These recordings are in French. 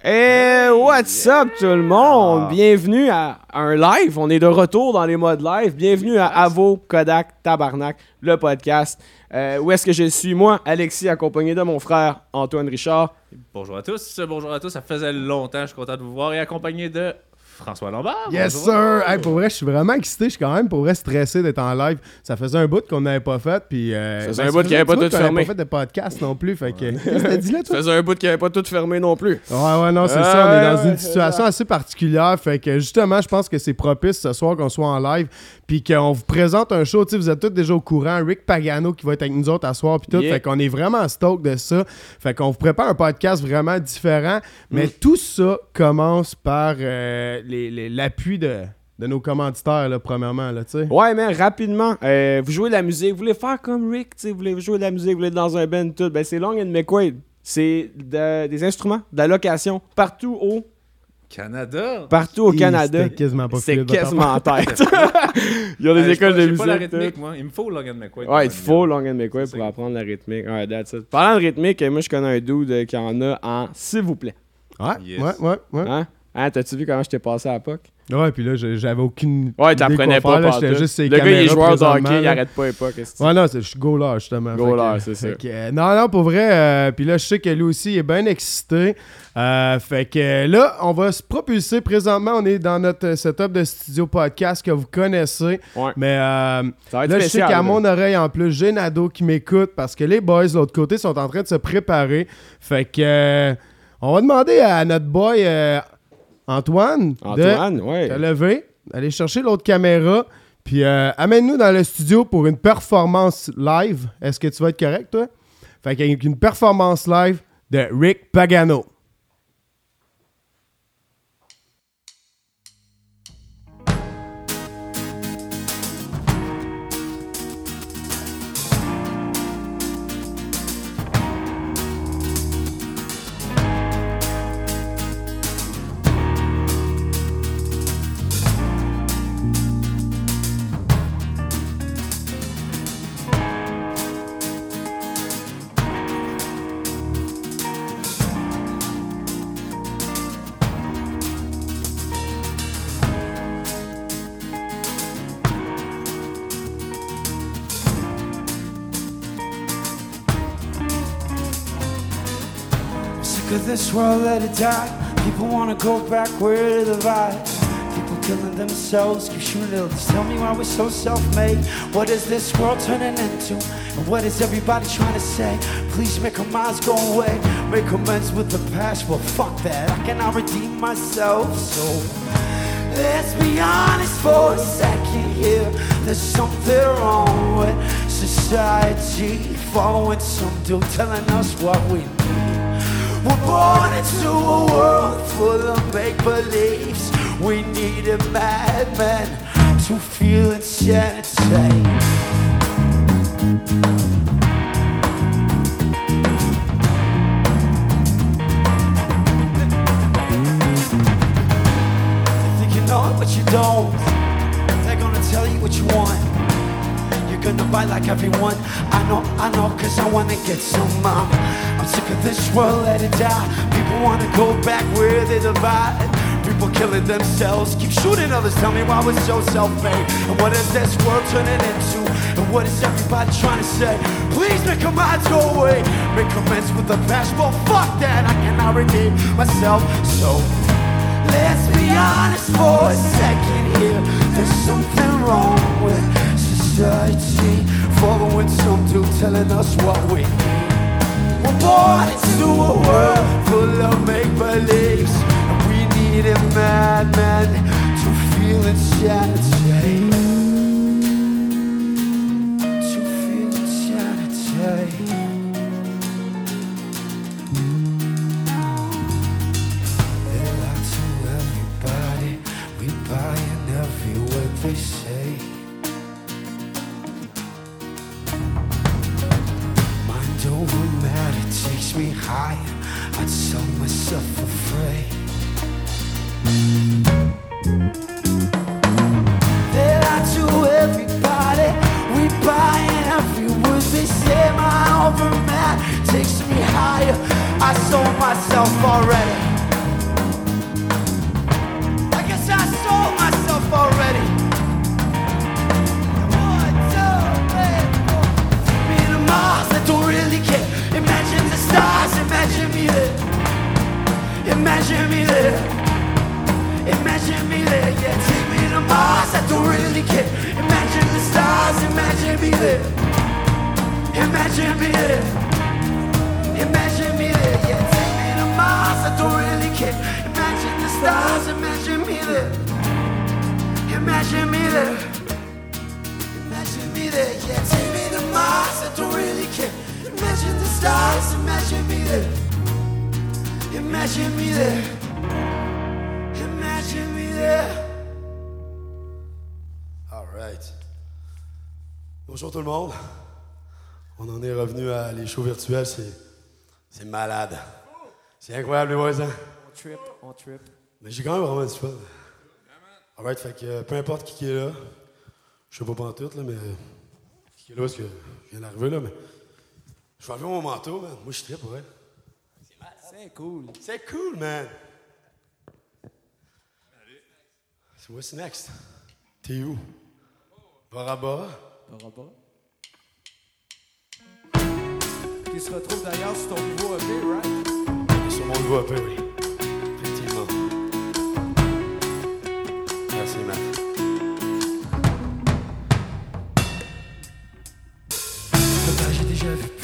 Hey, what's up tout le monde? Bienvenue à un live. On est de retour dans les modes live. Bienvenue à Avo Kodak Tabarnak, le podcast. Euh, où est-ce que je suis? Moi, Alexis, accompagné de mon frère Antoine Richard. Bonjour à tous, bonjour à tous, ça faisait longtemps, je suis content de vous voir et accompagné de François Lombard. Yes, bonjour. sir! Hey, pour vrai, je suis vraiment excité. Je suis quand même pour vrai stressé d'être en live. Ça faisait un bout qu'on n'avait pas fait. Puis, euh, Ça faisait ben, un bout qu'il y avait pas tout fermé. pas fait de podcast non plus. Fait que. Qu'est-ce que t'as dit là, Ça toi? faisait un bout qui avait pas tout fermé non plus. Ouais, ouais, non, c'est Ouais, ça. On est dans ouais, une situation assez particulière. Fait que justement, je pense que c'est propice ce soir qu'on soit en live. Puis qu'on vous présente un show. Tu sais, vous êtes tous déjà au courant. Rick Pagano qui va être avec nous autres à soir. Puis tout. Yeah. Fait qu'on est vraiment stoked de ça. Fait qu'on vous prépare un podcast vraiment différent. Mais Mm. tout ça commence par euh, l'appui de, de nos commanditaires, là, premièrement. Là, tu sais. Ouais, mais rapidement, euh, vous jouez de la musique, vous voulez faire comme Rick, tu sais, vous voulez jouer de la musique, vous voulez être dans un band, tout. Ben, c'est Long and McQuaid. C'est de- des instruments, de la location, partout au, Canada? partout au Canada. c'était quasiment pas C'est quasiment en tête. Il y a des j'ai écoles pas- de musique. pas la rythmique, moi. Il me faut Logan McQuaid. Ouais, il faut Long and McQuaid C'est pour apprendre la rythmique. Ouais, that's it. Parlant de rythmique, moi je connais un dude qui en a en s'il vous plaît. Ouais, Yes. ouais, ouais, ouais. Hein? Hein, t'as-tu vu comment je t'ai passé à la POC? Ouais, puis là, j'avais aucune. Ouais, t'apprenais pas là, J'étais juste Le gars, il est joueur de hockey, il arrête pas époque. Ouais, non, c'est- je suis goaler, justement. Goaler, c'est ça. que, euh, non, non, pour vrai. euh, puis là, je sais que lui aussi, il est bien excité. Euh, fait que là, on va se propulser. Présentement, on est dans notre setup de studio podcast que vous connaissez. Ouais. Mais euh, là, je sais qu'à mon oreille, en plus, j'ai Nado qui m'écoute parce que les boys de l'autre côté sont en train de se préparer. Fait que on va demander à notre boy Antoine, de Antoine, ouais. te lever, aller chercher l'autre caméra, puis euh, amène-nous dans le studio pour une performance live. Est-ce que tu vas être correct, toi? Fait qu'il y a une performance live de Rick Pagano. This world, let it die. People wanna go back where the vibe. People killing themselves, keep shooting others. Tell me why we're so self-made. What is this world turning into? And what is everybody trying to say? Please make our minds go away. Make amends with the past. Well, fuck that. I cannot redeem myself. So let's be honest for a second here. There's something wrong with society. Following some dude telling us what we need. We're born into a world full of make believes. We need a madman to feel. You think you don't. They're gonna tell you what you want. You're gonna buy like everyone. I know, I know, cause I wanna get some mom. I'm sick of this world, let it die. People wanna go back where they divide. People killing themselves, keep shooting others. Tell me why we're so self-made. And what is this world turning into? And what is everybody trying to say? Please make our minds go away. Make amends with the past. Fuck that. I cannot redeem myself. So Let's be honest for a second here. There's something wrong with society. Following some dude telling us what we need. We're born into a world full of make believes. We need a madman to feel insanity. To show virtuel, c'est malade. C'est incroyable, les voisins. On trip, on trip. Mais j'ai quand même vraiment du fun. Alright, fait que peu importe qui, qui est là, je sais pas pendant tout, là, mais qui est là parce que je viens d'arriver, là, mais je vais enlever mon manteau, man. Moi, je trip, ouais. C'est cool. C'est cool, man. C'est what's next? T'es où? Bora Bora? qui se retrouve d'ailleurs sur ton nouveau EP, right? Sur mon nouveau ben EP, oui. Effectivement. Merci, Matt. J'ai déjà vu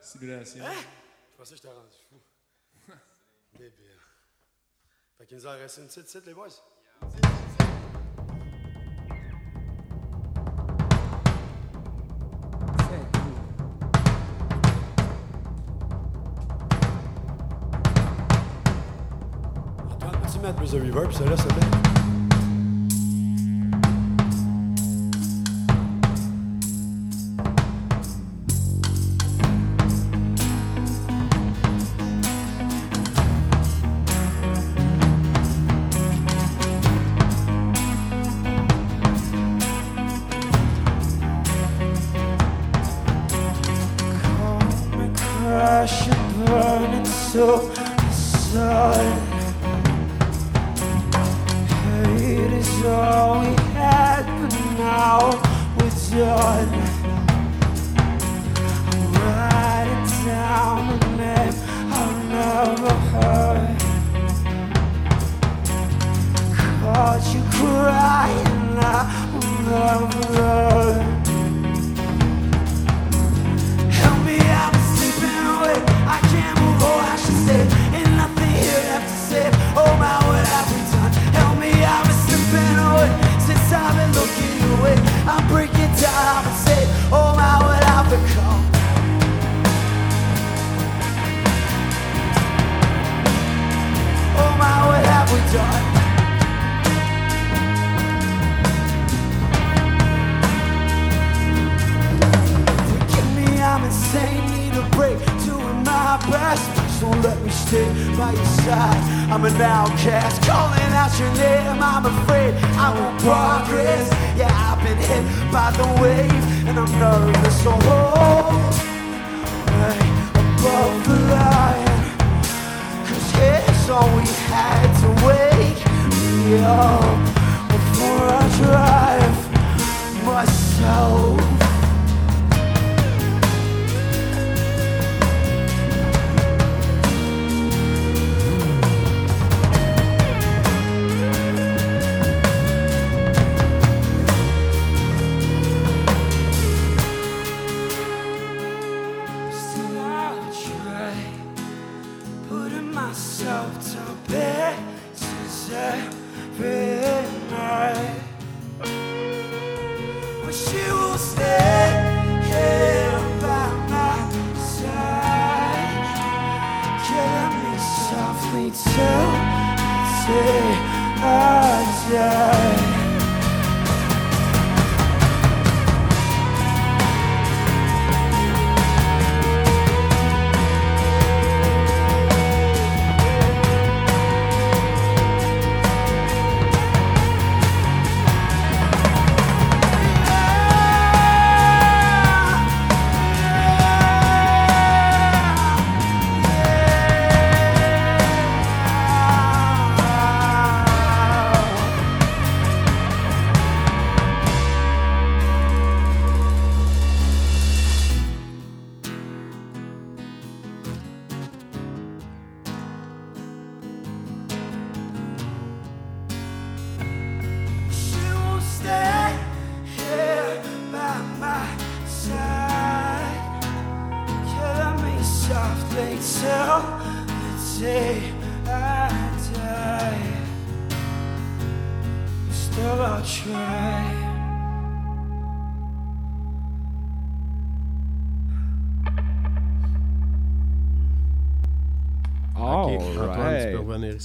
Simulation. Ah! Hein? Je pensais que j'étais rendu fou. Débile. Fait qu'il nous en reste une petite, petite, les boys. Tu mets plus de reverb, celle-là, s'il te plaît.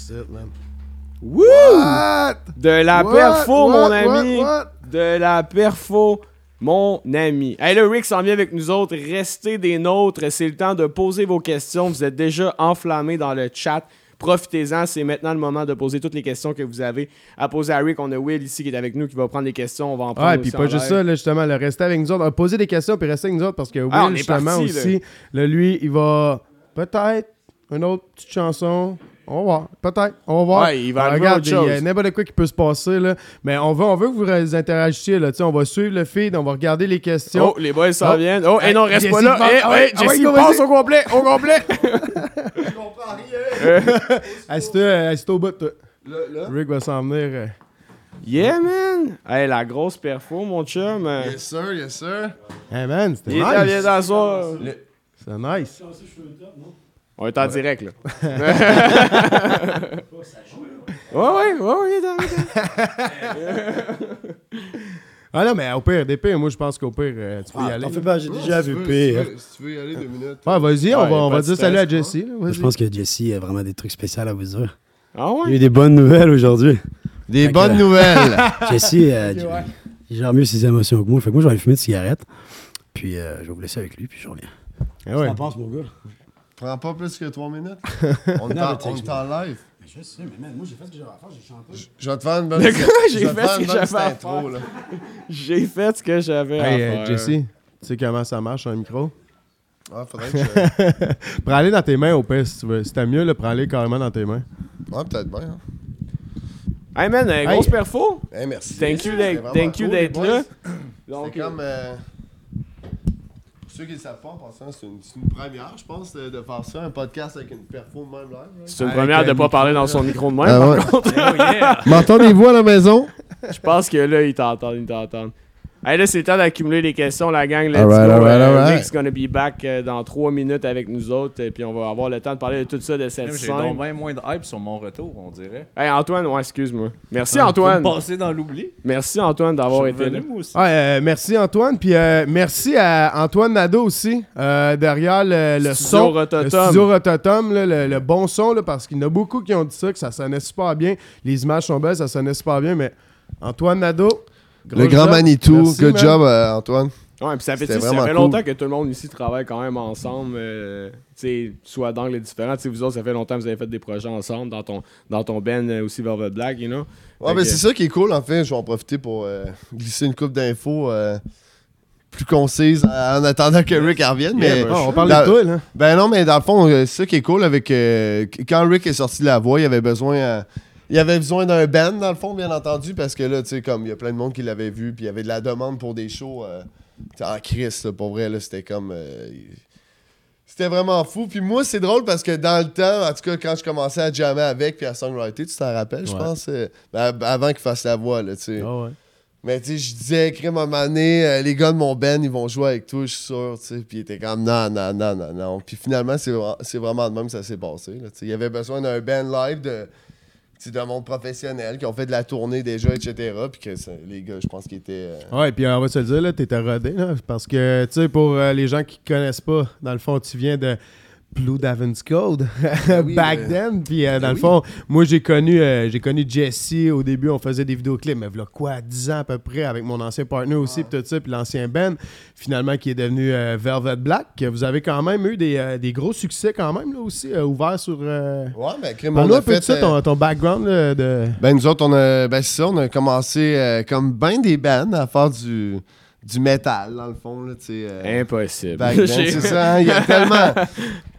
Ici, man. Woo! What? De la What? perfo, mon ami. De la perfo, mon ami. Hey, là, Rick s'en vient avec nous autres. Restez des nôtres. C'est le temps de poser vos questions. Vous êtes déjà enflammés dans le chat. Profitez-en. C'est maintenant le moment de poser toutes les questions que vous avez à poser à Rick. On a Will ici qui est avec nous qui va prendre les questions. On va en prendre Ouais, puis aussi pas juste ça, là, justement, le rester avec nous autres. Poser des questions, puis rester avec nous autres, parce que Will, Ah, est justement, parti, là. aussi, là, lui, il va peut-être une autre petite chanson. On va voir. Peut-être. On va voir. Ouais, il va Ah, arriver Regarde, il y a n'importe quoi qui peut se passer, là. Mais on veut, on veut que vous interagissiez, là. On va suivre le feed, on va regarder les questions. Oh, les boys s'en Oh. viennent. Oh, et Hey, non, reste Jesse pas là. passe- Eh, ah ouais, ouais, ah ouais, passe au complet. Au complet. Assis-toi euh, assis-toi au bout, toi. Rick va s'en venir. euh. yeah, man. Hey, la grosse perfo, mon chum. Euh, Yes sir, yes sir. Hey, man, c'était Il est bien nice. d'asseoir. C'est nice. On est en direct, là. ouais, ouais, ouais, ouais, il est dans- Ah non, mais au pire, des pires, moi, je pense qu'au pire, euh, tu peux y Ah, aller. t'en fais pas, j'ai déjà Si tu vu veux, pire. Si tu, veux, si tu veux y aller deux minutes. Ouais, vas-y, on Ouais, va, on va dire salut à Jesse. là, Je pense que Jesse a vraiment des trucs spéciaux à vous dire. Ah Il y a ouais? eu des bonnes nouvelles aujourd'hui. Des Fait que- bonnes nouvelles. Jesse, euh, il gère mieux ses émotions que moi. Fait que moi, je vais aller fumer une cigarette. Puis euh, je vais vous laisser avec lui, puis je reviens. Ah ouais. Penses, mon gars? Prends pas plus que trois minutes. On est en- mais live. Je sais, mais man, moi, j'ai fait ce que j'avais à faire, j'ai chanté. Je vais te faire une bonne J'ai fait faire ce que j'avais à là. J'ai fait ce que j'avais à Hey, euh, faire. Jesse, tu sais comment ça marche un micro? Ouais, faudrait que je. Prends-les dans tes mains au pire si tu veux. Si t'as mieux, là, prends-les carrément dans tes mains. Ouais, peut-être bien. Hein. Hey man, euh, grosse perfo. Hey, merci. Thank you d'être cool, là. C'est comme. euh, Pour ceux qui ne savent pas, en passant, c'est une, c'est une première, je pense, de, de faire ça, un podcast avec une perfo de même live. là. c'est une Avec première de un pas parler dans son micro de même. Ah par ouais. contre. Oh yeah! M'entendez-vous à la maison? Je pense que là, ils t'entendent, ils t'entendent. Hey, là, c'est le temps d'accumuler les questions, la gang. Let's Alright, go. alright, Euh, alright. Rick's gonna be back euh, dans trois minutes avec nous autres. Et puis on va avoir le temps de parler de tout ça, de cette J'ai donc scène. bien moins de hype sur mon retour, on dirait. Hey, Antoine, ouais, excuse-moi. Merci, Faut Antoine. passer dans l'oubli. Merci, Antoine, d'avoir Je été suis là. aussi. Ouais, euh, merci Antoine. Puis euh, merci à Antoine Nadeau aussi, euh, derrière le, le Studio son. Rototom. Le studio Rototom, là, le, le bon son, là, parce qu'il y en a beaucoup qui ont dit ça, que ça sonnait super bien. Les images sont belles, ça sonnait super bien, mais Antoine Nadeau. Le grand job. Manitou. Merci, Good man. job, euh, Antoine. Ouais, puis ça fait, ça fait cool. longtemps que tout le monde ici travaille quand même ensemble. euh, tu sais, soit d'angles différents. Tu sais, vous autres, ça fait longtemps que vous avez fait des projets ensemble dans ton, dans ton band euh, aussi Velvet Black, you know? Ouais, mais que- c'est ça qui est cool, en fait. Je vais en profiter pour euh, glisser une coupe d'infos euh, plus concises euh, en attendant que Rick revienne. Mais, ben, Ah, on parle Dans- de toi, là. Ben non, mais dans le fond, c'est ça qui est cool avec. euh, quand Rick est sorti de la voix, il avait besoin. euh, il avait besoin d'un band, dans le fond, bien entendu, parce que là, tu sais, comme il y a plein de monde qui l'avait vu, puis il y avait de la demande pour des shows euh, en crise, pour vrai, là, c'était comme. euh, c'était vraiment fou. Puis moi, c'est drôle parce que dans le temps, en tout cas, quand je commençais à jammer avec, puis à songwriter, tu t'en rappelles, je pense, euh, ben, avant qu'il fasse la voix, là, tu sais. Ah ouais. Mais tu sais, je disais, crème à un moment donné, euh, les gars de mon band, ils vont jouer avec toi, je suis sûr, tu sais. Puis il était comme, non, non, non, non, non. Puis finalement, c'est vra- c'est vraiment de même que ça s'est passé, là, tu sais. Il y avait besoin d'un band live de, sais, d'un monde professionnel qui ont fait de la tournée déjà, etc. Puis que les gars, je pense qu'ils étaient... euh, Ouais, puis on va se le dire, là, t'étais rodé, là, parce que, tu sais, pour euh, les gens qui connaissent pas, dans le fond, tu viens de Blue Davin's Code, oui, back euh, then, puis euh, dans le oui. fond, moi, j'ai connu, euh, j'ai connu Jesse, au début, on faisait des vidéoclips, mais voilà quoi, 10 ans à peu près, avec mon ancien partner aussi, puis tout ça, puis l'ancien Ben, finalement, qui est devenu Velvet Black, vous avez quand même eu des, des gros succès quand même, là, aussi, ouverts sur... Ouais, ben, crème, on a un peu de ça, ton, ton background, là, de... Ben, nous autres, on a, ben, c'est ça, on a commencé comme ben des bands à faire du, du métal, dans le fond, là, tu euh, Impossible. C'est ça, hein, il y a tellement,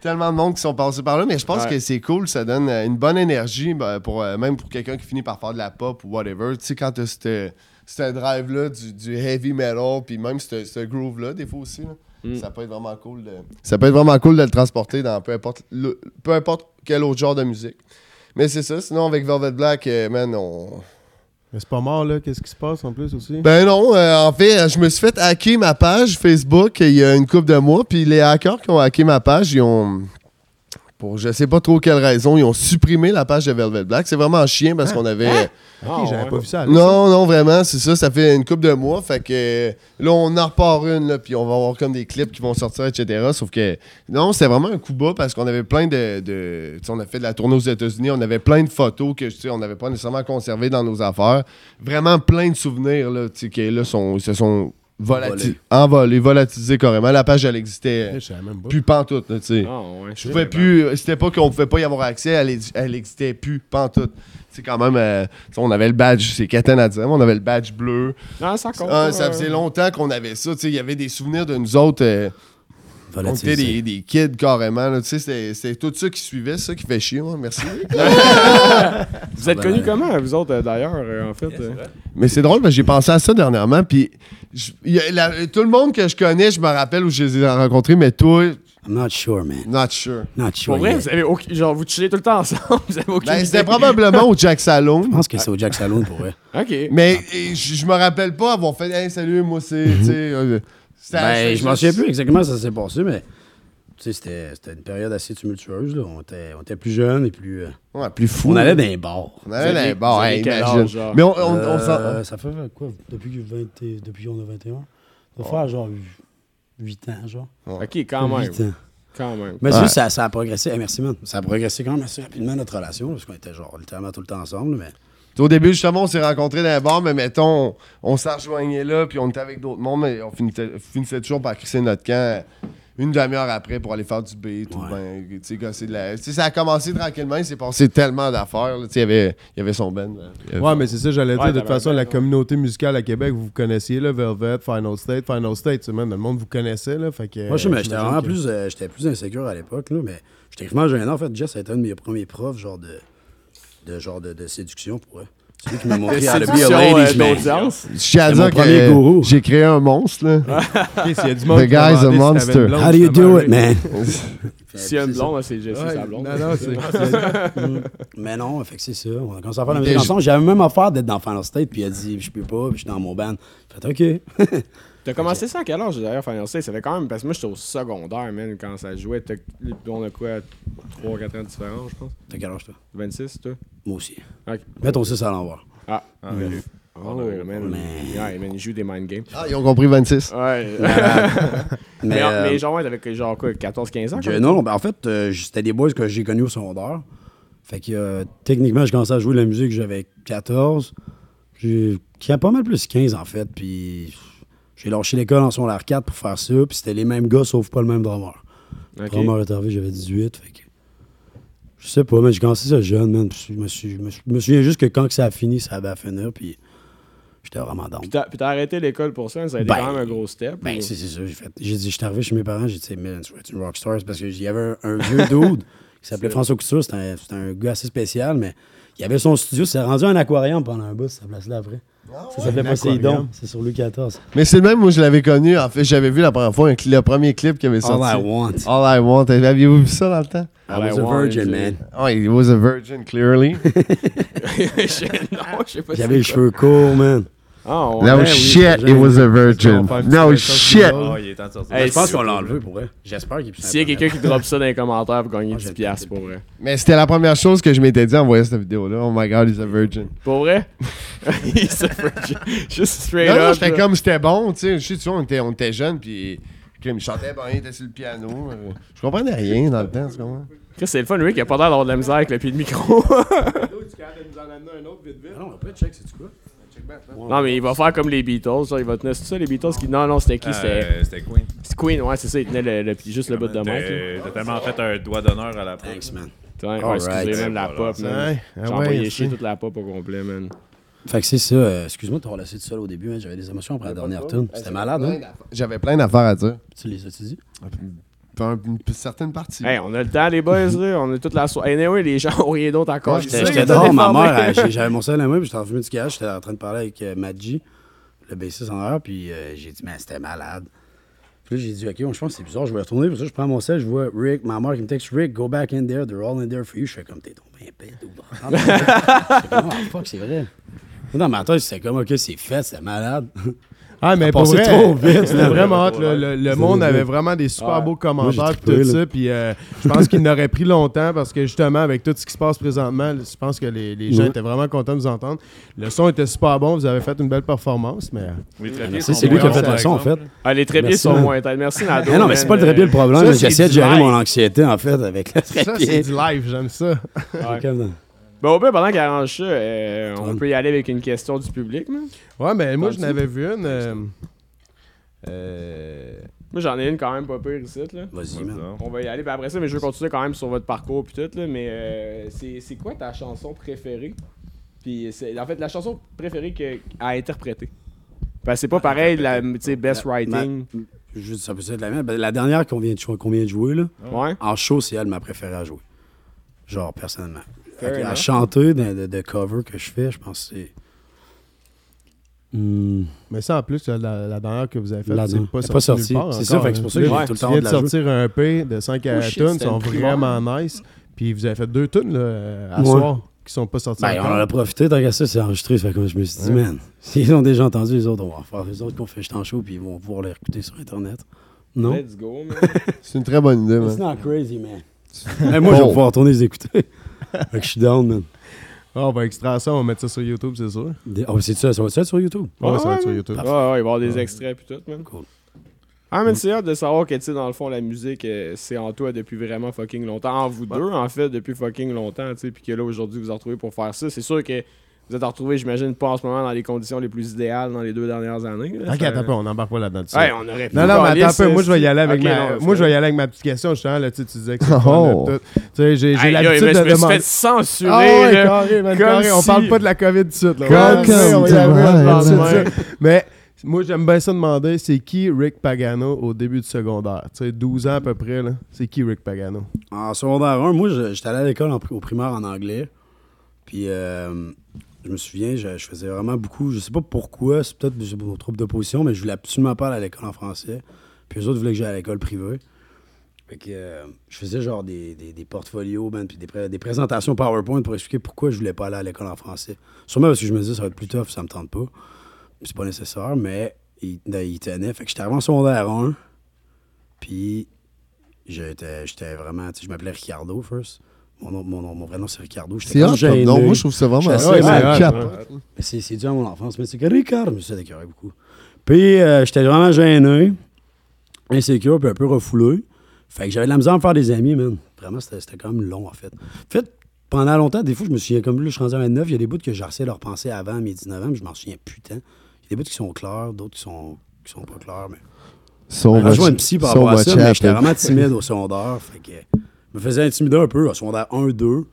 tellement de monde qui sont passés par là, mais je pense Ouais. que c'est cool, ça donne euh, une bonne énergie, ben, pour, euh, même pour quelqu'un qui finit par faire de la pop ou whatever. Tu sais, quand t'as ce ce drive-là du, du heavy metal, puis même ce ce groove-là, des fois aussi, là, Mm. ça peut être vraiment cool. De, ça peut être vraiment cool de le transporter dans peu importe, le- peu importe quel autre genre de musique. Mais c'est ça, sinon avec Velvet Black, euh, man, on, Mais c'est pas mort, là, qu'est-ce qui se passe en plus aussi? ben non, euh, en fait, je me suis fait hacker ma page Facebook il y a une couple de mois, puis les hackers qui ont hacké ma page, ils ont, pour je sais pas trop quelle raison, ils ont supprimé la page de Velvet Black. C'est vraiment chien parce qu'on avait... ok, Ah, j'avais ouais. pas vu ça. là. Non, non, vraiment, c'est ça, ça fait une couple de mois, fait que là, on en repart une, là, puis on va avoir comme des clips qui vont sortir, etc. Sauf que, non, c'était vraiment un coup bas parce qu'on avait plein de... de tu sais, on a fait de la tournée aux États-Unis, on avait plein de photos que, tu sais, on n'avait pas nécessairement conservées dans nos affaires. Vraiment plein de souvenirs, là, tu sais, qui, là, sont, se sont volati- envolés, volatilisés carrément. La page, elle existait pas. plus pantoute, là, tu sais. Ah, ouais, Je pouvais plus. C'était pas qu'on pouvait pas y avoir accès, elle, elle existait plus, pantoute. C'est quand même. euh, on avait le badge, c'est Caten à dire, on avait le badge bleu. Non, ça compte. Ah, ça euh, faisait longtemps qu'on avait ça. tu sais, Il y avait des souvenirs de nous autres. euh, on était des, des kids carrément. là, tu sais, C'était c'était tout ça qui suivait, ça qui fait chier. moi, merci. Vous êtes connus comment, vous autres, euh, d'ailleurs, en fait? mais c'est drôle, parce que j'ai pensé à ça dernièrement. Puis je- il y a la- tout le monde que je connais, je me rappelle où je les ai rencontrés, mais toi, I'm not sure, man. not sure. Not sure. Pour vrai, yet. vous avez aucun- genre, vous chillez tout le temps ensemble, vous avez aucune Ben, idée. C'était probablement au Jack Salon. Je pense que c'est au Jack Saloon pour vrai. OK. Mais et, je je me rappelle pas avoir fait Hey, salut, moi c'est. tu sais, euh, c'était- Ben, c'était je m'en souviens plus exactement ça s'est passé, mais tu sais, c'était c'était une période assez tumultueuse. Là. On, était, on était plus jeunes et plus. euh, Ouais, plus fou. on allait dans les bars. On allait dans les Vous bars, hey, quel imagine. âge, genre? Mais on, on, on Euh, s'en- ça fait quoi Depuis, que 20 et- depuis qu'on a 21 Ça va faire genre 8 ans, genre. OK, quand même. 8 ans. Quand même. Mais Ouais. ça, ça a progressé. Eh, merci, man. Ça a progressé quand même assez rapidement, notre relation, parce qu'on était genre littéralement tout le temps ensemble. Mais Au début, justement, on s'est rencontrés dans bars, mais mettons, on, s'en rejoignait là, puis on était avec d'autres mondes, mais on finissait, finissait toujours par crisser notre camp. Une demi-heure après pour aller faire du beat ou ben, tu sais, gosser de la. Tu sais, ça a commencé tranquillement, il s'est passé tellement d'affaires. là. Tu sais, Il y avait, y avait son band. y avait- Ouais, mais c'est ça, j'allais dire. De toute façon, la ouais. communauté musicale à Québec, vous vous connaissiez, là, Velvet, Final State. Final State, man, le monde vous connaissait, là. Fait que, Moi, je sais, mais j'étais vraiment que- plus, euh, j'étais plus insécure à l'époque, là, mais j'étais vraiment gênant. En fait, Jess a été un de mes premiers profs, genre de, de, genre de, de séduction pour eux. C'est lui qui m'a montré euh, à premier que gourou. j'ai créé un monstre. Là. Ok, s'il y a du monde The guy's a si monster. How do you do it, man? Si y a une C'est ça. blonde, c'est Jessie, Ouais, sa blonde. Non, non, c'est. Mais non, fait que c'est ça. On a commencé à faire la musique ensemble. J'avais même affaire d'être dans Final State, puis il a dit, je peux pas, puis je suis dans mon band. Fait OK. T'as commencé ça à quel âge d'ailleurs, Final State? Ça fait quand même. Parce que moi, j'étais au secondaire, man, quand ça jouait. T'as- On a quoi 3-4 ans de différence, je pense? T'as quel âge, toi? 26, toi? Moi aussi. Ok. Mets ton 6 à l'envers. Ah, Ah, ouais. Oh, man. Ouais, man, il joue des mind games. Ah, ils ont compris 26. Ouais. Mais, mais, euh, mais genre, ouais, t'avais genre quoi, 14-15 ans? Je- quoi? non, non, ben, en fait, euh, c'était des boys que j'ai connus au secondaire. Fait que euh, techniquement, j'ai commencé à jouer de la musique, j'avais 14. J'ai qui a pas mal plus 15 en fait. Puis j'ai lâché l'école en son 4 pour faire ça. Puis c'était les mêmes gars, sauf pas le même drummer. Le Ok. drummer arrivé, j'avais 18. Fait que. Je sais pas, mais j'ai commencé ça jeune, man. Je me, suis, je me, suis- je me souviens juste que quand que ça a fini, ça avait à finir. Puis j'étais vraiment down. Puis t'as arrêté l'école pour ça, ça a été Ben, quand même un gros step. Ben, ou- c'est ça. J'ai fait. J'ai dit, j'étais arrivé chez mes parents, j'ai dit, man, tu vas être une rockstar. Parce qu'il y avait un, un vieux dude qui s'appelait François Couture. C'était un, c'était un gars assez spécial, mais il avait son studio. C'est rendu un aquarium pendant un bout, cette place-là après. ça s'appelait Poséidon. C'est sur Louis XIV. Mais c'est le même, moi je l'avais connu. En fait, j'avais vu la première fois un le premier clip qui avait sorti. All I want. All I Want. Aviez-vous vu ça dans le temps? I All I was a virgin, man. Oh, he was a virgin, clearly. Non, je sais pas. J'avais les cheveux courts, man. Ah, ouais. no oui, shit, he was a virgin. No shit. Oh, il est temps de sortir. Hey, je pense si- qu'on l'a enlevé pour vrai. J'espère qu'il S'il y a quelqu'un qui drop ça dans les commentaires pour gagner Moi, 10$ j'ai piastres, pour vrai. Mais c'était la première chose que je m'étais dit en voyant cette vidéo-là. Oh my god, he's a virgin. Pour vrai? He's a virgin. Juste straight Non, non, up. j'étais là. comme c'était bon, tu sais. Je sais, tu vois, on était, on était jeunes, puis Kim, il chantait bien, il était sur le piano. euh, Je comprenais rien dans le temps, tu comprends? C'est le fun, Rick, il a pas l'air d'avoir de la misère avec le pied de micro. Ah non, après, check, c'est quoi? Non, mais il va faire comme les Beatles. genre, il va tenir c'est ça, les Beatles qui. Non, non, c'était qui? C'était Euh, C'était Queen. c'est Queen, ouais, c'est ça. Il tenait le, le- juste le bout de là. T'as t'as tellement fait un doigt d'honneur à la fin. Thanks, man. Ouais, ouais, Alright. excusez, même la pop, man. Ouais, J'ai ouais, envoyé chier toute la pop au complet, man. Fait que c'est ça. euh, Excuse-moi de t'avoir laissé tout seul au début, man. J'avais des émotions après la dernière tune. C'était malade, hein? J'avais plein d'affaires à dire. Tu les as-tu dit? Une, certaine partie. Hey, on a le temps, les boys, là. On a toute la soirée. Anyway, les gens ont rien d'autre encore. J'étais dehors, ma mère, j'avais mon sel à la main, puis j'étais en train de fumer du j'étais en train de parler avec euh, Maggi, le bassiste en arrière, puis euh, j'ai dit, mais c'était malade. Puis là, j'ai dit, OK, je pense que c'est bizarre, je vais retourner, puis ça, je prends mon sel, je vois Rick, ma mère qui me texte, Rick, go back in there, they're all in there for you. Je fais comme, t'es tombé un pète ou oh, fuck, c'est vrai. Dans ma tête, c'était comme, OK, c'est fait, c'est malade. Ah, mais pour vrai, trop vite, c'était vraiment hot. là. Le, le monde avait vraiment des super Ouais. beaux commentaires et tout ça. Puis euh, je pense qu'il n'aurait pris longtemps parce que justement, avec tout ce qui se passe présentement, je pense que les, les gens Ouais. étaient vraiment contents de vous entendre. Le son était super bon. Vous avez fait une belle performance. Mais Oui, très bien. Merci, c'est lui qui a fait le son, en fait. Ah, les trépieds sont moins têtes. Merci, Nado. Mais non, mais c'est pas le trépied le problème, j'essaie de gérer mon anxiété, en fait, avec le ça, c'est trépied. du live. J'aime ça. Ouais. Ben, au pire, pendant qu'il arrange ça, euh, on peut y aller avec une question du public, man. Ouais, mais moi, je n'avais vu une. euh, euh, Moi, j'en ai une quand même pas pire ici, là. Vas-y, man. On va y aller. Puis après ça, mais je veux continuer quand même sur votre parcours puis tout, là. Mais euh, c'est c'est quoi ta chanson préférée? Puis c'est en fait la chanson préférée que, à interpréter. Parce que c'est pas pareil, la, tu sais, best Ma- writing. Juste, ça peut être la même. Ben, La dernière qu'on vient, de qu'on vient de jouer, là, Ouais. en show, c'est elle ma préférée à jouer. Genre, personnellement. Fair Fait que à enough. chanter de, de- de cover que je fais, je pense que c'est. Hmm, mais ça, en plus, la, la dernière que vous avez faite, La c'est pas sorti. pas part C'est ça, encore, fait que c'est pour ça que j'ai tout le temps viens de de la sortir un EP de 5 Oh shit, tunes, sont vraiment nice. Puis vous avez fait deux tunes là, à Ouais. soir qui sont pas sorties Ben, on en a profité, tant qu'à ça, c'est enregistré. Fait que je me suis dit, man, s'ils ont déjà entendu, les autres, on va en faire. Les autres qu'on fait juste en show, puis ils vont pouvoir les écouter sur Internet. Non? Let's go, man. C'est une très bonne idée, It's man. not crazy, man. Mais moi, je vais pouvoir retourner les écouter. fait que je suis down, man. Ah, on va extraire ça, on va mettre ça sur YouTube, c'est sûr. Des- Oh, c'est ça, ça va être sur YouTube. Ouais, ça va être sur ouais. YouTube. Ouais, ouais, il va y avoir des extraits puis tout, man. Cool. Ah, mais c'est hâte de savoir que, tu sais, dans le fond, la musique, euh, c'est en toi depuis vraiment fucking longtemps. En vous deux, en fait, depuis fucking longtemps, tu sais. Puis que là, aujourd'hui, vous vous retrouvez pour faire ça. C'est sûr que Vous êtes retrouvés, j'imagine, pas en ce moment dans les conditions les plus idéales dans les deux dernières années. là. Ok, Ça- attends un peu, on n'embarque pas là-dedans. Ouais, on aurait pu Non, non, mais attends un peu. Moi, je vais y aller avec ma. non, moi, je vais y aller avec ma petite question, justement. Là, tu sais, tu disais que c'est Oh. Tu sais, j'ai l'habitude de je me suis demander. fait censurer. Ah ouais, là. carré, man, Comme carré. On parle pas de la COVID tout de suite. là. Ouais, on y aller, ça. Mais moi, j'aime bien ça demander c'est qui Rick Pagano au début du secondaire? Tu sais, 12 ans à peu près, là. C'est qui Rick Pagano? En secondaire 1, moi, j'étais allé à l'école au primaire en anglais. Puis, euh, je me souviens, je, faisais vraiment beaucoup. Je sais pas pourquoi, c'est peut-être mon trouble d'opposition, mais je voulais absolument pas aller à l'école en français. Puis, les autres voulaient que j'aille à l'école privée. Fait que euh, je faisais genre des, des, portfolios, man, puis des, des présentations PowerPoint pour expliquer pourquoi je voulais pas aller à l'école en français. Sûrement parce que je me disais ça va être plus tough, ça me tente pas. C'est pas nécessaire, mais il, il tenait. Fait que j'étais avant secondaire 1. Puis j'étais vraiment. Je m'appelais Ricardo first. Mon, vrai nom c'est Ricardo. C'est hot nom. Moi, je trouve ça vraiment sais, ouais, c'est c'est cap. Dû à mon enfance, mais c'est que Ricard, je me suis écœurer beaucoup. Puis euh, j'étais vraiment gêné, insécure, puis un peu refoulé. Fait que j'avais de la misère à me faire des amis, man. Vraiment, c'était quand même long, en fait. En fait, pendant longtemps, des fois, je me souviens, comme là, je suis rendu à 29, il y a des bouts que j'arrêtais de leur penser avant mes 19 ans, mais je m'en souviens putain. Il y a des bouts qui sont clairs, d'autres qui sont, qui sont pas clairs, mais... Je vois une psy par rapport à ça, mais j'étais vraiment timide au secondaire. Fait que me faisais intimider un peu au secondaire 1, 2.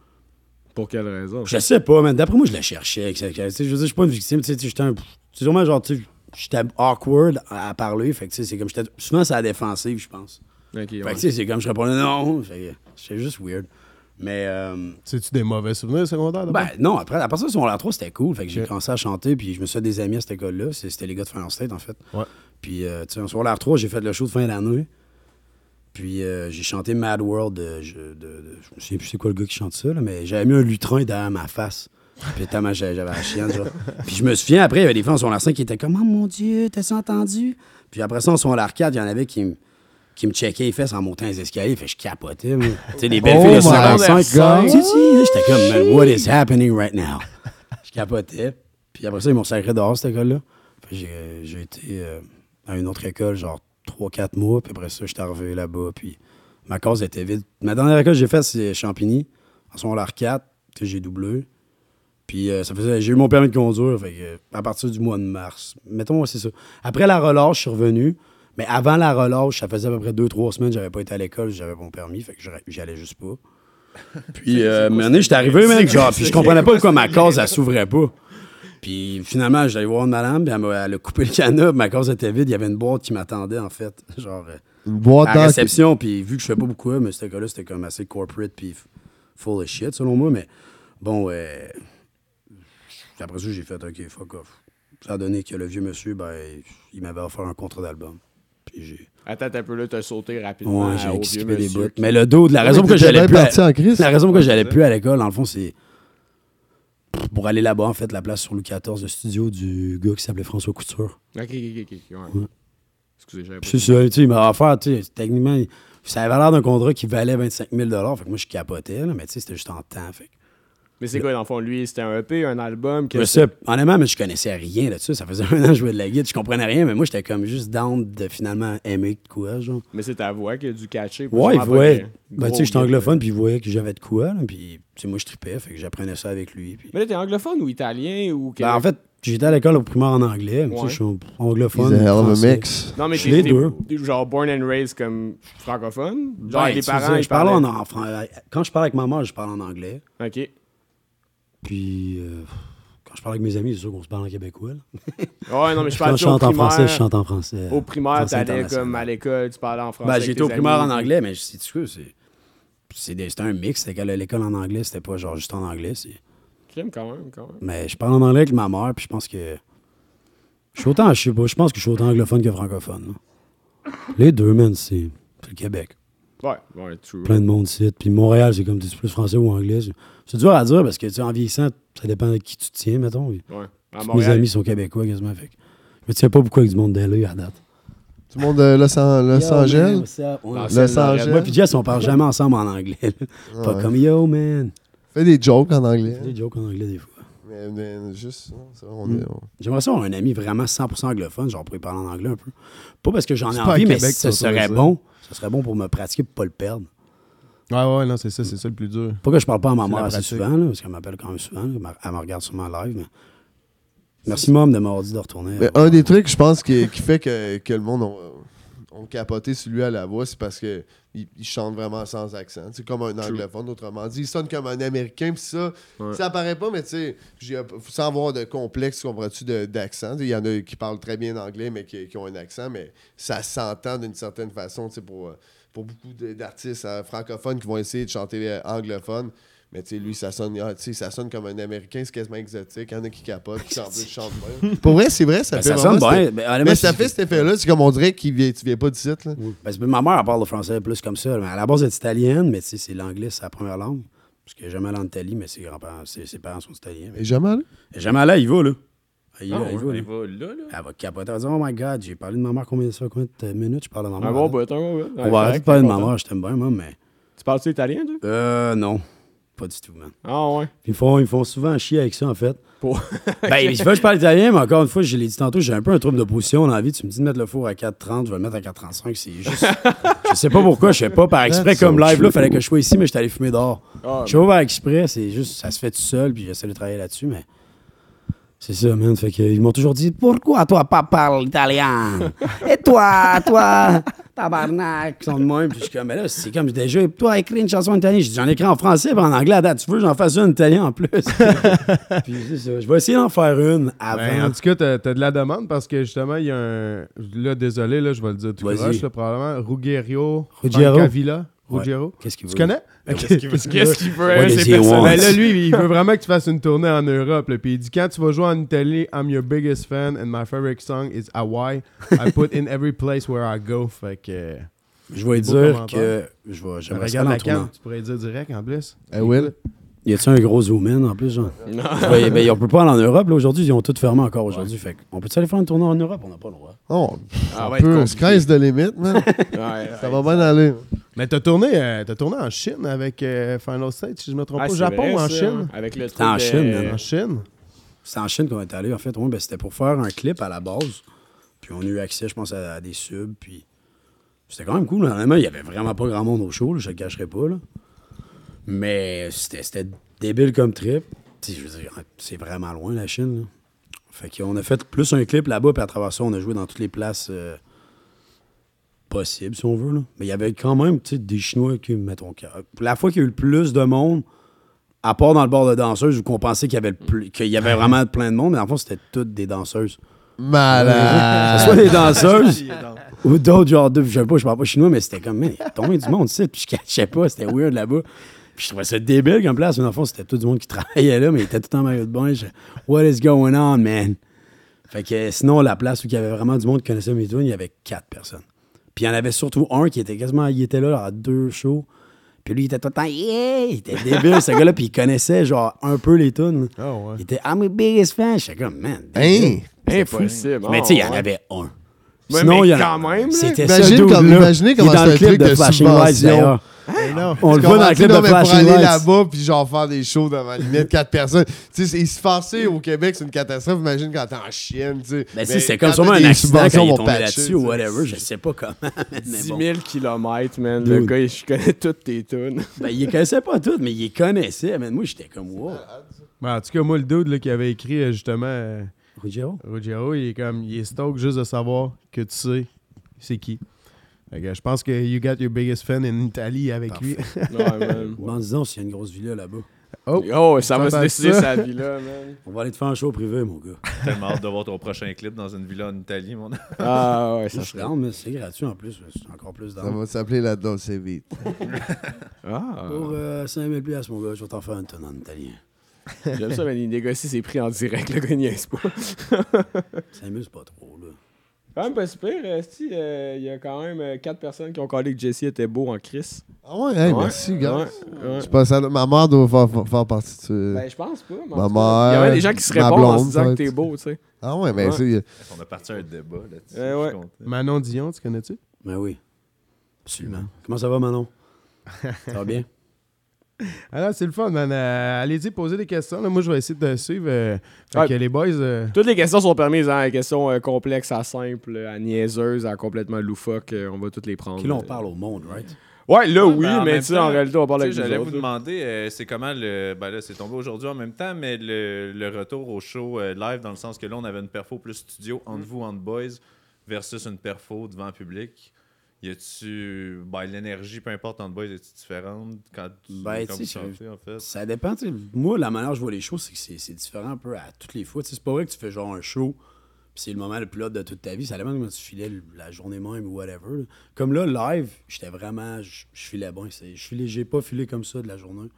Pour quelle raison? Je sais pas, man. D'après moi, je la cherchais. Tu sais, Je veux dire, je suis pas une victime. Tu sais, j'étais un. C'est vraiment genre, tu sais, j'étais awkward à à parler. Fait que, tu sais, c'est comme j'étais. Souvent, c'est à la défensive, je pense. Fait ouais. que, tu sais, c'est comme je répondais non. Fait que C'était juste weird. Mais, euh, C'est-tu des mauvais souvenirs secondaires ben, non, après, à partir de son 3, c'était cool. Fait que j'ai commencé à chanter, puis je me suis fait des amis à cette école-là. C'est- C'était les gars de Final State, en fait. Ouais. Puis, euh, tu sais, en secondaire 3, j'ai fait le show de fin d'année. Puis, euh, j'ai chanté Mad World. De, je, de- de- je me souviens plus c'est quoi le gars qui chante ça, là, mais j'avais mis un lutrin derrière ma face. Puis, tellement j'avais j'avais la chienne, genre. Puis, je me souviens, après, il y avait des fois en 5 qui étaient comme, oh mon Dieu, t'as-tu entendu? Puis, après ça, en secondaire 4, il y en avait qui me qui me checkaient les fesses en montant les escaliers. Fait que je capotais, moi. Tu sais, les belles Oh filles de my secondaire God. 5. Tu sais, J'étais comme, man, what is happening right now? Je capotais. Puis après ça, ils m'ont sacré dehors, cette école-là. Puis j'ai, j'ai été euh, à une autre école, genre 3-4 mois. Puis après ça, j'étais arrivé là-bas. Puis ma case était vide. Ma dernière école que j'ai faite, c'est Champigny. En secondaire 4, que j'ai doublé. Puis euh, ça faisait, j'ai eu mon permis de conduire. Fait que, à partir du mois de mars. Mettons, c'est ça. Après la relâche, je suis revenu. Mais avant la relâche, ça faisait à peu près 2-3 semaines que j'avais pas été à l'école, j'avais mon permis, fait que j'aurais- j'y allais juste pas. Puis, euh, j'étais arrivé, man, genre, puis je comprenais pas pourquoi ma case, elle s'ouvrait pas. Puis, finalement, j'allais voir une madame, puis elle, a coupé le canot, ma case était vide, il y avait une boîte qui m'attendait, en fait, genre, euh, Une boîte à la réception, puis vu que je fais pas beaucoup, mais cette école-là, c'était comme assez corporate, puis full of shit, selon moi, mais bon, euh, après ça, j'ai fait, OK, fuck off. Ça a donné que le vieux monsieur, ben, il m'avait offert un contrat d'album. Puis j'ai... Attends un peu là, t'as sauté rapidement Ouais, à- j'ai skippé des bouts. qui- Mais le dos de la Ouais, raison pourquoi t'étais j'allais plus. parti à- en crise. La raison pourquoi j'allais plus à l'école, dans le fond, c'est pour aller là-bas, en fait, la place sur Louis XIV, le studio du gars qui s'appelait François Couture. Ok, ok, ok, ok. ouais. Ouais. Excusez, j'avais c'est ça, tu sais, il m'a offert, tu sais, techniquement, ça avait l'air d'un contrat qui valait 25 000 Fait que moi, je capotais, là, mais tu sais, c'était juste en temps. Fait que- Mais c'est quoi, dans le fond, lui, c'était un EP, un album? Qu'est-ce sais, honnêtement, mais je connaissais rien là-dessus. Ça faisait un an que je jouais de la guitare, je comprenais rien, mais moi, j'étais comme juste down de finalement aimer de quoi, genre. Mais c'est ta voix qui a dû catcher. pour Ouais, il voyait. Ben, tu sais, j'étais anglophone, puis il voyait que j'avais de quoi, là, puis sais, moi, je tripais, fait que j'apprenais ça avec lui. Puis... Mais là, t'es anglophone ou italien ou. Ben, en fait, j'étais à l'école au primaire en anglais, mais tu sais, Ouais. je suis anglophone. a hell of a français. mix. Non, mais je t'es, les deux. genre born and raised comme francophone? Genre, Ben, les parents, sais, je parle en, en fran- Quand je parle avec ma mère, je parle en anglais. Ok. Puis euh, quand je parle avec mes amis, c'est sûr qu'on se parle en québécois. là. Ouais, non, mais je Quand parle je au chante en primaire. français, je chante en français. Au primaire, t'allais comme à l'école, tu parlais en français. Ben, j'étais au primaire en anglais, mais c'est tu sais, c'est c'est c'était un mix. C'était qu'à l'école en anglais, c'était pas genre juste en anglais. c'est- Crime quand même, quand même. Mais je parle en anglais avec ma mère, puis je pense que je suis autant, je sais pas, je pense que je suis autant anglophone que francophone. là. Les deux, man, c'est le Québec. Ouais, ouais, true. plein de monde ici. Puis Montréal, c'est comme tu plus français ou anglais. C'est- dur à dire parce que tu sais, en vieillissant, ça dépend de qui tu te tiens, mettons. Ouais. À Montréal, Mes amis sont québécois quasiment. Fait. Je me tiens pas beaucoup avec du monde d'LA à date. Tout le monde de Los, An- Los Yo, man, Angeles? what's up? Ouais. Los Angeles. Moi puis Jess, on parle jamais ensemble en anglais. là. Pas Ouais. comme yo, man. Fait des jokes en anglais. Des jokes en anglais des fois. Mais, mais juste, non, ça, on Mm. est. on- J'aimerais ça avoir un ami vraiment 100% anglophone, genre pour y parler en anglais un peu. Pas parce que j'en ai envie, mais Québec, ce serait bon. Ce serait bon pour me pratiquer pour pas le perdre. Ouais, ouais, non, c'est ça, c'est ça le plus dur. Pas que je parle pas à ma mère assez souvent, là, parce qu'elle m'appelle quand même souvent. là. Elle me- regarde sûrement en live. Mais... Merci, Mom, de m'avoir dit de retourner. Mais un des trucs, je pense, qui, qui fait que, que le monde ont capoté sur lui à la voix, c'est parce que il, il chante vraiment sans accent. C'est comme un anglophone, autrement dit. Il sonne comme un américain, puis ça, Ouais. ça apparaît pas, mais tu sais, sans avoir de complexe, comprends-tu, d'accent. Il y en a qui parlent très bien anglais, mais qui, qui ont un accent, mais ça s'entend d'une certaine façon, tu sais, pour, pour beaucoup d'artistes euh, francophones qui vont essayer de chanter euh, anglophone. Mais tu sais, lui, ça sonne, ah, tu sais, ça sonne comme un américain, c'est quasiment exotique. Il y en a qui capotent, qui en plus chantent bien. Pour vrai, c'est vrai, ça Ben, fait ça sonne bien. Ben, honnêtement, mais ça fait cet effet-là, c'est comme on dirait qu'il vient, tu viens pas d'ici, là. Oui. Ben, ma mère, elle parle le français plus comme ça. Mais à la base, elle est italienne, mais tu sais, c'est l'anglais, c'est sa première langue. Parce qu'elle n'est jamais allée en Italie, mais ses grands-parents, ses, ses parents sont italiens. Mais... Et jamais allé? Elle jamais allée, il va, là. Il, Ah, va, il va, ouais, là. il va là, là. Elle va capoter. Elle va dire Oh my god, j'ai parlé de ma mère combien de, ça, combien de minutes je parle de ma mère Un bon bout, un bon. On va arrêter de parler de ma mère, je t'aime bien, moi, mais. Tu parles-tu italien, toi? Euh, non. Pas du tout, man. Ah ouais. Ils font, ils font souvent chier avec ça, en fait. Pour- Ben, que je parle italien, mais encore une fois, je l'ai dit tantôt, j'ai un peu un trouble de position dans la vie. Tu me dis de mettre le four à 4,30, je vais le mettre à 4,35. C'est juste. je sais pas pourquoi, je sais pas par exprès comme live là, fallait que je sois ici, mais j'étais allé fumer dehors. Ah, Je sais pas par exprès, c'est juste, ça se fait tout seul, puis j'essaie de travailler là-dessus, mais. C'est ça, man. Fait que, ils m'ont toujours dit Pourquoi toi pas parler italien Et toi, toi, tabarnak Ils sont de même. Puis je suis comme Mais là, c'est comme déjà, toi, écris une chanson en italien. J'ai dit J'en écris en français, puis en anglais à date. Tu veux, que j'en fasse une en italien en plus? puis c'est ça. Je vais essayer d'en faire une avant. Ben, en tout cas, t'as as de la demande parce que justement, il y a un. Là, désolé, là, je vais le dire tout croche, là, probablement. Ruggiero. Ruggiero? Francavilla. Ouais. Ruggiero. Qu'est-ce qu'il Tu veut? connais? Qu'est-ce qu'il veut? Qu'est-ce qu'il veut? Ben là, lui, il veut vraiment que tu fasses une tournée en Europe. là. Puis il dit quand tu vas jouer en Italie, I'm your biggest fan and my favorite song is Hawaii. I put in every place where I go. Fait que. Je vais dire que je vais, j'aimerais ça regarde en la tournant. cam, tu pourrais dire direct en plus. Eh, Will? Y a-tu un gros zoom-in en plus, genre? Non. Ouais, ben, on peut pas aller en Europe, là, aujourd'hui. Ils ont tout fermé encore aujourd'hui. Fait on peut-tu aller faire un tournoi en Europe? On n'a pas le droit. Oh, Ah, on peut, compliqué. sky's the limit, man. Ouais, Ça va bien aller. Mais t'as tourné, euh, t'as tourné en Chine avec euh, Final State, si je me trompe Ah, pas. Au Japon vrai, ou en ça, Chine? Avec le C'était en de- Chine, man. En Chine? C'est en Chine qu'on est allé, en fait. Ouais, ben, c'était pour faire un clip à la base. Puis on a eu accès, je pense, à, à des subs. Puis c'était quand même cool. Honnêtement, il y avait vraiment pas grand monde au show, là, je le cacherai pas. Là. Mais c'était c'était débile comme trip. Je veux dire, c'est vraiment loin, la Chine. là. Fait qu'on a fait plus un clip là-bas, puis à travers ça, on a joué dans toutes les places euh, possibles, si on veut. Là. Mais il y avait quand même des Chinois qui, mettons, qui- la fois qu'il y a eu le plus de monde, à part dans le bord de danseuses, où qu'on pensait qu'il y avait, le plus- qu'il y avait vraiment plein de monde, mais en fait, c'était toutes des danseuses. Malade. Soit des danseuses ou d'autres, genre, de, je sais pas, je parle pas chinois, mais c'était comme, man, il y a tombé du monde, tu sais, puis je cachais pas, c'était weird là-bas. Puis je trouvais ça débile comme place, mais dans le fond, c'était tout du monde qui travaillait là, mais il était tout en maillot de bain. Je, What is going on, man? Fait que sinon, la place où il y avait vraiment du monde qui connaissait mes tunes, il y avait quatre personnes. Puis il y en avait surtout un qui était quasiment, il était là à deux shows. Puis lui, il était tout le temps, yeah! Il était débile, ce gars-là, puis il connaissait, genre, un peu les tunes. Ah ouais. Il était, I'm a biggest fan. J'étais comme, man. Hein? Impossible. Mais Ah, tu sais, il y en ouais. avait un. Ouais, Sinon, mais il y en a- quand même, là. C'était ça, comme- imaginez comment le un clip truc de de Flashing Lights, d'ailleurs. Hey, non. On le voit dans le clip Non, de mais pour aller là-bas, puis genre faire des shows devant limite quatre personnes. Tu sais, il se passer au Québec, c'est une catastrophe. Imagine quand t'es en chienne, tu sais. Ben, si, c'est comme sûrement un accident quand il est tombé là-dessus ou whatever. Je sais pas comment. mais 10 bon. 000 km, man. Le gars, je connais toutes tes tunes. Ben, il les connaissait pas toutes, mais il les connaissait. Mais moi, j'étais comme, wow. Ben, en tout cas, moi, le dude là, qui avait écrit euh, justement euh, Ruggiero? Ruggiero, il est comme, il est stoked juste de savoir que tu sais c'est qui. Je pense que you got your biggest fan in Italie avec lui. Ouais, man. Bon, disons s'il y a une grosse villa là-bas. Oh, Oh, ça va se décider ça? sa vie là, man. On va aller te faire un show privé, mon gars. Tellement hâte de voir ton prochain clip dans une villa en Italie, mon Ah ouais, Ça, ça je suis serait. down, mais c'est gratuit en plus. C'est encore plus Ça down. va s'appeler la Dolce Vita. Ah, Pour euh, 5000 pièces mon gars, je vais t'en faire une tonne en italien. j'aime ça, mais il négocie ses prix en direct, le gars niaise pas. 5000, c'est pas trop, là. Quand même pas super, si, il y a quand même 4 personnes qui ont collé que Jesse était beau en Chris. Ah ouais, hey, Ouais, merci, gars. ouais, ouais. Je pense à ma mère doit faire, faire- partie de ça. Ben, je pense pas. Ma cas, Il y a mère, même des gens qui se répondent en se disant que t'es beau, tu sais. ah ouais, mais Ouais. c'est. On a parti un débat là-dessus. Manon Dion, tu connais-tu? Ben oui. Absolument. Comment ça va, Manon? Ça va bien? Alors, c'est le fun, man. Euh, Allez-y, posez des questions. là. Moi, je vais essayer de suivre. euh, fait Ouais. que les boys. euh, Toutes les questions sont permises, hein. Les questions euh, complexes à simples, à niaiseuses, à complètement loufoques. on va toutes les prendre. Qui là, on parle au monde, right? Ouais, là, Ouais, oui, ben, en mais tu sais, en réalité, on parle avec J'allais vous demander, euh, c'est comment le. Ben là, c'est tombé aujourd'hui en même temps, mais le, le retour au show euh, live, dans le sens que là, on avait une perfo plus studio Mm. entre vous, entre boys, versus une perfo devant le public. Y a-tu. Ben, l'énergie, peu importe, entre boys, est-tu différente quand, tu- Ben, sais, chantez, en fait? Ça dépend. Moi, la manière dont je vois les shows, c'est que c'est différent un peu à toutes les fois. C'est pas vrai que tu fais genre un show, puis c'est le moment le plus hot de toute ta vie. Ça dépend comment tu filais la journée même ou whatever. là. Comme là, live, j'étais vraiment. Je filais bon. c'est- Je filais, j'ai pas filé comme ça de la journée.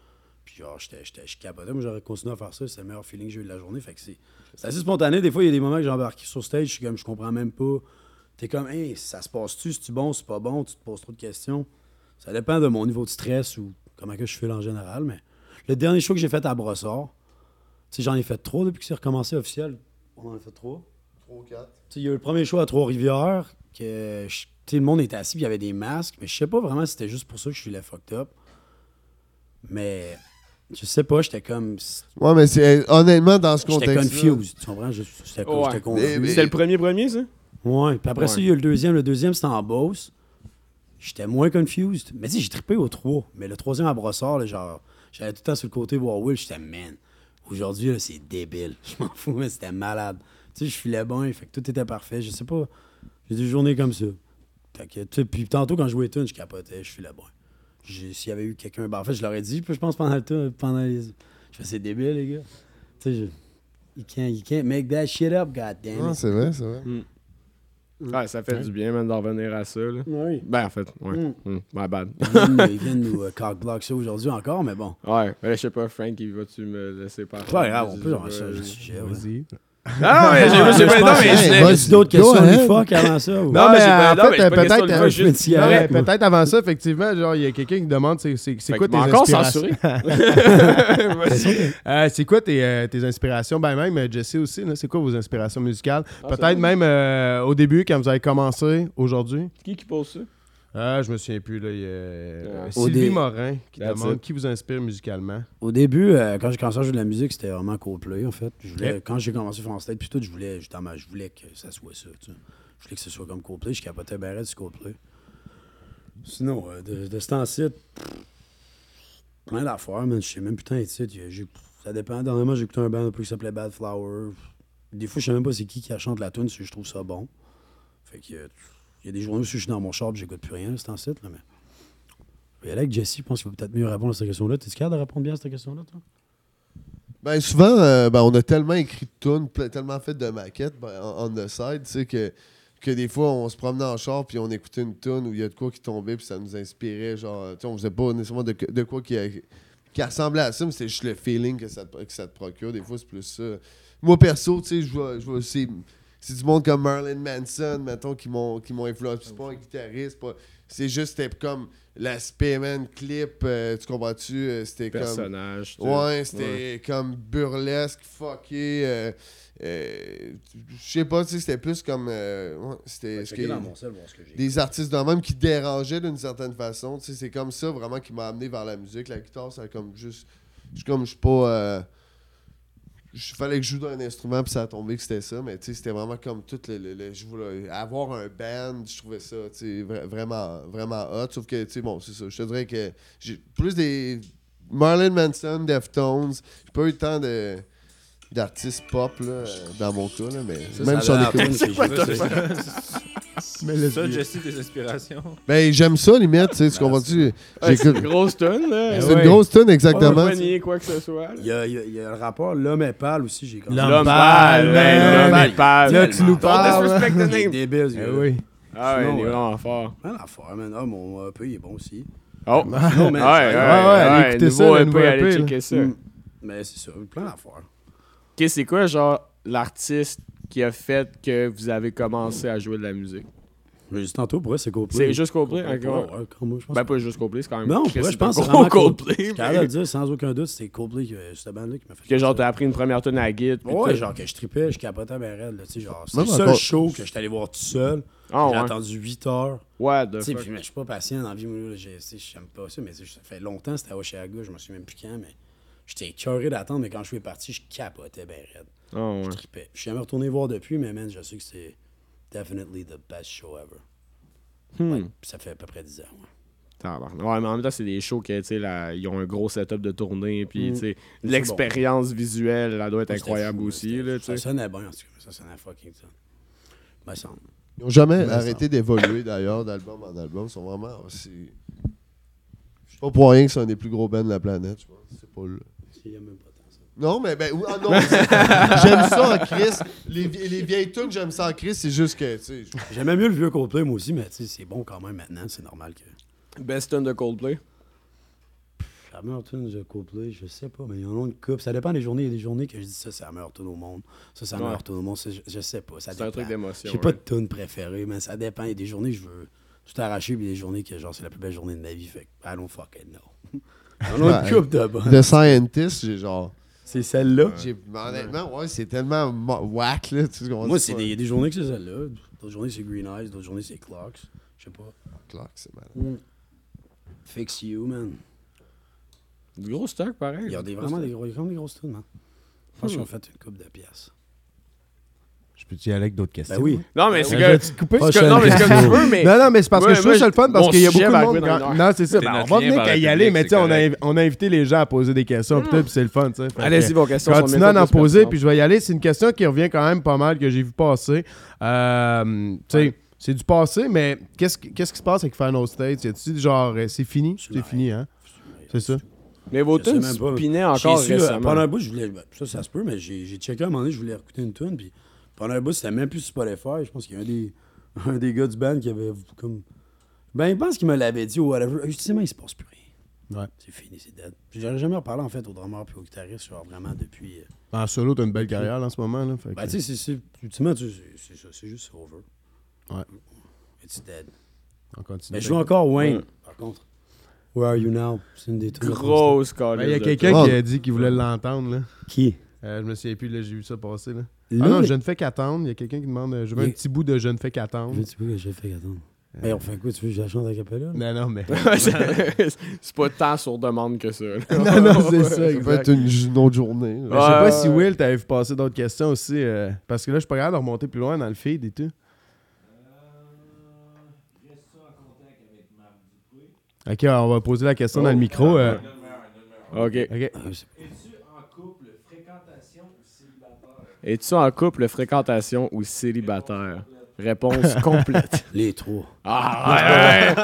Puis genre, j'étais, j'étais, je capotais. Moi, j'aurais continué à faire ça. C'est le meilleur feeling que j'ai eu de la journée. Fait que c'est, c'est assez spontané. Des fois, il y a des moments que j'ai embarqué sur stage, je suis comme, je comprends même pas. T'es comme, hey, ça se passe-tu? C'est-tu bon? C'est pas bon? Tu te poses trop de questions. Ça dépend de mon niveau de stress ou comment que je file en général. Mais le dernier show que j'ai fait à Brossard, tu sais, j'en ai fait trois depuis que c'est recommencé officiel. On en a fait trois. Tu sais, Il y a eu le premier show à Trois-Rivières, que je- tu sais, le monde était assis, puis il y avait des masques, mais je sais pas vraiment si c'était juste pour ça que je filais fucked up. Mais je sais pas, j'étais comme. Ouais, mais c'est honnêtement dans ce J'étais contexte. confused. Tu comprends? J'étais Ouais. j'étais confus. C'était le premier premier, ça? Ouais. Puis après ça, il y a eu le deuxième. Le deuxième, c'était en Beauce. J'étais moins confused. Mais tu sais, j'ai trippé au 3. Mais le troisième à Brossard, là, genre, j'allais tout le temps sur le côté voir Will. J'étais, man, aujourd'hui, là, c'est débile. Je m'en fous, mais c'était malade. Tu sais, je filais bon, fait que tout était parfait. Je sais pas. J'ai des journées comme ça. Fait que, tu sais, puis tantôt, quand je jouais Tune, je capotais, je filais bon. J'ai- S'il y avait eu quelqu'un. Ben, en fait, je l'aurais dit, puis je pense pendant le pendant les. Je fais, c'est débile, les gars. Tu sais, je. You can't, you can't make that shit up, goddamn. Non, c'est vrai, c'est vrai. Ouais, ça fait du bien, même, d'en revenir à ça, là. Oui. Ben, en fait, ouais. Mm. Mm, my bad. Ils viennent nous- euh, cock-block ça aujourd'hui encore, mais bon. Ouais, mais là, je sais pas, Frank, il va-tu me laisser parler? Pas grave, on peut avoir ça, le je- sujet. ouais. Vas-y. Ah, ouais, j'ai Ah, j'ai je pas non, mais je vas-y. D'autres Go questions de ahead. fuck avant ça? ou- Non, Non, mais mais j'ai pas- en non, mais fait, j'ai pas peut-être question de euh, je juste-. Ouais, peut-être avant ça, effectivement, genre, il y a quelqu'un qui demande c'est c'est- c'est Fait quoi que tes m'a encore inspirations? censuré. Euh, c'est quoi tes, euh, tes inspirations? Ben même, euh, Jesse aussi, là, c'est quoi vos inspirations musicales? Ah, Peut-être même euh, au début, quand vous avez commencé, aujourd'hui? Qui qui pose ça? Ah, je me souviens plus, là. Il y a euh, Sylvie Morin qui That's demande it. qui vous inspire musicalement. Au début, euh, quand j'ai commencé à jouer de la musique, c'était vraiment Coldplay, en fait. Je voulais, Ok. Quand j'ai commencé en stage, puis tout, je voulais, justement, je voulais que ça soit ça, tu sais. Je voulais que ce soit comme Coldplay. Je capotais bien sur Coldplay. Sinon, euh, de, de ce temps-ci, plein d'affaires, man. Je sais même putain, tu sais, ça dépend. Dernièrement, j'ai écouté un band un peu qui s'appelait Bad Flower. Des fois, je sais même pas c'est qui qui chante la tune si je trouve ça bon. Fait que, euh, il y a des journées où je suis dans mon char j'écoute plus rien, c'est en site, là, mais... Et avec Jesse, je pense qu'il va peut-être mieux répondre à cette question-là. T'es capable de répondre bien à cette question-là, toi? Ben souvent, euh, ben, on a tellement écrit de tunes, tellement fait de maquettes ben, on, the side, tu sais, que, que des fois, on se promenait en char puis on écoutait une tune où il y a de quoi qui tombait puis ça nous inspirait, genre, tu sais, on faisait pas nécessairement de, de quoi qui, qui ressemblait à ça, mais c'était juste le feeling que ça, que ça te procure. Des fois, c'est plus ça. Moi, perso, tu sais, je vois, je vois c'est, du monde comme Marilyn Manson, mettons, qui m'ont, qui m'ont influencé. C'est pas un guitariste, pas- c'est juste, c'était comme l'aspect, man, clip, euh, tu comprends-tu? euh, C'était comme... Personnage. Ouais, c'était comme burlesque, fucké. euh, euh, je sais pas, tu sais, c'était plus comme. euh, ouais, c'était ce Checker que- dans mon sel, voir ce que j'ai. des artistes de même qui dérangeaient d'une certaine façon. Tu sais, c'est comme ça vraiment qui m'a amené vers la musique. La guitare, c'est comme juste. Je suis comme, je suis pas. Il fallait que je joue d'un instrument, puis ça a tombé que c'était ça. Mais tu sais, c'était vraiment comme tout le. le- le- je voulais avoir un band, je trouvais ça, tu sais, vra- vraiment, vraiment hot. Sauf que, tu sais, bon, c'est ça. Je te dirais que j'ai plus des. Marlon Manson, Deftones. J'ai pas eu le temps de d'artistes pop là, dans mon cas là, mais Ça, même ça si on c'est Mais le- Ça, Jesse, tes inspirations. ben j'aime ça limite tu sais tu comprends-tu Ouais, c'est une grosse tonne, là. c'est ouais. une grosse tune Pas exactement nier quoi que ce soit. Il y a, il y a- il y a le rapport L'homme est pâle aussi, j'ai comme L'homme L'homme pâle, l'homme Pâle. est pâle. Là, tu nous parles. disrespect the Il est name. débile, oui. Ah ouais, il est euh, vraiment fort. Plein d'affaires, man. Ah, mon EP, il est bon aussi. Oh! Non, mais Ouais, ouais, ça- ouais, écouter ça, EP, allez là. checker ça. Mm. Mais c'est ça, plein d'affaires. Ok, c'est quoi, genre, l'artiste qui a fait que vous avez commencé à jouer de la musique? Mais juste tantôt, pour c'est Coldplay. C'est juste Coldplay? Ouais, ouais, ouais. ouais, moi, je pense. Ben, pas juste Coldplay, c'est quand même. non, pour Chris, vrai, je pense que c'est vraiment Coldplay. Je suis de dire sans aucun doute, c'est Coldplay, que, cette bande-là qui m'a fait Que genre, t'as appris une première tune à Git. puis Ouais, genre que je tripais, je capotais ben raide, là, tu sais, genre, c'est le seul encore- show que j'étais allé voir tout seul. Ah, J'ai ouais. attendu 8 heures. Fuck? puis mais je suis pas patient dans la vie, moi, j'ai- j'aime pas ça, mais ça fait longtemps, c'était à Oshiaga, je me souviens même plus quand, mais j'étais écœuré d'attendre, mais quand je suis parti, je capotais ben raide. Ah, ouais. Je tripais. Je suis jamais retourné voir depuis, mais man, je sais que c'est definitely the best show ever. Hmm. Ouais, ça fait à peu près 10 ans. ouais. Mais en même temps, c'est des shows que, tu sais, là, ils ont un gros setup de tournée, puis, Mm. tu sais, C'est l'expérience visuelle, elle doit être incroyable fou, aussi, là, Ça sais. sonnait bien, en tout cas, ça sonnait fucking ça. Ils n'ont jamais arrêté d'évoluer d'ailleurs d'album en album. Ils sont vraiment aussi. C'est pas pour rien que c'est un des plus gros bands de la planète, je pense. C'est pas le. Il y a. Non, mais ben, oui, ah non, c'est- j'aime ça en Chris. Les, vie- les vieilles tunes, j'aime ça en Chris, c'est juste que, tu sais, je- J'aimais mieux le vieux Coldplay, moi aussi, mais tu sais, c'est bon quand même maintenant, c'est normal que. Best tune de Coldplay. La meilleure tune de Coldplay, je sais pas, mais il y en a une coupe. Ça dépend des journées. Il y a des journées que je dis ça, c'est la meilleure tune au monde. Ça, c'est la Ouais. meilleure tune au monde. Ça, Je, je sais pas. C'est un truc d'émotion. J'ai pas de tune préférée, mais ça dépend. Il y a des journées que je veux tout arracher, puis des journées que genre c'est la plus belle journée de ma vie. Fait que I don't fucking know. Il y en a une coupe de bonnes. The Scientist, j'ai genre. C'est celle-là? j'ai- Honnêtement, ouais, c'est tellement mo- whack, là. Tu sais Moi, c'est c'est pas- des, il y a des journées que c'est celle-là. D'autres journées, c'est Green Eyes. D'autres journées, c'est Clocks. Je sais pas. Clark, c'est malade. Fix You, man. Gros stock, pareil. Il y a des, vraiment des, gros, il y a quand même des grosses tunes, man. Je pense qu'ils ont fait une coupe de pièces. Je peux-tu y aller avec d'autres questions? Ben oui. Non, mais c'est Ben, je vais que. te couper. c'est que- Non, mais c'est comme tu veux, mais. Non, non, mais c'est parce Ouais, que je trouve ça le fun parce qu'il y a beaucoup de monde. quand- Non, c'est ça. Ben, on va venir qu'à y le aller, mais tu sais, c'est on on a invité les gens à poser des questions, tout, puis c'est le fun, tu sais. Allez-y, vos questions. bien d'en poser, puis je vais y aller. C'est une question qui revient quand même pas mal, que j'ai vu passer. Euh, tu sais, c'est du passé, mais qu'est-ce qui qu'est-ce qui se passe avec Final State? Y a-tu genre, euh, c'est fini? C'est fini, hein? C'est ça? Mais vos tunes même pas. spinaient encore euh, récemment. pendant un bout, je voulais. ça, ça se peut, mais j'ai j'ai checké à un moment donné, je voulais écouter une tune, puis pendant un bout, c'était même plus sur Spotify. Je pense qu'il y a un des, un des gars du band qui avait comme. Ben, il pense qu'il me l'avait dit ou whatever. Justement, il se passe plus rien. Ouais. C'est fini, c'est dead. J'aurais jamais reparlé en fait au drummer puis au guitariste, genre vraiment depuis. euh, En solo, t'as une belle carrière là, en ce moment. Là, fait que- Ben, tu sais, c'est- c'est. Ultimement, tu sais, c'est c'est ça, c'est juste over. Ouais. It's dead. on continue. Mais je joue encore Wayne, Ouais. par contre. Where are you now? C'est une des tunes. Grosse Ben, Il y a quelqu'un qui a dit qu'il voulait l'entendre. là. Qui? Euh, je me souviens plus, là, j'ai vu ça passer. Là. Là, Ah non, je ne fais qu'attendre. Il y a quelqu'un qui demande euh, Je veux un petit bout de Je ne fais qu'attendre. Veux-tu veux que j'ai fait attendre? Mais on fait quoi? Tu veux que je la chante à capella? Non, non, mais. c'est pas tant sur demande que ça. non, non, c'est ça. Ça peut être une, une autre journée. là. Mais Je sais pas Ouais, si ouais. Will t'avait vu passer d'autres questions aussi. euh, parce que là, je suis pas capable de remonter plus loin dans le feed et tout. Ok, on va poser la question dans le micro. euh, Ok. ok. Ah, c'est- Es-tu en couple, fréquentation ou célibataire? Réponse complète. Les trois. Ah,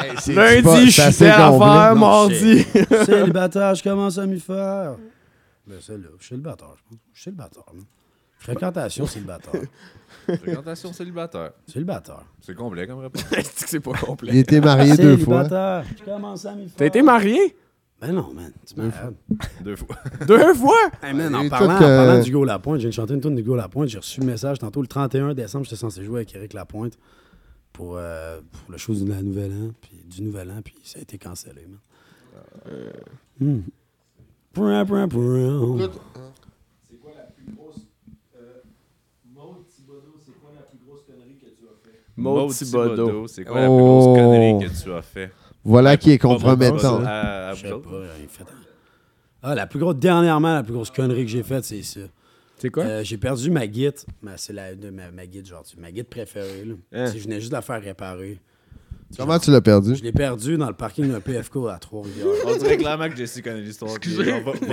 ouais, Lundi, pas- je c'est suis à faire. Mardi. Célibataire, je commence à m'y faire. Ben, celle-là, je suis célibataire, je pense. Je suis célibataire. man. Fréquentation, célibataire. Fréquentation célibataire. Célibataire. C'est complet comme réponse. C'est pas Il complet? était marié deux fois. Célibataire, je commence à m'y faire. T'as été marié? Ben non, man. Tu. Deux fois. Deux fois? Hey, man, Et en parlant, en euh, parlant du Hugo Lapointe, j'ai chanté une tune de Hugo Lapointe. J'ai reçu le message tantôt le 31 décembre. J'étais censé jouer avec Eric Lapointe pour, euh, pour le show du Nouvel An. Puis, du Nouvel An, puis ça a été cancellé, man. Hmm. Brin, brin, brin. Maud Thibodeau. c'est quoi la plus grosse Oh. connerie que tu as fait? Voilà qui est compromettant. Thibodeau, à- à Je sais vous autres? pas, il fait- Ah, la plus grosse, dernièrement, la plus grosse connerie que j'ai faite, c'est ça. C'est quoi? Euh, j'ai perdu ma guide. c'est la, de ma, ma guide, genre, ma guide préférée. Là. Hein? Si Je venais juste de la faire réparer. Comment tu l'as perdu? Je l'ai perdu dans le parking d'un PFK à Trois-Rivières. On dirait clairement que Jesse connaît l'histoire. Mais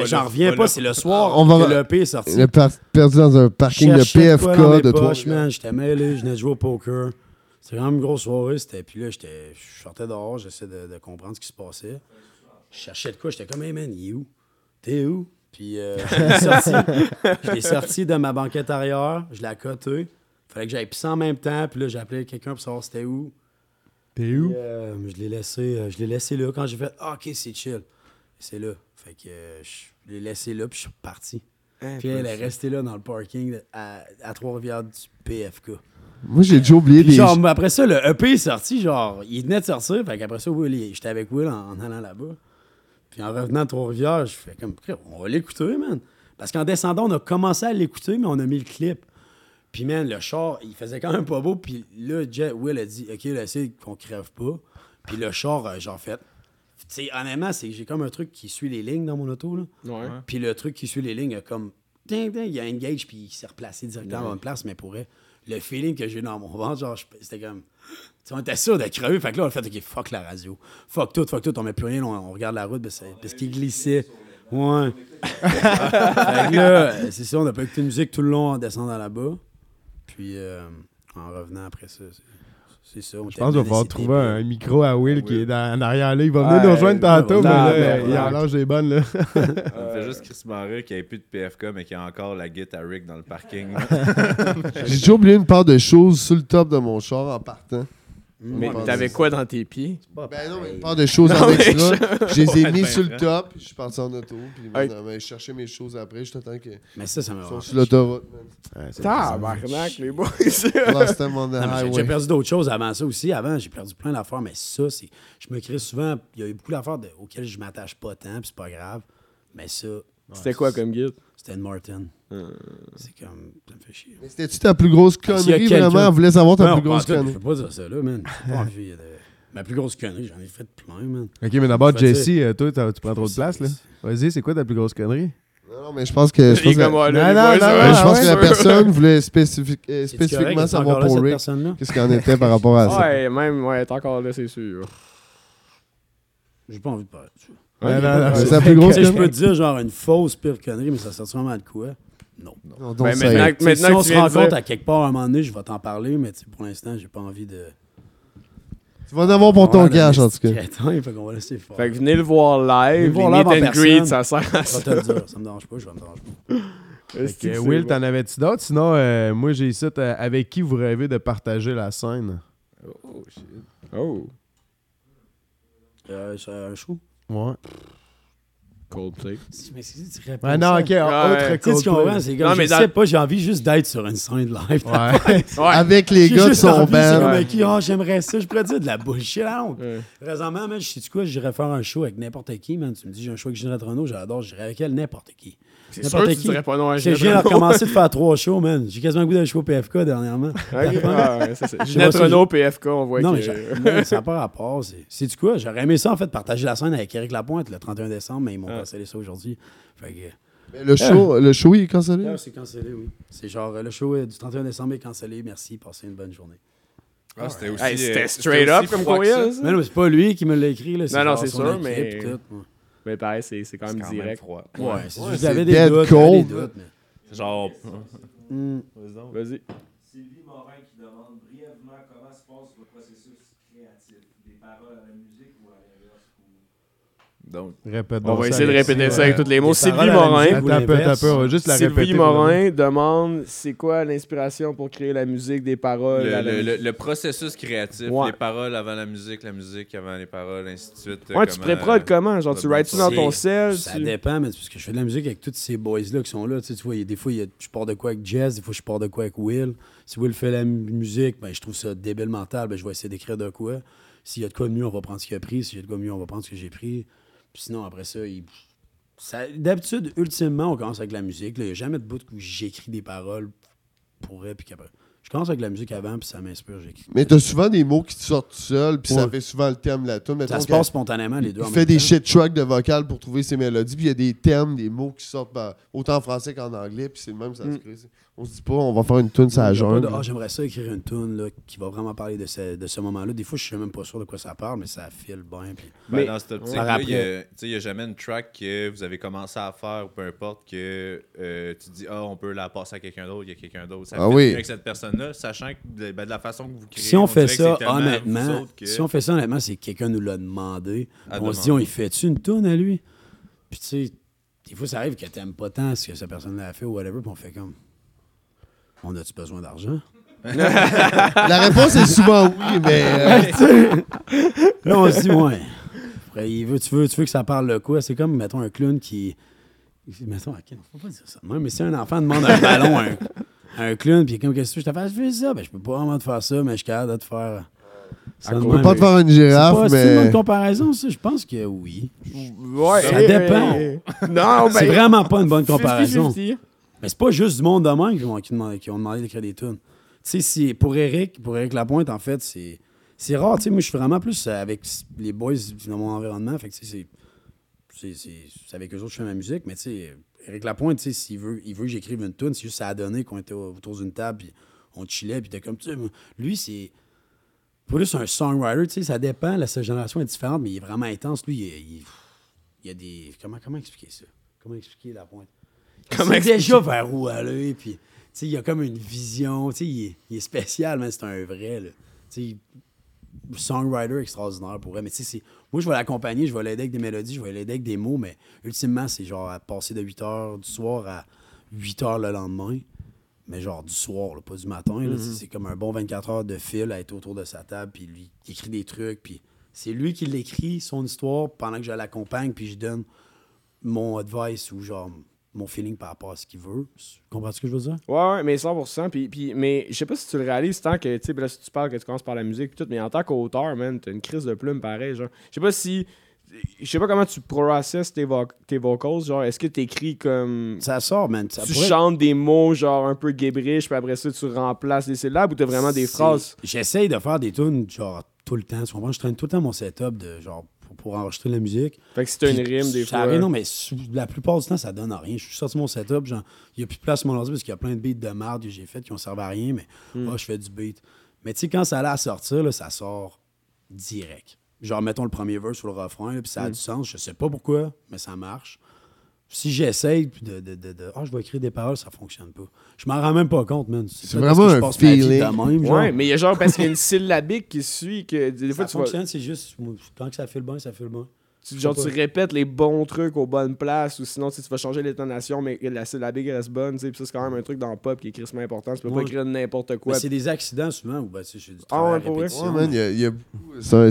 le- j'en reviens pas, le- c'est le soir On va- que le P est sorti. Per- perdu dans un parking de PFK de man. J'étais mêlé, je venais de jouer au poker. C'était vraiment une grosse soirée. C'était... Puis là, j'étais... je sortais dehors, j'essayais de, de comprendre ce qui se passait. Je cherchais de quoi, j'étais comme, hey man, il est où? T'es où? Puis euh, je l'ai sorti. je l'ai sorti de ma banquette arrière, je l'ai accoté. Fallait que j'aille pisser en même temps, puis là, j'ai appelé quelqu'un pour savoir c'était où. T'es Puis, où? euh, je l'ai laissé, euh, je l'ai laissé là. Quand j'ai fait, ah, ok, c'est chill. C'est là. Fait que euh, je l'ai laissé là, puis je suis reparti. Puis elle est restée là dans le parking à, à Trois-Rivières du PFK. Moi, j'ai déjà oublié Puis des. genre, après ça, le EP est sorti, genre, il venait de sortir. Fait qu'après ça, Will, il- j'étais avec Will en, en allant là-bas. Puis en revenant de Trois-Rivières, je fais comme, on va l'écouter, man. Parce qu'en descendant, on a commencé à l'écouter, mais on a mis le clip. Puis, man, le char, il faisait quand même pas beau. Puis là, Jet, Will a dit, OK, là, c'est qu'on crève pas. Puis le char, euh, genre, fait. Tu sais, honnêtement, c'est que j'ai comme un truc qui suit les lignes dans mon auto, là. Ouais. Puis le truc qui suit les lignes, a comme. Ding, ding, il y a un gauge, puis il s'est replacé directement à la bonne place, mais pour vrai, le feeling que j'ai dans mon ventre, genre, c'était comme. On était sûr de crever, fait que là, on a fait, OK, fuck la radio. Fuck tout, fuck tout, on met plus rien, on, on regarde la route, parce, que- parce qu'il glissait. Ouais. fait que là, c'est ça, on n'a pas écouté de musique tout le long en descendant là-bas. Puis, euh, en revenant après ça, c'est- ça. on Je pense qu'il va falloir trouver un micro à Will qui est dans, en arrière là. Il va venir Ouais, nous rejoindre tantôt, mais là, il a l'âge des bonnes, là. Me fait juste Chris qu'il n'y ait plus de PFK, mais qu'il y a encore la guitare à Rick dans le parking. J'ai déjà oublié une part de choses sur le top de mon char en partant. Mais t'avais quoi dans tes pieds? Ben non, mais une part de choses en extra. Je les ai mis ben, sur le top, puis je suis parti en auto, puis ben, je cherchais mes choses après, je t'attends qu'ils Mais ça, ça m'a sont vraiment sur fait l'autoroute. man. Tabarnak, les boys. Là, c'était mon Non, mais j'ai- highway. J'ai perdu d'autres choses avant ça aussi. Avant, j'ai perdu plein d'affaires, mais ça, c'est. Je me crée souvent. Il y a eu beaucoup d'affaires auxquelles je m'attache pas tant, puis c'est pas grave. Mais ça. C'était quoi comme guide? C'était une Martin. C'est comme. Ça me fait chier. Mais C'était-tu ta plus grosse connerie, vraiment? On voulait savoir ta Non, plus grosse connerie. Je peux pas dire ça là, man. J'ai pas envie de. Ma plus grosse connerie, j'en ai fait plein, man. Ok, mais d'abord, Jesse, euh, toi, tu prends trop de place, là. Vas-y, c'est quoi ta plus grosse connerie? Non, non, mais je pense que. Je pense que, moi, Non, non, non, je pense que la personne voulait euh, spécifiquement savoir pour Rick qu'est-ce qu'il en était par rapport à ça? Ouais, même, ouais, t'es encore là, c'est sûr. J'ai pas envie de parler dessus. Non, C'est plus grosse je peux te dire, genre, une fausse pire connerie, mais ça sort vraiment de quoi? Non. Non, Ben, donc, maintenant, si on que se rencontre dire- à quelque part à un moment donné, je vais t'en parler, mais pour l'instant, j'ai pas envie de. Tu vas en avoir pour ton cash, en tout cas. crétin, fait qu'on va laisser faire. Fait que venez le voir live. Venez le voir live en greet, personne. ça sert à Je vais ça. te le dire, ça me dérange pas, je vais me dérange pas. Que, Will, t'en avais-tu d'autres? Sinon, euh, moi, j'ai ici, euh, avec qui vous rêvez de partager la scène? Oh, shit. Oh, Euh, c'est un show? Ouais. Coldplay. Mais si tu réponds Ouais, non, ok, Ouais. autre Coldplay. c'est comme, Non, je mais dans- sais pas, j'ai envie juste d'être sur une scène live. Ouais. Ouais. Avec les J'ai gars de juste son envie, c'est comme band. avec qui, ah, j'aimerais ça, je pourrais dire de la bullshit. Non. Ouais. Man, je sais-tu quoi, j'irais faire un show avec n'importe qui, man. Tu me dis, j'ai un show avec Ginette Renault, j'adore, j'irais avec elle, n'importe qui. C'est sûr que tu qui. dirais pas non à viens Ginette de faire trois shows, man. J'ai quasiment le goût d'un show PFK dernièrement. Ok, ah, ouais, c'est ça. Ginette Renault, PFK, on voit non, que... mais j'ai- non, ça n'a pas rapport. c'est- Sais-tu quoi? J'aurais aimé ça, en fait, partager la scène avec Eric Lapointe le 31 décembre, mais ils m'ont Ah. cancellé ça aujourd'hui. Fait que. Mais Le show, le show, il est cancellé? Ah, c'est cancellé, oui. C'est genre, euh, le show euh, du 31 décembre est cancellé. Merci, passez une bonne journée. Ah, c'était aussi. Hey, c'était euh, straight up aussi comme courriel, ça. ça. Mais non, mais c'est pas lui qui me l'a écrit. Là, Non, non, c'est sûr, mais- ouais. Mais pareil, c'est c'est quand même C'est quand même direct. froid. Ouais, c'est Ouais, juste, c'est j'avais des doutes. j'avais des cold. doutes, mais- Genre. Hmm. Vas-y. Sylvie Morin qui demande brièvement comment se passe le processus créatif, des paroles à la musique ou à l'inverse. ou- Donc, Répète On va essayer de répéter ça avec tous les mots. Sylvie Morin. musique. Attends un peu, attends un peu, on va juste la Sylvie répéter. Morin demande c'est quoi l'inspiration pour créer la musique, des paroles. le, processus créatif, Ouais. les paroles avant la musique, la musique avant les paroles, ainsi de suite. Ouais, tu pré-prod comment? Genre, tu writes-tu dans ton sel Ça tu- dépend, mais c'est parce que je fais de la musique avec tous ces boys-là qui sont là. Tu, sais, tu vois, il y a des fois, il y a- je pars de quoi avec Jazz, des fois, je pars de quoi avec Will. Si Will fait la mu- musique, ben, je trouve ça débile mental, ben, je vais essayer d'écrire de quoi. S'il y a de quoi de mieux, on va prendre ce qu'il a pris. S'il y a de quoi de mieux, on va prendre ce que j'ai pris. Puis sinon, après ça, il- ça- d'habitude, ultimement, on commence avec la musique. là. Il n'y a jamais de bout où j'écris des paroles pour elle, puis qu'après. Je commence avec la musique avant, puis ça m'inspire, j'écris. Mais t'as souvent des mots qui te sortent tout seul, puis ça fait souvent le thème la tune. Ça se passe spontanément, les deux. en Il même fait des temps. shit tracks de vocal pour trouver ses mélodies, puis il y a des thèmes, des mots qui sortent par- autant en français qu'en anglais, puis c'est le même, ça se Mm. crée. On se dit pas, on va faire une tune sur la jungle. Ah, j'aimerais ça écrire une tune là, qui va vraiment parler de ce, de ce moment-là. Des fois, je suis même pas sûr de quoi ça parle, mais ça file bien. Puis... Ben, Mais- dans cette optique, il n'y a, tu sais, y a jamais une track que vous avez commencé à faire, ou peu importe, que euh, tu dis, ah, on peut la passer à quelqu'un d'autre, il y a quelqu'un d'autre. Ça Ah oui. mieux avec cette personne-là, sachant que de, ben, de la façon que vous créez. Si on fait ça, honnêtement, autres que- si on fait ça, honnêtement, c'est que quelqu'un nous l'a demandé. À on se dit, on y fait-tu une tune à lui? Puis tu sais, des fois, ça arrive que t'aimes pas tant ce que cette personne-là a fait ou whatever, puis on fait comme. On a-tu besoin d'argent? La réponse est souvent oui, mais. euh, Là, on se dit, ouais. Après, il veut, tu, veux, tu veux que ça parle de quoi? C'est comme, mettons, un clown qui. Mettons, ok, non, faut pas dire ça. même, mais si un enfant demande un ballon à un, un clown, puis comme, qu'est-ce que je te fais? Je fais ça. Ben, je peux pas vraiment te faire ça, mais je suis capable de te faire. ça de cause- On peut pas te faire une girafe, pas- C'est une bonne mais. comparaison, ça? Je pense que oui. Ouais, Ça dépend. Non, ben. C'est vraiment pas une bonne comparaison. 50-50. Mais c'est pas juste du monde de qui, qui demandent- qui ont demandé d'écrire des tunes. Tu sais, si- pour Eric, pour Eric Lapointe, en fait, c'est, c'est rare. Tu sais, moi, je suis vraiment plus avec les boys dans mon environnement. Fait que, tu sais, c'est, avec eux autres que je fais ma musique. Mais, tu sais, Eric Lapointe, tu sais, s'il veut, il veut que j'écrive une tune, c'est juste ça a donné qu'on était autour d'une table, puis on chillait, puis t'es comme, tu sais, lui, c'est plus un songwriter, tu sais, ça dépend. La sa génération est différente, mais il est vraiment intense. Lui, il, il- il y a des. Comment, comment expliquer ça? Comment expliquer Lapointe? Comment C'est déjà vers où aller, puis tu sais, il a comme une vision, tu sais, il, est- il est spécial, mais c'est un vrai, là. Tu sais, songwriter extraordinaire pour elle, mais tu sais, c'est- moi, je vais l'accompagner, je vais l'aider avec des mélodies, je vais l'aider avec des mots, mais ultimement, c'est genre à passer de 8 h du soir à 8 h le lendemain, mais genre du soir, là, pas du matin. C'est- c'est comme un bon 24 heures de fil à être autour de sa table, puis lui, il écrit des trucs, puis c'est lui qui l'écrit, son histoire, pendant que je l'accompagne, puis je donne mon advice ou genre mon feeling par rapport à ce qu'il veut. Tu comprends ce que je veux dire? Ouais, ouais, mais 100%. Puis, puis, mais je sais pas si tu le réalises tant que, tu sais, là, si tu parles que tu commences par la musique et tout, mais en tant qu'auteur, man, t'as une crise de plume pareil, genre. Je sais pas si. Je sais pas comment tu processes tes, vo- tes vocals, genre, est-ce que t'écris comme. Ça sort, man. Ça tu pourrait- chantes des mots, genre, un peu guébriches, puis après ça, tu remplaces des syllabes ou t'as vraiment des phrases? J'essaye de faire des tunes, genre, tout le temps. Tu comprends? Je traîne tout le temps mon setup de, genre, pour, pour enregistrer la musique. Fait que si t'as une rime, des ça fois. non, mais la plupart du temps, ça donne à rien. Je suis sorti mon setup, genre, il n'y a plus de place sur mon ordi parce qu'il y a plein de beats de marde que j'ai fait qui ont servi à rien, mais Hmm. moi, je fais du beat. Mais tu sais, quand ça allait à sortir, là, ça sort direct. Genre, mettons le premier verse ou le refrain, puis Hmm. ça a du sens. Je sais pas pourquoi, mais ça marche. Si j'essaye de, de, de, de- Ah, je vais écrire des paroles, ça fonctionne pas. Je m'en rends même pas compte, man. C'est vraiment parce que je un passe ma vie feeling. de même, genre. Ouais, mais il y a genre, parce qu'il y a une syllabique qui suit, que des fois, ça vas. fonctionne, c'est juste, quand que ça fait le bien, ça fait le bien. Tu, genre, tu répètes les bons trucs aux bonnes places, ou sinon, tu sais, tu vas changer l'intonation, mais que la syllabique reste bonne, tu sais, puis ça, c'est quand même un truc dans le pop qui est crissement important. Tu peux Ouais. pas écrire n'importe quoi. C'est des accidents souvent, ou ben, j'ai du Ah travail ouais, à pour vrai? répétition, Ouais, man, y a, il y a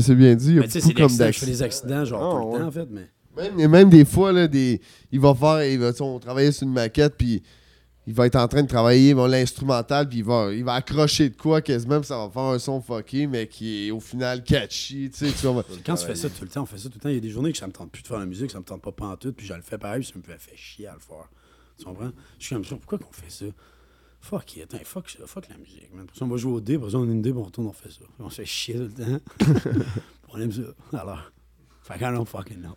C'est bien dit, il y a Mais tu sais, beaucoup c'est des comme accidents, je fais d'accidents. des accidents, genre, Ah, tout le ouais. temps, en fait, mais... Même, même des fois, là, des, il va faire, il on sur une maquette, puis il va être en train de travailler bon, l'instrumental, puis il va, il va accrocher de quoi quasiment, puis ça va faire un son fucké, mais qui est au final catchy, tu sais. vois. Quand tu fais ça tout le temps, on fait ça tout le temps. Il y a des journées que ça me tente plus de faire la musique, ça me tente pas tout, puis je le fais pareil, puis ça me fait chier à le faire. Tu comprends? Je suis comme ça, pourquoi qu'on fait ça? Fuck it, fuck, fuck la musique, man. Pour ça, on va jouer au dé, pour ça, on a une dé, on retourne, on fait ça. On se fait chier tout le temps. on aime ça. Alors, fait I don't fucking know.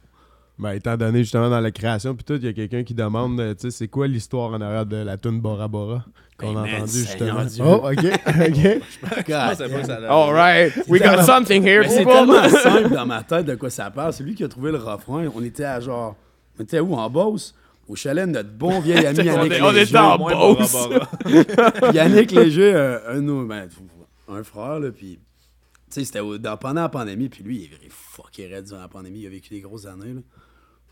Ben, étant donné justement dans la création, puis tout, il y a quelqu'un qui demande, euh, tu sais, c'est quoi l'histoire en arrière de la tune Bora Bora qu'on Ben, a man, entendu Seigneur justement? Dieu. Oh, ok, ok. Je pensais pas que ça allait Alright, we got something here, c'est tellement simple dans ma tête de quoi ça parle. C'est lui qui a trouvé le refrain. On était à genre. On était où En Beauce? Au chalet de notre bon vieil ami Yannick est- on Léger. était en Beauce. Yannick Léger, un, ben, un frère, là, puis. Tu sais, c'était pendant la pandémie, puis lui, il est fucké raide durant la pandémie. Il a vécu des grosses années, là.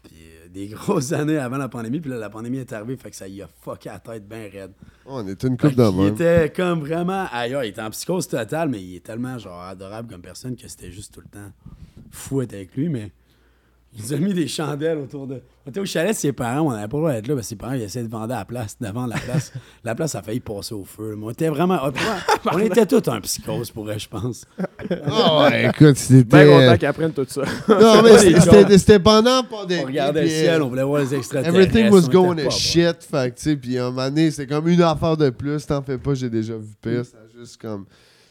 Puis euh, des grosses années avant la pandémie, puis là, la pandémie est arrivée, fait que ça y a fucké la tête bien raide. On était une coupe qu'il même. était comme vraiment ailleurs. Il était en psychose totale, mais il est tellement genre adorable comme personne que c'était juste tout le temps fou avec lui. Mais il nous a mis des chandelles autour de. On était au chalet de ses parents, on n'avait pas le droit d'être là, parce que ses parents ils essayaient de vendre à la place, devant la place. la place a failli passer au feu. Mais on était vraiment. On était tous un psychose pour elle, je pense. Ah ouais, écoute, c'était. Ben content qu'ils apprennent tout ça. Non, mais c'était- pendant pandémie. On regardait le ciel, euh, on voulait voir les extraterrestres. Everything was going to shit. Fait que, tu sais, puis à un moment donné, c'est comme une affaire de plus. T'en fais pas, j'ai déjà vu pire. C'est juste comme.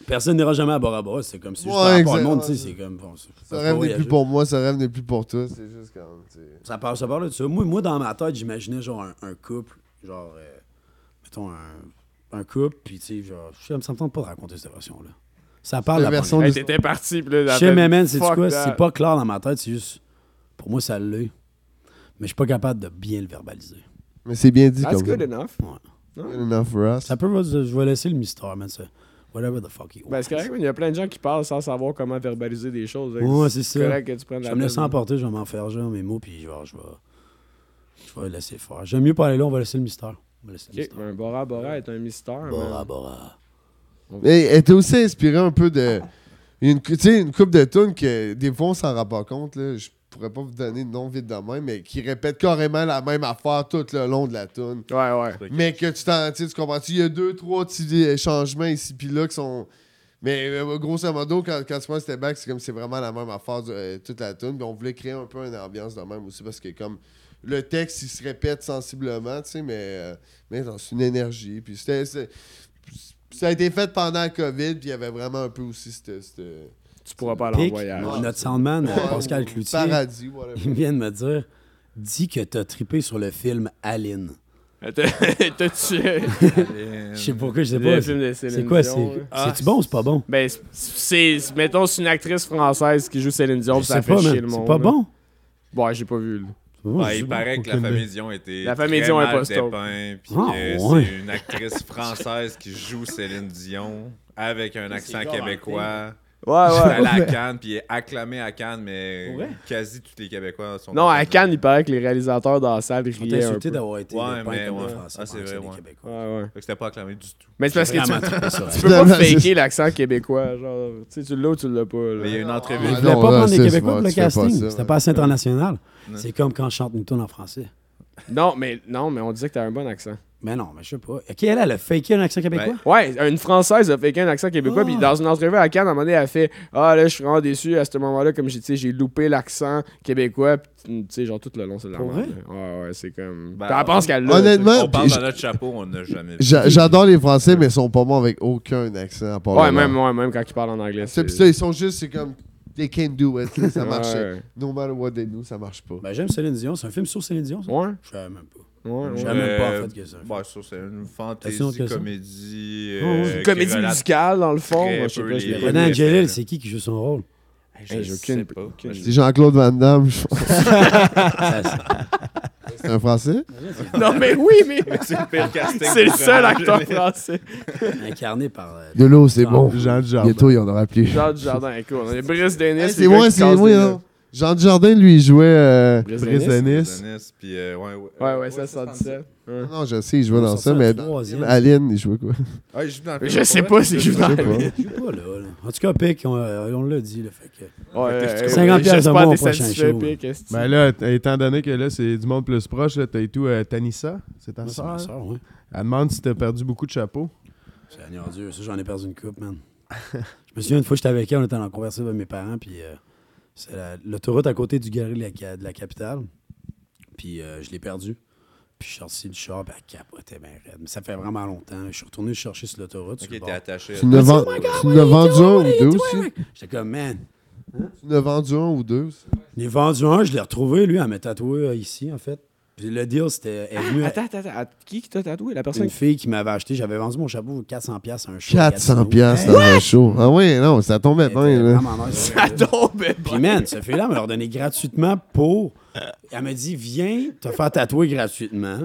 Personne n'ira jamais à Bora Bora, c'est comme si juste Ouais, par rapport au monde, exact. tu sais, c'est comme. Bon, Ça rêve n'est plus pour moi, ça rêve n'est plus pour toi. C'est juste comme. Ça parle, ça parle de ça. Moi, moi, dans ma tête, j'imaginais genre un, un couple, genre, euh, mettons un, un couple, puis tu sais, genre, je- ça me tente pas de raconter cette version-là. Ça parle de La version. Hey, t'étais parti, là, Chez c'est quoi? C'est pas clair dans ma tête, c'est juste, pour moi, ça l'est. Mais je suis pas capable de bien le verbaliser. Mais c'est bien dit That's comme ça. good enough. Good enough for us. Ça peut, je vais laisser le mystère, man. ça. Whatever the fuck he Ben, c'est correct, mais il y a plein de gens qui parlent sans savoir comment verbaliser des choses. Que Ouais, c'est ça. correct que tu prennes Je la vais me laisser emporter, je vais m'en faire genre mes mots, puis genre, je vais, je vais laisser faire. J'aime mieux pas aller là, on va laisser le mystère. On va laisser le mystère. un Bora Bora est un mystère. Bora, man. bora. Mais elle était aussi inspirée un peu de. Une, tu sais, une coupe de tunes que des fois on s'en rend pas compte. Là. Je pourrais pas vous donner de nom vite de même, mais qui répète carrément la même affaire tout le long de la tune. Ouais, ouais. Mais que tu t'en, tu comprends-tu? Il y a deux, trois petits euh, changements ici puis là qui sont. Mais euh, grosso modo, quand, quand tu penses Step Back, c'est comme c'est vraiment la même affaire euh, toute la tune. Puis on voulait créer un peu une ambiance de même aussi parce que comme le texte il se répète sensiblement, tu sais, mais, euh, mais c'est une énergie. Puis c'était. c'est- Ça a été fait pendant le COVID, puis il y avait vraiment un peu aussi cette. cette- Tu pourras pas Pic, l'envoyer. notre soundman, Pascal Cloutier, Paradis, il vient de me dire dis que t'as trippé sur le film Aline. T'as-tu. Je sais pourquoi, je sais pas. C'est quoi, c'est. Ah, C'est-tu bon ou c'est pas bon? Ben, c'est. Mettons, c'est une actrice française qui joue Céline Dion, Je puis ça sais fait pas, chier le monde. C'est pas là. bon? Ouais, j'ai pas vu. là. Il paraît que la famille. Dion était La famille très Dion est dépeint, puis Ah, que ouais. c'est une actrice française qui joue Céline Dion avec un accent québécois. Ouais, Elle ouais. est à Cannes, puis elle est acclamée à Cannes, mais quasi tous les Québécois sont Non, à Cannes, il paraît que les réalisateurs dans la salle Ils riaient un insultés peu. d'avoir été Ouais, mais ouais. Français. Ah, c'est vrai, ouais. Québécois. Ouais, ouais. Fait que c'était pas acclamé du tout. Mais c'est parce que tu, tu elle. peux pas faker l'accent québécois. Genre, tu sais, tu l'as ou tu l'as pas. là. Mais il y a une entrevue. Ils Ah, voulaient non, pas prendre les Québécois pour le casting. C'était pas assez international. C'est comme quand je chante une tune en français. Non, mais, non, mais on disait que t'as un bon accent. Mais non, mais je sais pas. Ok, elle, elle a faké un accent québécois? Ouais, une Française a fait un accent québécois, Ah. puis dans une entrevue à Cannes, à un moment donné, elle a fait Ah là, je suis vraiment déçu à ce moment-là, comme j'ai tu sais, j'ai loupé l'accent québécois, puis tu sais, genre tout le long, c'est de la merde. Ouais, ouais, c'est comme. Ben, elle pense qu'elle l'a. Honnêtement, On parle dans notre chapeau, on n'a jamais j'adore les Français, mais ils sont pas bons avec aucun accent à part Ouais, même, ouais, même quand ils parlent en anglais. C'est- puis ça, ils sont juste, c'est comme, they can't do it. ça Ouais. marche. No matter what they do, ça marche pas. Ben, j'aime Céline Dion. C'est un film sur Céline Dion, ça? Ouais, Je savais même pas. Ouais, Je ouais. savais même pas, en Euh, fait, que ça. C'est une fantaisie comédie. Oh, ouais. euh, Comédie musicale, dans le fond. Moi, je sais pas, je les- Angelil, c'est qui qui joue son rôle? Je Hey, j'ai sais pas. aucune- C'est Jean-Claude Van Damme. je c'est- un Français? Non, mais oui, mais. C'est le pire casting. C'est le seul acteur jamais. français. incarné par. euh, De l'eau, c'est bon. Jean Dujardin. Bientôt, il y en aura plus. Jean Dujardin, écoute, on a Brice Denis. Hey, c'est moi, c'est moi. Jean Dujardin, lui, il jouait. euh, puis euh, ouais, ouais. Ouais, ouais, ça, 77. Ouais. Non, je sais, il jouait dans ça, mais troisième. Alien, il jouait quoi? Ah, il joue dans le film, Je sais pas si je joue dans la pas. Je suis pas là, là. En tout cas, Pic, on, euh, on l'a dit, le fait que. Ouais, Fait que euh, 50 piastres de j'espère moins au t'es prochain show. Que- Ben là, t- étant donné que là, c'est du monde plus proche, là, t'as et tout euh, Tanissa, c'est ta Moi, c'est ma soeur. soeur, ouais. Elle demande si t'as perdu beaucoup de chapeaux. Seigneur Dieu, ça, j'en ai perdu une coupe, man. je me souviens une fois, j'étais avec elle, on était en conversation avec mes parents, puis euh, c'est la- l'autoroute à côté du galerie de la, la capitale. Puis euh, je l'ai perdu. Puis je suis sorti du char, puis elle capotait bien raide. Mais ça fait vraiment longtemps. Je suis retourné chercher sur l'autoroute. sur Ok, le t'es bord. attaché. Tu l'as vendu un ou deux aussi? J'étais comme, man, Tu l'as vendu un ou deux aussi? je l'ai vendu un, je l'ai retrouvé, lui, elle m'a tatoué euh, ici, en fait. Puis le deal, c'était. Elle est venue- Attends, attends, attends. Qui qui t'a tatoué? La personne une fille qui m'avait acheté, j'avais vendu mon chapeau 400$ piastres à un show. 400 piastres dans un show. Ah oui, non, ça tombait bien, là. Ça tombe. Puis, man, ce fille-là me l'a redonné gratuitement pour. Elle m'a dit, viens te faire tatouer gratuitement,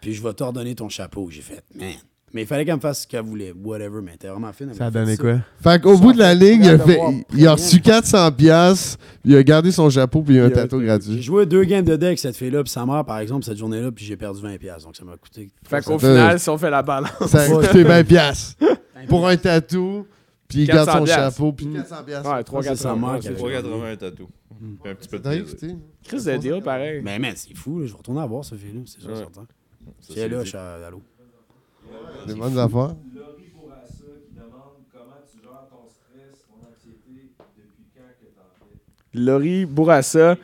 puis je vais t'ordonner ton chapeau. J'ai fait, man. Mais il fallait qu'elle me fasse ce qu'elle voulait, whatever, mais t'es vraiment fine. elle Ça a donné quoi? Fait qu'au bout de la ligne, il a, fait, il a reçu 400 piastres, il a gardé son chapeau, puis il a un tatou J'ai gratuit. joué deux games de deck avec cette fille-là, puis sa mère, par exemple, cette journée-là, puis j'ai perdu 20$. piastres. Donc ça m'a coûté. Fait qu'au final, si on fait la balance. Ça a coûté 20 piastres pour un tatou, puis il garde 400 son chapeau, puis 400 piastres. Ouais, 3 c'est 4 sa mère qui C'est avait- 380 un tatou. Puis un petit peu de? Chris de deal, pareil. Mais man, c'est fou, là. je vais retourner à voir ce film-là, c'est sûr, certain. C'est elle est là, je suis à l'eau. Des bonnes affaires. Laurie Bourassa qui demande comment tu gères ton stress, ton anxiété, depuis quand que t'en fais? Laurie Bourassa.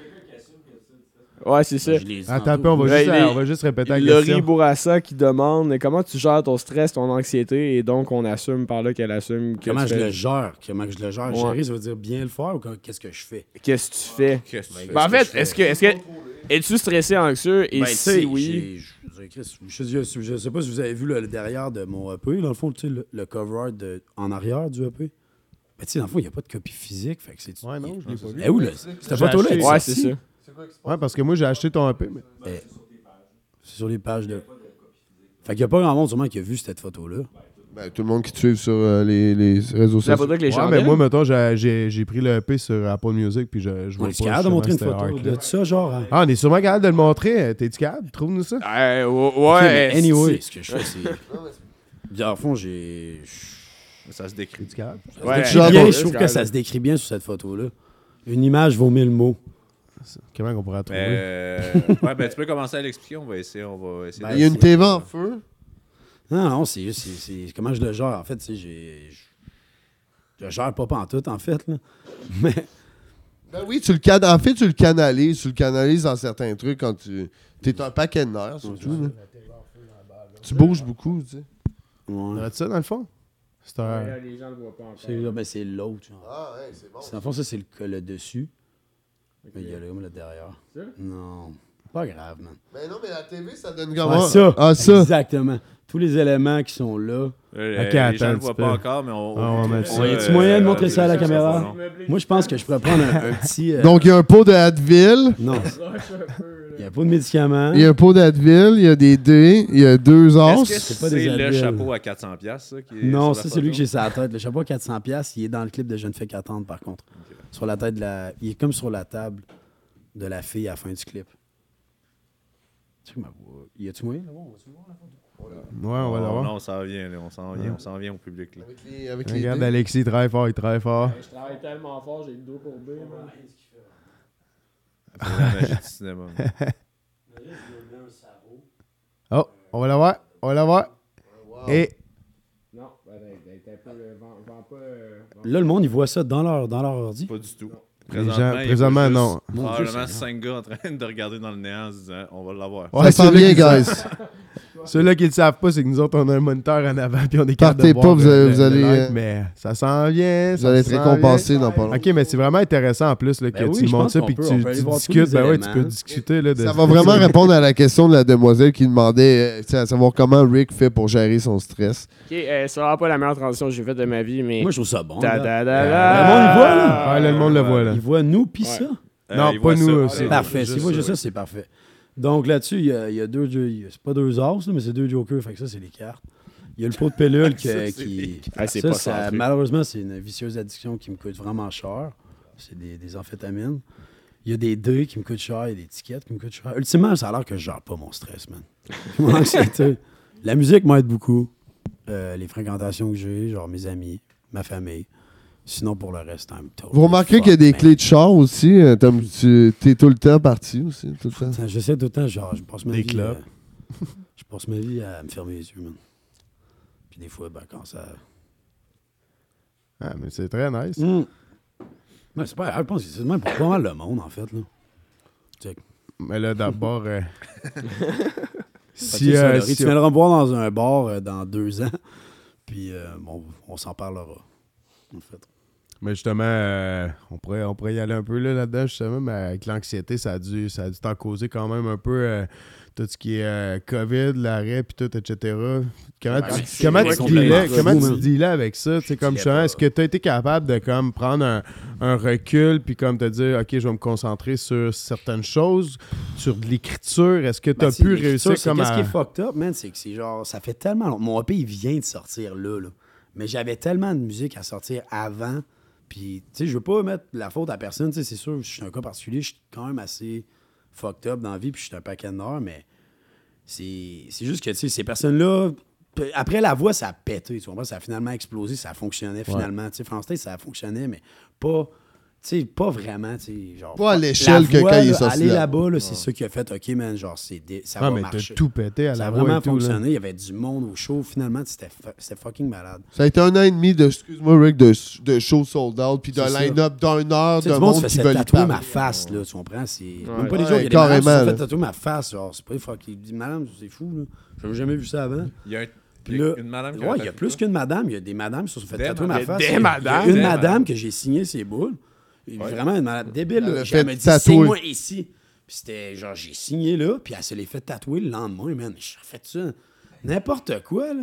Ouais, c'est ça. Dit Attends un peu, on va, Ouais, juste, les- on va juste répéter la Laurie question. Bourassa qui demande comment tu gères ton stress, ton anxiété, et donc on assume par là qu'elle assume que Comment je fais- le gère? Comment je le gère? Ouais. Gérer, ça veut dire bien le faire ou qu'est-ce que je fais? Qu'est-ce que tu fais? Ben, en fait, est-ce que, est-ce que, es-tu stressé, anxieux? Et Ben, si tu sais, oui, je- je- Je, sais pas si vous avez vu le, le derrière de mon EP, dans le fond, tu sais, le, le cover art de, en arrière du EP. Ben, tu sais, dans le fond, il n'y a pas de copie physique. Fait que c'est, Ouais, non, je l'ai pas vu. Eh où, là? Cette photo-là, acheté- elle est ouais, ça. Ouais, parce que moi, j'ai acheté ton EP. Mais... Eh, C'est sur les pages de. Fait qu'il n'y a pas grand monde, sûrement, qui a vu cette photo-là. Ben, tout le monde qui te suit sur euh, les, les réseaux La sociaux. photo avec les Ouais, chandelles? mais moi, mettons, j'ai- j'ai j'ai pris le EP sur Apple Music, puis je, je vois On pas. est capable de montrer une photo de ça, genre. hein? Ah, on est sûrement capable de le montrer. T'es-tu capable? Trouve-nous ça. Euh, ouais, Ok, ouais, anyway, ce que je fais, c'est. Bien, au fond, j'ai. Ça se décrit. T'es-tu capable? Ça Ouais, bien, ça, je trouve que ça se décrit bien sur cette photo-là. Une image vaut mille mots. Comment on pourrait la trouver? Euh, ouais, ben tu peux commencer à l'expliquer, on va essayer. On va essayer Ben, Il y a une TV en feu. Non, non, c'est comment je le gère. En fait, j'ai. Je le gère pas pantoute, en fait, là. Mais. Ben oui, tu le can... en fait, tu le canalises. Tu le canalises dans certains trucs quand tu. T'es un paquet de nerfs, surtout. là. Tu bouges beaucoup, tu sais. On Ouais. ça dans le fond? C'est un. Ouais, les gens le voient pas encore. C'est ben, c'est l'autre. Ah, ouais, c'est bon. C'est- Dans le fond, ça, c'est le, le dessus. Mais il y a le, comme le derrière. Ça? Non. Pas grave, man. Mais non, mais la TV, ça donne Ouais, comment? ça. Ah, ça. Exactement. Tous les éléments qui sont là. Euh, Ok, les attends gens le voient pas encore, mais on. Ah, on va mettre ça. Y a-tu moyen de montrer ça à la euh, caméra? Moi, je pense que je pourrais prendre un, un petit. euh, Donc, il y a un pot de Advil. Non, il là. n'y a pas de médicaments. Il y a un pot d'Advil. Il y a des dés. Il y a deux Est-ce que os. C'est pas c'est des le Advil. chapeau à 400$, piastres, ça qui est Non, sur ça, c'est lui que j'ai sur la tête. Le chapeau à 400$, il est dans le clip de Je ne fais qu'attendre, par contre. Sur la tête de la. Il est comme sur la table de la fille à la fin du clip. Tu sais, ma voix. Y a-tu moyen, là? On va-tu voir la photo? Ouais, on va Oh, l'avoir. Non, on s'en vient, là, on s'en vient, on s'en vient au public. Là. Avec les, avec les Regarde. Alexis, il travaille fort, il travaille fort. Je travaille tellement fort, j'ai le dos courbé, man. C'est la magie du cinéma. Oh, on va l'avoir, on va l'avoir. Et euh, vends- vends pas. vends- Là, le monde, il voit ça dans leur, dans leur ordi. Pas du tout. Les gens- présentement, juste non. Probablement Seigneur. 5 gars en train de regarder dans le néant en se disant on va l'avoir. Ouais, Ça s'en ceux-là vient, qui le guys. Ceux-là qui ne le savent pas, c'est que nous autres, on a un moniteur en avant puis on est capable Partez de voir pas, vous le- allez- le- vous le allez, live, euh, Mais ça s'en vient. Vous ça allez être récompensé dans pas longtemps. Ok, mais c'est vraiment intéressant en plus là, que Ben oui, tu montes ça puis que tu, discutes. Ben ouais, tu peux discuter. Là, de Ça va vraiment répondre à la question de la demoiselle qui demandait euh, à savoir comment Rick fait pour gérer son stress. Ok, euh, c'est vraiment pas la meilleure transition que j'ai faite de ma vie, mais. Moi, je trouve ça bon. Da, da, da, Le monde, il voit, là. Ouais, là, le monde le voit là. Il voit nous pis Ouais. ça? Euh, Non, il pas nous ça. Parfait. Si vous ça, juste ça, c'est parfait. Donc là-dessus, il y a, il y a deux. C'est pas deux as, mais c'est deux jokers. Fait que ça, c'est les cartes. Il y a le pot de Ça, c'est qui. Ah, ça, pas ça- malheureusement, c'est une vicieuse addiction qui me coûte vraiment cher. C'est des, des amphétamines. Il y a des dés qui me coûtent cher, il y a des tickets qui me coûtent cher. Ultimement, ça a l'air que je gère pas mon stress, man. Mon anxiété. La musique m'aide beaucoup. Euh, les fréquentations que j'ai, genre mes amis, ma famille. Sinon, pour le reste, I'm totally Vous remarquez qu'il y a des man. clés de char aussi. euh, t'as- tu es tout le temps parti aussi. Tout le temps. J'essaie tout le temps, genre, je passe ma Des vie. clubs. euh, je passe ma vie à me fermer les yeux, man. Puis des fois, ben, quand ça. Ah, mais c'est très nice. Mm. Ouais, c'est pas grave, je pense que c'est le même pour pas mal le monde, en fait. Là. Check. Mais là, d'abord. euh, Fait que si, c'est ça, euh, si tu viendras me voir dans un bar euh, dans deux ans, puis euh, bon, on s'en parlera. En fait. Mais justement, euh, on, pourrait, on pourrait y aller un peu là, là-dedans, justement, mais avec l'anxiété, ça a dû, ça a dû t'en causer quand même un peu euh, tout ce qui est euh, COVID, l'arrêt, puis tout, etc. Comment Ben, tu, comment tu, dealais, comment tu man. dealais avec ça? Comme est-ce que tu as été capable de comme prendre un, un recul, puis comme te dire, OK, je vais me concentrer sur certaines choses, sur de l'écriture? Est-ce que tu as Ben, pu réussir comme Qu'est-ce à... qui est fucked up, man, c'est que c'est genre, ça fait tellement longtemps. Mon EP, il vient de sortir là, là. Mais j'avais tellement de musique à sortir avant. Puis, tu sais, je veux pas mettre la faute à personne. Tu sais, c'est sûr, je suis un cas particulier. Je suis quand même assez fucked up dans la vie. Puis, je suis un paquet de nerfs. Mais c'est juste que, tu sais, ces personnes-là. Après la voix, ça a pété. Tu comprends? Ça a finalement explosé. Ça fonctionnait finalement. Tu sais, France ça fonctionnait, mais pas. Tu sais, pas vraiment, tu sais, genre... Pas à l'échelle que quand il est là, sorti Aller là. là-bas, là, c'est ça qui a fait, OK, man, genre, c'est dé- ça Ah, va mais marcher. tout pété à Ça la a voix vraiment et tout, là. fonctionné. Il y avait du monde au show. Finalement, c'était fa- fucking malade. Ça a été un an et demi de, excuse-moi Rick, de, de show sold out, puis ça. line-up d'une heure de monde qui y tatouer ma face, là, tu comprends? C'est... Même pas Ouais, les gens, il y a des madames qui se sont là. fait tatouer ma face, genre, c'est pas. Il dit, madame, c'est fou, là. J'avais jamais vu ça avant. Il y a, un- Puis y a là, une madame qui ouais, il y a tatoué plus qu'une madame. Il y a des madames qui se sont fait tatouer ma- face. des Il y a madames. Une madame que j'ai signé ses boules. Vraiment une malade débile. Elle Là. Elle fait m'a dit, tatouer. c'est moi ici. Puis c'était genre, j'ai signé là, puis elle se l'est fait tatouer le lendemain, man. J'ai refait ça. N'importe quoi, là.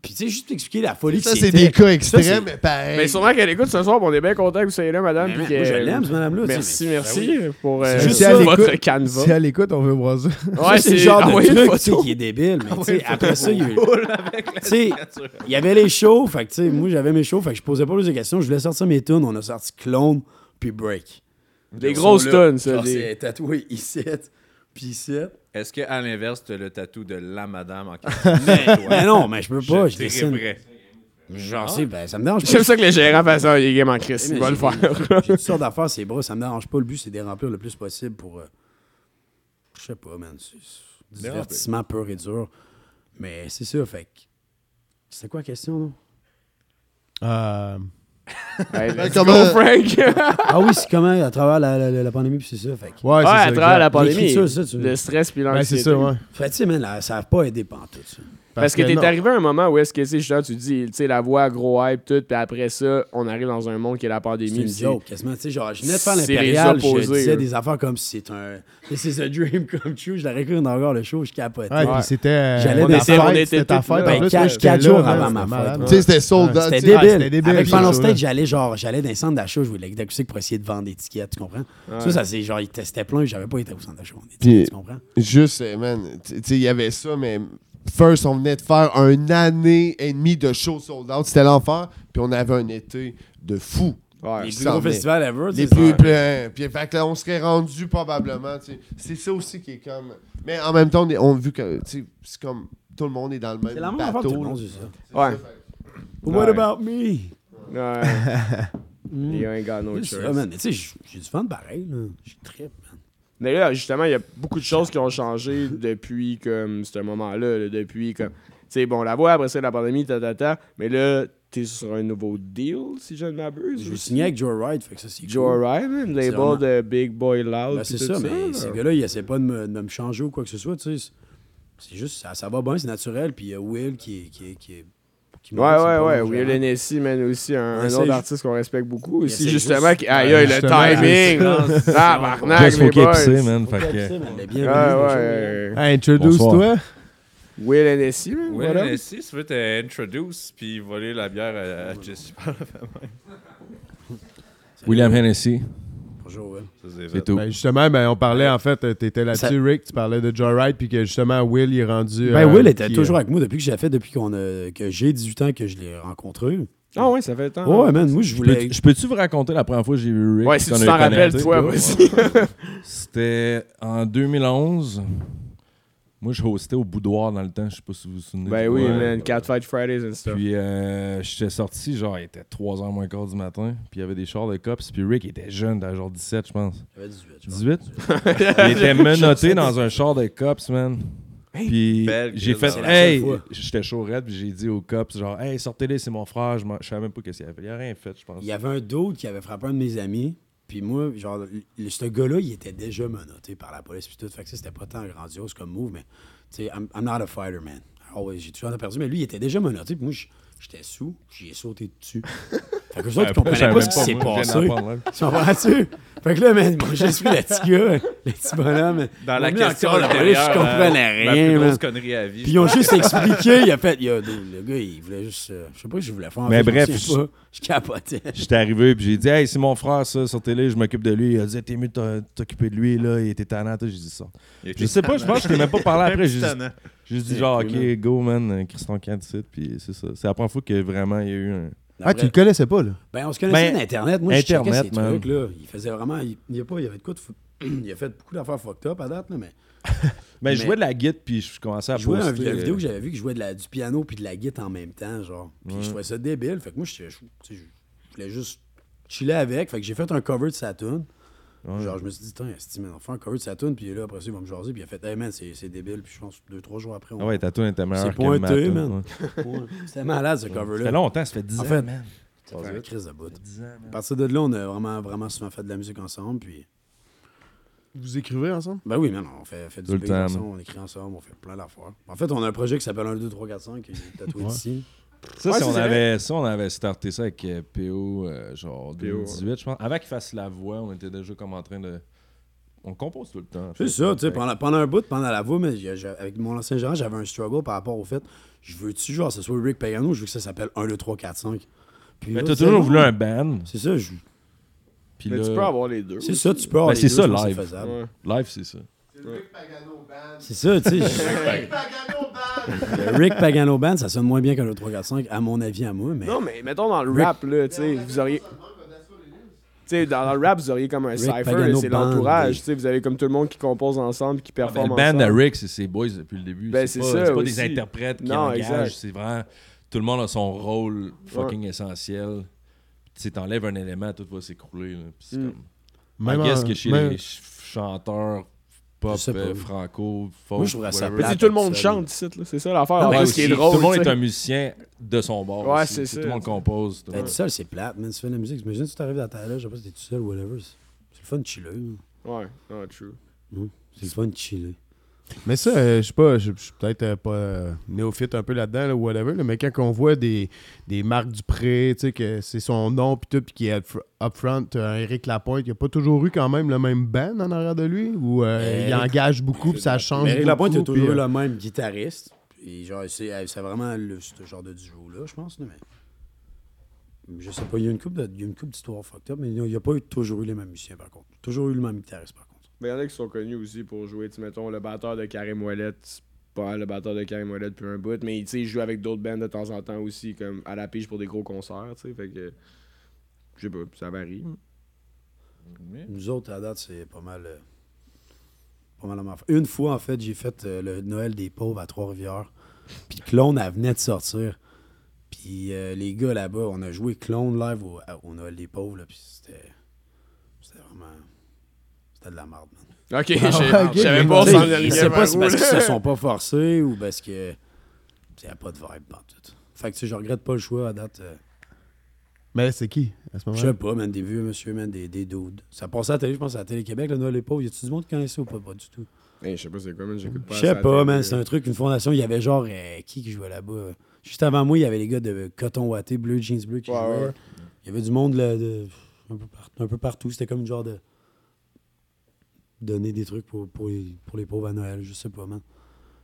Puis tu sais, juste t'expliquer la folie Ça, c'est des cas extrêmes, mais pareil. Mais sûrement qu'elle écoute ce soir, on est bien content que vous soyez là, madame. Moi, je l'aime, cette madame-là. Merci, merci Ben oui. pour euh, Si elle votre écoute- canevas. Si à l'écoute, on veut voir ça. Ouais, c'est le genre de truc qui est débile. Mais tu sais, après ça, il y a eu. Tu sais, il y avait les shows. Fait que, tu sais, moi, j'avais mes shows. Fait que je posais pas plus de questions. Je voulais sortir mes tunes. On a sorti Clone puis Break. Des grosses tonnes, ça. Des- C'est tatoué ici, puis ici. Est-ce qu'à l'inverse, tu as le tatou de la madame en Mais, mais non, mais je peux pas. Je dessine. Genre, c'est, ben, ça me dérange pas. J'aime ça que les gérants fassent ça. Il est game en. Mais Il va le faire. J'ai toutes sortes d'affaires, ces bras, ça me dérange pas. Le but, c'est de les remplir le plus possible pour. euh, je sais pas, man. C'est c'est divertissement pur et dur. Mais c'est ça, fait que. C'était quoi la question, non? Euh, Hey, let's comment- go, Frank. Ah oui, c'est comment à travers la, la, la- la pandémie, puis c'est ça. Fait que. ouais, Ouais, c'est à ça, travers la pandémie. L'écriture, ça, tu- Le stress puis Ben, c'est l'anxiété. ça, ouais. Fait que, tu sais, man, là, ça n'a pas aidé pantoute, ça. Parce que t'es non. arrivé à un moment où est-ce que, tu sais, justement, tu dis, tu sais, la voix, gros hype, tout, puis après ça, on arrive dans un monde qui est la C'est pandémie. une puis joke, quasiment. Tu sais, genre, je venais de faire C'est l'impérial, les je opposés, disais là. des affaires comme si c'est un. This is a dream come true. Je l'aurais cru dans encore le show, je capotais. Ouais, Ouais. puis c'était. euh, J'allais ta dans- fête, on était C'était ta tous fête. là. en Ben, plus, moi, quatre- j'étais quatre là, jours man, avant c'était ma malade. fête, Tu sais, c'était sold out. C'était tu sais. Ah, débile. c'était débile, Avec show-là. Stage, j'allais genre, j'allais dans les centres d'achat, je de l'électrique pour essayer de vendre des tickets, tu comprends? Ça, ça c'est genre, ils testaient plein, j'avais pas été au centre d'achat, tu comprends? Juste, euh, man, tu sais, il y avait ça, mais first, on venait de faire une année et demie de show sold out. C'était l'enfer. Puis on avait un été de fou. Ouais. Les plus gros festivals ever, Les plus pleins. Puis fait que là, on serait rendu probablement. tu sais. C'est ça aussi qui est comme. Mais en même temps, on, est- on vu que tu sais, c'est comme tout le monde est dans le même C'est la même affaire que tout le monde, c'est ça. Ouais. What Ouais. about me? Ouais. You ain't got no ça, choice. man. Mais tu sais, j'ai du fun pareil, là. J'ai trip, man. Mais là, justement, il y a beaucoup de choses qui ont changé depuis comme ce moment-là. là, depuis comme. Tu sais, bon, la voix, après ça, la pandémie, ta, ta, ta. Mais là, t'es sur un nouveau deal, si je ne m'abuse. Je signer avec Joe Wright, fait que ça, c'est cool. Joe Ryan, un label vraiment- de Big Boy Loud. Ben, c'est ça, mais ces gars-là, ils essaient pas de me, de me changer ou quoi que ce soit, tu sais. C'est juste, ça, ça va bien, c'est naturel. Puis il y a Will qui est. Qui est, qui est qui Ouais, ouais, ouais. Will. Hennessy, man, aussi, un, autre artiste qu'on respecte beaucoup. Aussi, justement, juste- qui, aïe, aïe, le timing. Ah, Barnac, les faut qu'il boys. épicé, man. Faut Fait que- bienvenue, Ouais, ouais. Hey, introduce-toi. Will Hennessy, man, voilà. mais si tu veux t'introduce puis voler la bière à, à Jesse par la même. William Hennessy, Bonjour, Will. Ça, c'est tout. Ben, justement, ben, on parlait en fait, euh, t'étais là-dessus, Ça- Rick, tu parlais de Joe Wright, puis que justement, Will, il est rendu. Ben, euh, Will était qui, toujours euh, avec moi depuis que j'ai fait, depuis qu'on a, que j'ai 18 ans que je l'ai rencontré. Ah, ouais, ça fait temps. ouais, man, moi, je voulais. peux- Je peux-tu vous raconter la première fois que j'ai vu Rick? Ouais, si tu t'en rappelles, toi aussi. C'était en 2011. Moi, je hostais au boudoir dans le temps. Je sais pas si vous vous souvenez. Ben oui, man. Catfight Fridays and stuff. Puis euh, j'étais sorti, genre, il était 3h moins quart du matin. Puis il y avait des chars de cops. Puis Rick était jeune, t'as genre 17, je pense. J'avais 18. je pense. 18? il était menotté dans un char de cops, man. Puis j'ai fait, hey, j'étais chaud raide, puis j'ai dit aux cops, genre, hey, sortez-les, c'est mon frère. Je, je savais même pas qu'est-ce qu'il avait fait. Il a rien fait, je pense. Il y avait un dude qui avait frappé un de mes amis. Puis moi, genre, ce gars-là, il était déjà menotté par la police. Puis tout. Fait que ça, c'était pas tant grandiose comme move, mais tu sais, I'm, I'm not a fighter, man. J'ai toujours perdu. Mais lui, il était déjà menotté. Puis moi, j- j'étais sous. J'y ai sauté dessus. fait que eux autres, ils comprenaient pas ce qui s'est passé. Tu comprends-tu? Fait que là, man, moi, je suis le petit gars, le petit bonhomme. Dans la question corde à antérieure, police, je comprenais euh, rien, plus grosse connerie à vie. Puis ils ont juste expliqué, il a fait, il a, le gars, il voulait juste, euh, je sais pas ce qu'il voulait faire. Mais je bref, pas. je capotais. J'étais arrivé, puis j'ai dit, hey, c'est mon frère, ça, sur télé, je m'occupe de lui. Il a dit, t'es mieux de t'occuper de lui, là, il était tannant. J'ai dit ça. Je sais pas, je pense que je t'ai même pas parlé après. J'ai juste- dit, genre, ok, go, man, Christian Candicite, puis c'est ça. C'est la première fois que vraiment il y a eu un. Ah, tu le connaissais pas, là? Ben, on se connaissait Ben, d'Internet. Moi, je Internet, checkais ces man. trucs, là. Il faisait vraiment, il, il y a pas, il y avait de quoi de fou- Il a fait beaucoup d'affaires fucked up à date, là, mais. Mais, je jouais de la guitare, puis je commençais à Je jouais une vidéo euh, que j'avais vu que je jouais de la, du piano puis de la guitare en même temps, genre. Puis je trouvais ça débile. Fait que moi, je, je je voulais juste chiller avec. Fait que j'ai fait un cover de Saturn. Ouais. Genre, je me suis dit, tiens, Esti, man, on fait un cover de Saturn. Puis là, après ça, il va me jaser. Puis il a fait, hey man, c'est c'est débile. Puis je pense, deux, trois jours après, on Ah ouais, ta tune était meilleure C'est que pointé, ma tune, man. ouais. C'était malade, ce Ça cover-là. fait longtemps, ça fait 10 En ans, fait, man. Ça fait un crise de bout. 10 ans, À partir de là, on a vraiment, vraiment souvent fait de la musique ensemble. Puis, Vous écrivez ensemble? ben oui, man, on fait, fait du ensemble, on écrit ensemble, on fait plein d'affaires. En fait, on a un projet qui s'appelle 1, 2, 3, 4, 5, qui est tatoué Ouais. ici. Ça, Ouais, si on c'est avait, ça, on avait starté ça avec euh, PO, euh, genre PO, 2018, je pense. Avant qu'il fasse la voix, on était déjà comme en train de. On compose tout le temps. C'est ça, tu sais, pendant, pendant un bout, pendant la voix, mais avec mon ancien gérant, j'avais un struggle par rapport au fait, je veux-tu, genre, ce soit Rick Pagano, je veux que ça s'appelle 1, 2, 3, 4, 5. Puis Mais t'as c'est toujours voulu un band. C'est ça, je- Puis Mais là, tu peux avoir les deux. c'est ça, tu peux avoir Ben, les c'est deux, ça, je pense que live. c'est faisable. C'est ça. C'est ça, tu sais. Le Rick Pagano Band, ça sonne moins bien qu'un 2, 3, 4, 5, à mon avis, à moi, mais... Non, mais mettons dans le rap, là, tu sais, vous auriez. Tu sais, dans le rap, vous auriez comme un Rick cypher, Pagano c'est Band, l'entourage. Tu sais, vous avez comme tout le monde qui compose ensemble, qui Ben, performe le band ensemble. de Rick, c'est ses boys depuis le début. Ben, c'est pas, ça c'est pas des interprètes qui Non, engagent, c'est vraiment tout le monde a son rôle fucking essentiel. Tu sais, t'enlèves un élément, tout va s'écrouler. Puis c'est Mm. comme. Même I guess en- que chez même- les ch- chanteurs pop, euh, franco, folk, Moi, je ça plate tout le monde chante ici, là. C'est ça l'affaire. Ah, En ouais, plus, aussi, ce qui est drôle. tout le monde est un musicien de son bord. Ouais, aussi. c'est ça, Tout le monde tu sais. compose. tout le Être monde- seul, c'est plate, man. Tu fais de la musique. Imagine, si t'arrives dans ta loge, je sais pas si t'es tout seul ou whatever. C'est le fun de chiller. là. Ouais, non, true. C'est le fun de chiller. Mais ça, euh, je sais pas, je suis peut-être euh, pas euh, néophyte un peu là-dedans, là, whatever, là, mais quand on voit des, des marques du pré, tu sais, que c'est son nom, puis tout, puis qui est up fr- up front, euh, Eric Lapointe, il a pas toujours eu quand même le même band en arrière de lui, ou il engage beaucoup, puis ça change Mais Eric Lapointe, il a toujours eu le même guitariste. Puis genre, c'est c'est vraiment le, ce genre de duo-là, je pense. mais... Je sais pas, il y a une couple de- il y a une couple d'histoires fucked up, mais il n'y a pas eu, toujours eu les mêmes musiciens, par contre. Toujours eu le même guitariste, par contre. Mais il y en a qui sont connus aussi pour jouer, tu sais, mettons, le batteur de Karim Ouellet, c'est pas le batteur de Karim Ouellet depuis un bout, mais tu sais, il joue avec d'autres bands de temps en temps aussi, comme à la pige pour des gros concerts, tu sais, fait que, je sais pas, ça varie. Mais- Nous autres, à date, c'est pas mal. euh, pas mal affaire. Une fois, en fait, j'ai fait euh, le Noël des pauvres à Trois-Rivières. Puis Clone, elle venait de sortir. Puis euh, les gars là-bas, on a joué Clone live au, à- au Noël des pauvres. là, Puis c'était. C'était vraiment. C'était de la merde, man. Ok, je Ah, je savais pas s'en Je sais pas si vers parce qu'ils se sont pas forcés ou parce que. Il n'y a pas de vibe, pas tout. Fait que tu sais, je regrette pas le choix à date. euh, Mais c'est qui, à ce Je moment-là? sais pas, man, des vieux monsieur, man, des, des dudes. Ça passait à la télé, je pense, à la Télé-Québec, le Noël des pauvres. Y a-tu du monde qui connaît ça ou pas? Pas du tout? Hey, je sais pas c'est quoi, man, j'écoute pas Je sais pas, man, là. c'est un truc, une fondation. Il y avait genre, euh, qui qui jouait là-bas? Juste avant moi, il y avait les gars de Coton Watté, Bleu, Jeans Bleu qui Ouais, jouaient. ouais. Il y avait du monde là, de, un, peu par- un peu partout. C'était comme une genre de. Donner des trucs pour, pour, les, pour les pauvres à Noël, je sais pas, man.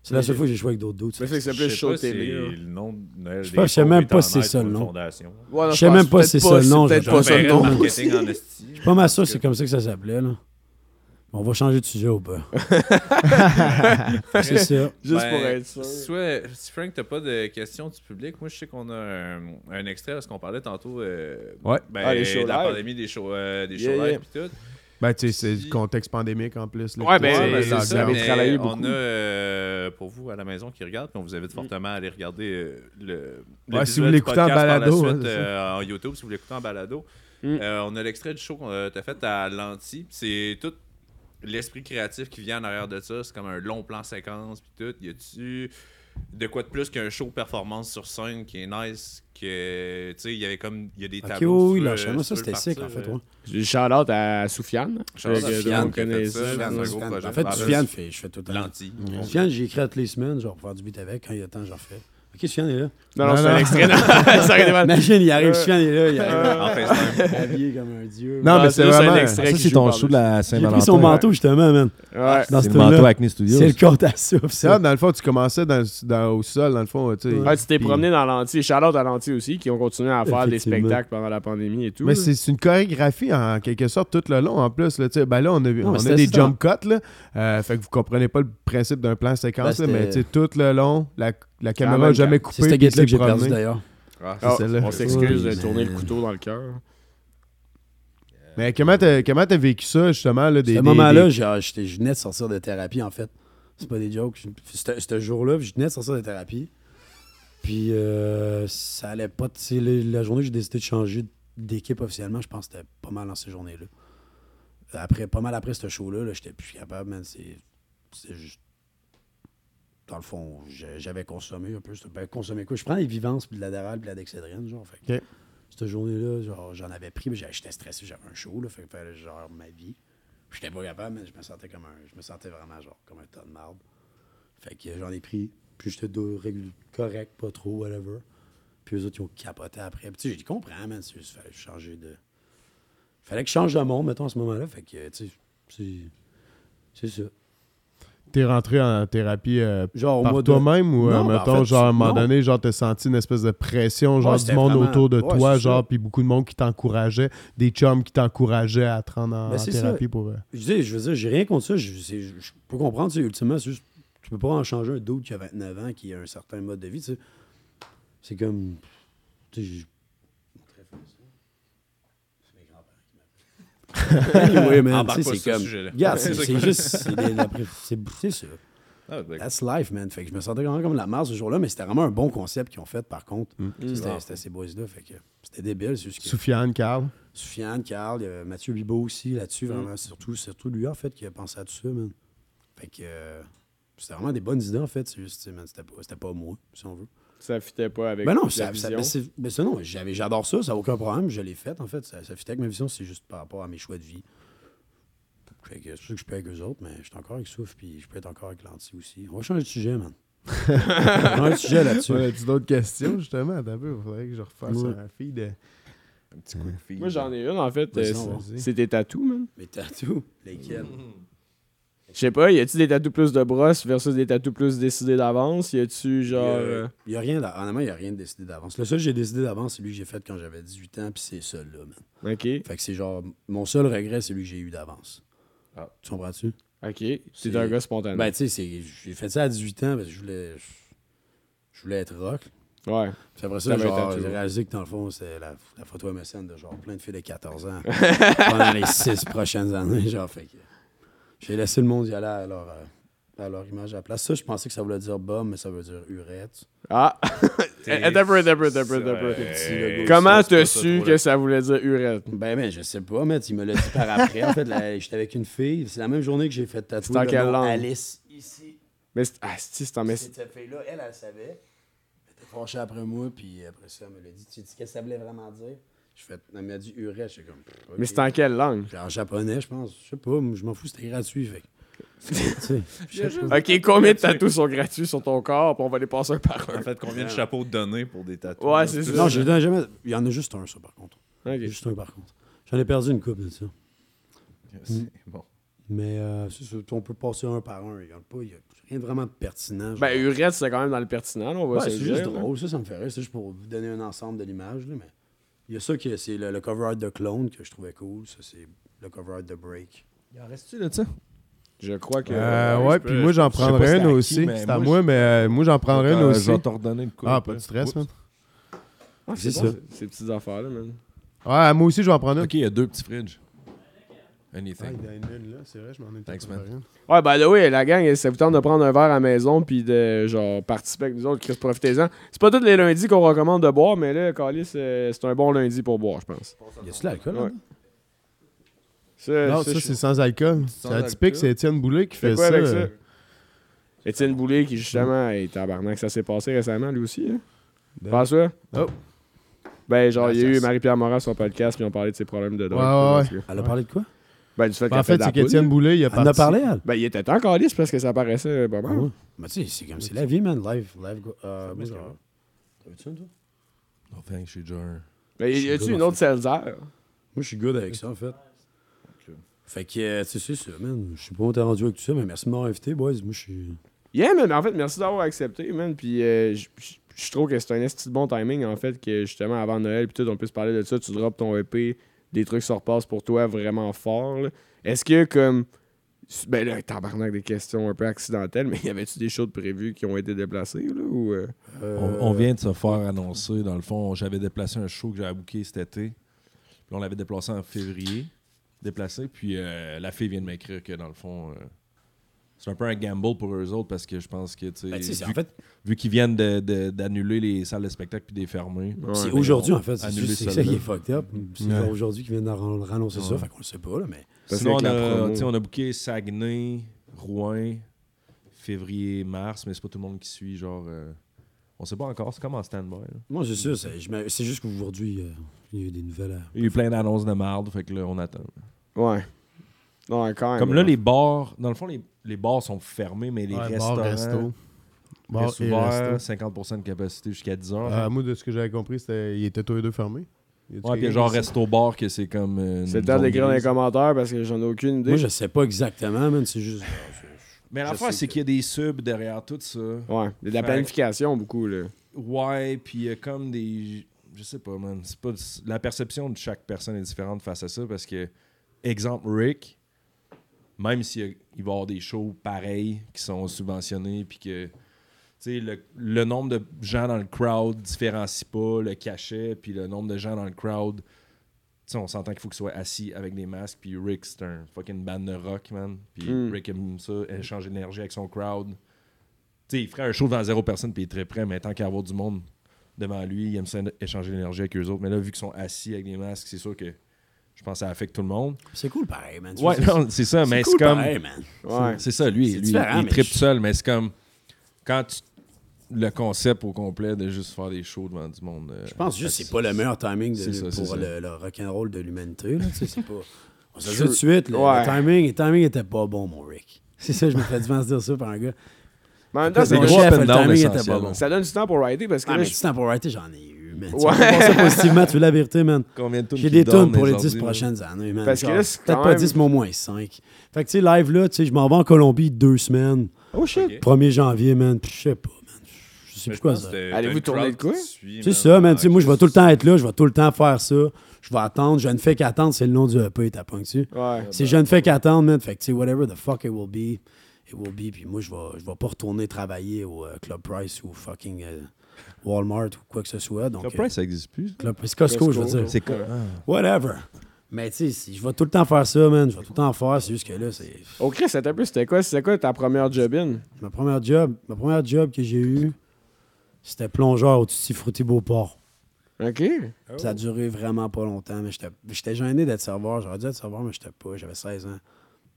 C'est la seule fois que j'ai joué avec d'autres dudes. Mais ça. c'est sais show pas si télé. là. le nom de Noël Je sais même pas si c'est ça, le nom. Je sais même pas si c'est ça le nom, peut-être pas ça le nom. Je suis pas mal sûr que c'est comme ça que ça s'appelait, là. On va changer de sujet ou pas? c'est ça. Juste Ben, pour être sûr. Soit, si Frank, t'as pas de questions du public, moi je sais qu'on a un, un extrait parce qu'on parlait tantôt euh, Ouais. ben, Ah, les de la live. pandémie des shows, euh, des Yeah, shows live yeah. pis tout. Ben, tu sais, c'est du contexte pandémique en plus. là, Ouais, ben, Ouais, ben, ça, viande. mais- travaillé beaucoup. on a euh, pour vous à la maison qui regarde, puis on vous invite Mm. fortement à aller regarder euh, le. Ouais, l'épisode si vous l'écoutez en podcast par la balado, suite, hein, euh, en YouTube, si vous l'écoutez en balado. Mm. Euh, on a l'extrait du show qu'on t'a fait à Lanty. C'est tout l'esprit créatif qui vient en arrière de ça. C'est comme un long plan séquence, puis tout. Y a-tu de quoi de plus qu'un show performance sur scène qui est nice que tu sais il y avait comme il y a des tableaux oui, si tu là, si ça veux c'était sick, en fait, euh, ouais. Shout-out à Soufiane. Que Soufiane ça. ça. En fait, Soufiane, je fais tout le temps. Soufiane, j'ai écrit à toutes les semaines, genre, pour faire du beat avec. Quand il y a temps, j'en fais. Ok, Soufiane est là. Non, non, Non, c'est un extrait. Imagine, il arrive, Soufiane est là, il arrive En FaceTime. habillé comme un dieu. Non, Non, mais c'est juste un vraiment. extrait. Ça, c'est ton show de la J'ai Saint-Valentin. pris son manteau, justement, man. Ouais. Dans C'est ce le manteau. Acne Studios. C'est le compte à souffle, ça, dans le fond, tu commençais dans, dans- au sol, dans le fond, tu sais. Ouais, tu t'es Puis- promené dans l'anti. Shout-out à l'anti aussi, qui ont continué à faire des spectacles pendant la pandémie et tout. Mais c'est une chorégraphie en quelque sorte tout le long en plus. Là, tu sais. ben là, on a, des jump cuts. Là, Euh, fait que vous comprenez pas le principe d'un plan séquence. Ben, mais c'était- tu sais, tout le long, la, la caméra n'a jamais coupé. C'est cette puis guette-là que j'ai perdu promené. d'ailleurs. Ah, Ah, on s'excuse de tourner le couteau dans le cœur. Mais comment t'as comment t'as vécu ça, justement? Là, des, Ce moment-là, des- j'étais- je venais de sortir de thérapie, en fait. C'est pas des jokes. Ce jour-là, je venais de sortir de thérapie. Puis euh, ça allait pas. La, journée que j'ai décidé de changer d'équipe officiellement, je pense que c'était pas mal dans ces journées-là. Après, pas mal après ce show-là, là, j'étais plus capable, man. C'est c'est juste. Dans le fond, j'avais consommé un peu. Ben, consommé quoi? Je prends les vivances, puis de l'adéral, puis de la genre. Fait. Cette journée-là, genre, j'en avais pris, mais j'étais stressé, j'avais un show, là. Fait que genre, ma vie. J'étais pas capable, mais je me sentais comme un. Je me sentais vraiment genre comme un tas de marde. Fait que j'en ai pris. Puis j'étais correct, pas trop, whatever. Puis eux autres, ils ont capoté après. Puis tu sais, j'ai dit, comprends, man. Juste, fallait changer de. Fallait que je change de monde, mettons, à ce moment-là. Fait que, tu sais, c'est. C'est ça. T'es rentré en thérapie euh, Genre, par de. toi-même ou, euh, ben, en mettons, fait, genre, à un moment non. donné, genre, t'as senti une espèce de pression, genre, Ouais, du monde vraiment- autour de ouais, toi, genre, puis beaucoup de monde qui t'encourageait, des chums qui t'encourageaient à te rendre en, Ben, en thérapie ça. pour... euh, Je dis, je veux dire, j'ai rien contre ça. Je, c'est- je- je peux comprendre, tu sais, ultimement, c'est juste. Tu peux pas en changer un d'autre qui a 29 ans, qui a un certain mode de vie, tu sais. C'est comme. Tu sais, j'ai- C'est mes grands-parents qui m'appellent. Anyway, man, tu sais, pas c'est ce comme. Regarde, C'est juste. C'est ça. Ah, ben, That's life, man. Fait que je me sentais vraiment comme la merde ce jour-là, mais c'était vraiment un bon concept qu'ils ont fait, par contre. Mm. C'était c'était ces boys-là, fait que c'était débile. Juste que Soufiane, Carl. Soufiane, Carl, il y avait Mathieu Bibo aussi là-dessus, Mm. vraiment. Surtout, surtout lui, en fait, qui a pensé à tout ça, man. Fait que euh, c'était vraiment des bonnes idées, en fait. Man, c'était pas, c'était pas moi, si on veut. Ça fitait pas avec Ben non, la ça, ça, vision? ben c'est- ben ça, non, j'avais- j'adore ça, ça n'a aucun problème, je l'ai fait, en fait. Ça, ça fitait avec ma vision, c'est juste par rapport à mes choix de vie. Que c'est sûr que je peux avec eux autres, mais je suis encore avec Souf, puis je peux être encore avec Lanty aussi. On va changer de sujet, man. On va changer de sujet là-dessus. Ouais, as-tu d'autres questions, justement? Attends un peu, il faudrait que je refasse Ouais. un feed. de- un petit coup de fille. Moi, j'en ai une, en fait. Euh, on c'est- c'est des tatous, man. Mes tatous, lesquels? Je sais pas, y a-tu des tatous plus de brosse versus des tatous plus décidés d'avance? Y a-tu genre. euh, Il y a rien, d'a- honnêtement, il n'y a rien de décidé d'avance. Le seul que j'ai décidé d'avance, c'est lui que j'ai fait quand j'avais 18 ans, puis c'est ça, là, man. Ok, Fait que c'est genre, mon seul regret, c'est lui que j'ai eu d'avance. Ah. Tu comprends-tu? ok. C'est- C'est un gars spontané. Ben, tu sais, c'est- j'ai fait ça à 18 ans parce que je voulais, je voulais être rock. ouais. Puis après ça, tatou. j'ai réalisé que dans le fond, c'était la, la photo MSN de genre plein de filles de 14 ans pendant les six prochaines années. Genre, fait que j'ai laissé le monde y aller à leur, euh, à leur image à la place. Ça, je pensais que ça voulait dire bum, mais ça veut dire urette. Ah! Ça, d'abord. euh, Comment t'as su que ça voulait dire urette? Ben, ben, je sais pas, mais il me l'a dit par après. En fait, j'étais avec une fille. C'est la même journée que j'ai fait tatouer le quelle nom langue? Alice ici. Mais c'est- ah, si, c'est en mais Cette fille-là, elle, elle savait. Elle était fâchée après moi, puis après ça, elle me l'a dit. Tu sais qu'est-ce que ça voulait vraiment dire? Je fais, elle m'a dit urette. J'étais comme. Mais c'est en quelle langue? En japonais, je pense. Je sais pas, je m'en fous, c'était gratuit. Fait. que- tu sais, je sais pas. Ok, combien de tatous sont gratuits sur ton corps? Puis on va les passer un par un. En fait, combien de chapeaux donner pour des tatous? Ouais, c'est ça. Non, j'ai donné jamais. Il y en a juste un, ça, par contre. Juste un, par contre. J'en ai perdu une coupe de ça. C'est bon. Mais euh, ça, on peut passer un par un. Il n'y a, pas- il y a rien de vraiment pertinent. genre. Ben, urette, c'est quand même dans le pertinent, là, on va Ouais, c'est le juste là. drôle, ça, ça me fait rire. C'est juste pour vous donner un ensemble de l'image. là, Mais il y a ça qui est- c'est le, le cover art de Clone que je trouvais cool. Ça, c'est le cover art de Break. Il en reste-tu de ça? Je crois que. Euh, ouais, puis moi j'en prendrais c'est une aussi. C'est à moi, mais euh, moi j'en prendrais une Euh, aussi. Je vais coup. Ah, pas de stress, man. Ah, C'est ça. Ces petites affaires-là, man. Ouais, moi aussi je vais en prendre une. Ok, il y a deux petits fridges. Ah, Anything. il y en a une là, c'est vrai, je m'en ai Thanks. Ouais, ben là, oui, la gang, ça vous tente de prendre un verre à la maison puis de, genre, participer avec nous autres, Chris, profitez-en. C'est pas tous les lundis qu'on recommande de boire, mais là, Calis, euh, c'est un bon lundi pour boire, je pense. Y a-tu de l'alcool? Ouais. là? Ça, Non, ça, je- c'est sans alcool. C'est atypique, c'est Étienne Boulay qui Fait quoi ça. avec ça? Étienne Boulay, qui justement, est tabarnak, ça s'est passé récemment, lui aussi. Hein? Ben- François? Oh. Ben, genre, il y a eu Marie-Pierre Morin sur son podcast, puis ils ont parlé de ses problèmes de drogue. Ouais, ouais. Elle a parlé de quoi? Ben, du fait En qu'elle fait fait, de la c'est qu'Étienne Boulay, il a en a parlé, elle? Ben, il était temps Calis parce que ça paraissait pas mal. Mais tu sais, c'est comme c'est la vie, man. Live, live. go- Euh, T'as-tu une, toi? Non, thanks, j'ai déjà un. Ben, y suis a-tu une en autre Seltzer? Moi, je suis good avec ça, en fait. Fait que, euh, tu sais, c'est ça, man. Je sais pas rendu avec tout ça, mais merci de m'avoir invité, boys. Moi, je suis. Yeah, man, en fait, merci d'avoir accepté, man. Puis euh, je trouve que c'est un esti de bon timing, en fait, que justement, avant Noël, puis tout, on peut se parler de ça. Tu drops ton EP, des trucs se repassent pour toi vraiment fort. Est-ce que, comme. Ben là, tabarnak des questions un peu accidentelles, mais y avait-tu des choses prévues qui ont été déplacées, ou. euh? On, on vient de se faire annoncer, dans le fond, j'avais déplacé un show que j'avais booké cet été. Puis on l'avait déplacé en février. Déplacé, puis euh, la fille vient de m'écrire que dans le fond, euh, c'est un peu un gamble pour eux autres parce que je pense que, tu sais, Ben, vu, en fait, vu qu'ils viennent de- de- d'annuler les salles de spectacle puis des fermer. Ouais. c'est aujourd'hui, en fait. C'est ça qui est fucked up. C'est Ouais. aujourd'hui qu'ils viennent de ran- rannoncer ça, Ouais. fait qu'on le sait pas, là, mais. Parce Sinon, on a, on a booké Saguenay, Rouen, février, mars, mais c'est pas tout le monde qui suit. Genre, euh, on sait pas encore, c'est comme en stand-by. là. Moi, c'est sûr, c'est je me- c'est juste qu'aujourd'hui, euh, il y a eu des nouvelles. à- Il y a eu plein d'annonces de marde, fait que là, on attend. Ouais. Non, quand même. Comme là, les bars, dans le fond, les, les bars sont fermés, mais les Ouais, bar, restaurants resto. Bar restent et ouverts, resto. 50% de capacité jusqu'à 10 heures. Euh, moi, de ce que j'avais compris, c'était ils étaient tous les deux fermés. Y a-tu ouais, puis quelqu'un genre qui resto-bar, que c'est comme. euh, C'est le temps zone d'écrire dans les grise. commentaires parce que j'en ai aucune idée. Moi, je sais pas exactement, man. C'est juste. Mais je l'affaire, sais c'est que- qu'il y a des subs derrière tout ça. Ouais, il y a de la Fait- planification beaucoup, là. Ouais, puis il y a comme des. Je sais pas, man. C'est pas... La perception de chaque personne est différente face à ça parce que, exemple, Rick, même s'il il va y avoir des shows pareils qui sont subventionnés, puis que. Tu sais, le, le nombre de gens dans le crowd différencie pas le cachet, puis le nombre de gens dans le crowd. On s'entend qu'il faut qu'ils soient assis avec des masques, puis Rick, c'est un fucking band de rock, man. Puis Mm. Rick aime ça, échange d'énergie avec son crowd. Il ferait un show devant zéro personne, puis il est très prêt, mais tant qu'à avoir du monde devant lui, il aime ça échanger l'énergie avec eux autres. Mais là, vu qu'ils sont assis avec des masques, c'est sûr que je pense que ça affecte tout le monde. C'est cool pareil, man. Ouais, C'est- non, c'est ça, mais cool c'est comme. pareil, man. Ouais. C'est ça, lui, C'est lui il tripe je- seul, mais c'est comme quand tu. Le concept au complet de juste faire des shows devant du monde. euh, Je pense juste que c'est pas le meilleur timing de- C'est ça, c'est pour le, le rock'n'roll de l'humanité. là, tu sais, c'est pas... On se le dit tout de suite, le, Ouais. le timing, le timing était pas bon, mon Rick. C'est ça, je me fais souvent se dire ça par un gars. Mais en même temps, and le timing était pas bon. ça donne du temps pour writer parce que Ah, là, mais je- du temps pour writer, j'en ai eu, man. Tu Ouais. vas penser positivement, tu veux la vérité, man. Combien de tunes J'ai des donne tunes pour les les 10 ordi, là? prochaines années, man. Parce que Genre, là, c'est Peut-être pas même- 10, mais au moins 5. Fait que, tu sais, live, là, tu sais, je m'en vais en Colombie deux semaines. Oh shit. Ok. 1er janvier, man. Puis je sais pas, man. Je sais plus quoi ça. Allez-vous tourner de quoi? C'est ça, man. Ah, Tu sais, moi, je vais tout le temps être là, je vais tout le temps faire ça. Je vais attendre. Je ne fais qu'attendre, c'est le nom du EP, t'as pas dessus. Ouais. C'est je ne fais qu'attendre, man. Fait que, tu sais, whatever the fuck it will be, it will be. Puis moi, je vais, je vais pas retourner travailler au euh, Club Price ou fucking euh, Walmart ou quoi que ce soit. Donc, Le euh, Price, ça existe plus. Club Price, Costco, je veux Costco. dire. C'est quoi? Whatever. Mais tu sais, si- je vais tout le temps faire ça, man. Je vais tout le temps faire. C'est juste que là, c'est. Oh Chris, c'était un peu, c'était quoi, c'était quoi ta première job-in? Ma première job, ma première job que j'ai eue, c'était plongeur au Tutti Frutti Beauport. Ok. Ça a duré vraiment pas longtemps, mais j'étais j'étais gêné d'être serveur. J'aurais dû être serveur, mais j'étais pas. J'avais 16 ans.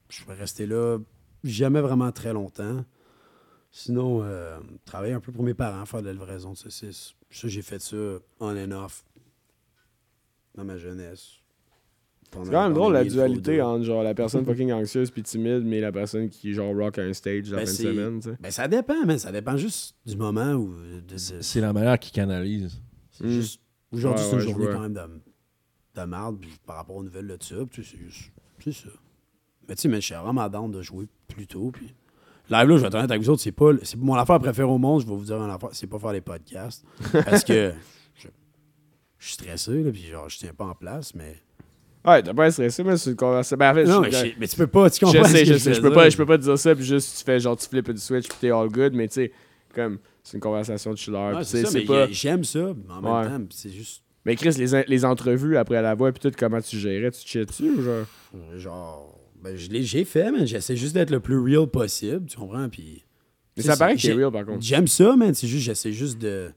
Je suis resté là jamais vraiment très longtemps. Sinon, euh, travailler un peu pour mes parents, faire de la livraison de saucisses. Ça, j'ai fait ça on and off dans ma jeunesse. C'est quand même drôle la dualité entre genre la personne fucking anxieuse puis timide, mais la personne qui genre rock un stage la Ben, fin de semaine, tu sais. Ben, ça dépend, mais ça dépend juste du moment où. C'est la manière qu'ils canalisent. C'est Mm. juste- Aujourd'hui, Ouais, c'est une ouais, journée quand même de, de marde puis par rapport aux nouvelles de ça. C'est juste- c'est ça. Mais tu sais, mais je suis vraiment de jouer plus tôt. Puis live, là, je vais être honnête avec vous autres, c'est pas c'est mon affaire préférée au monde. Je vais vous dire une affaire, c'est pas faire les podcasts. Parce que je, je suis stressé, là, puis genre, je tiens pas en place, mais. Ouais, t'as pas stressé, mais c'est une conversation. Ben, en fait, Non, je, mais, tu peux pas, tu comprends je sais, je sais, je peux pas, je peux pas te dire ça puis juste tu fais genre tu flippes du switch puis t'es all good, mais tu sais, comme c'est une conversation de chiller, c'est ça, pas. j'aime ça, mais en même temps, c'est juste. Mais Chris, les, les entrevues après la voix puis tout, comment tu gérais, tu te chiais dessus ou genre? Genre. Ben, je l'ai- j'ai fait, mais j'essaie juste d'être le plus real possible, tu comprends? Puis. Mais tu ça sais, paraît que j'ai- c'est real par contre. J'aime ça, man. C'est juste, j'essaie juste de.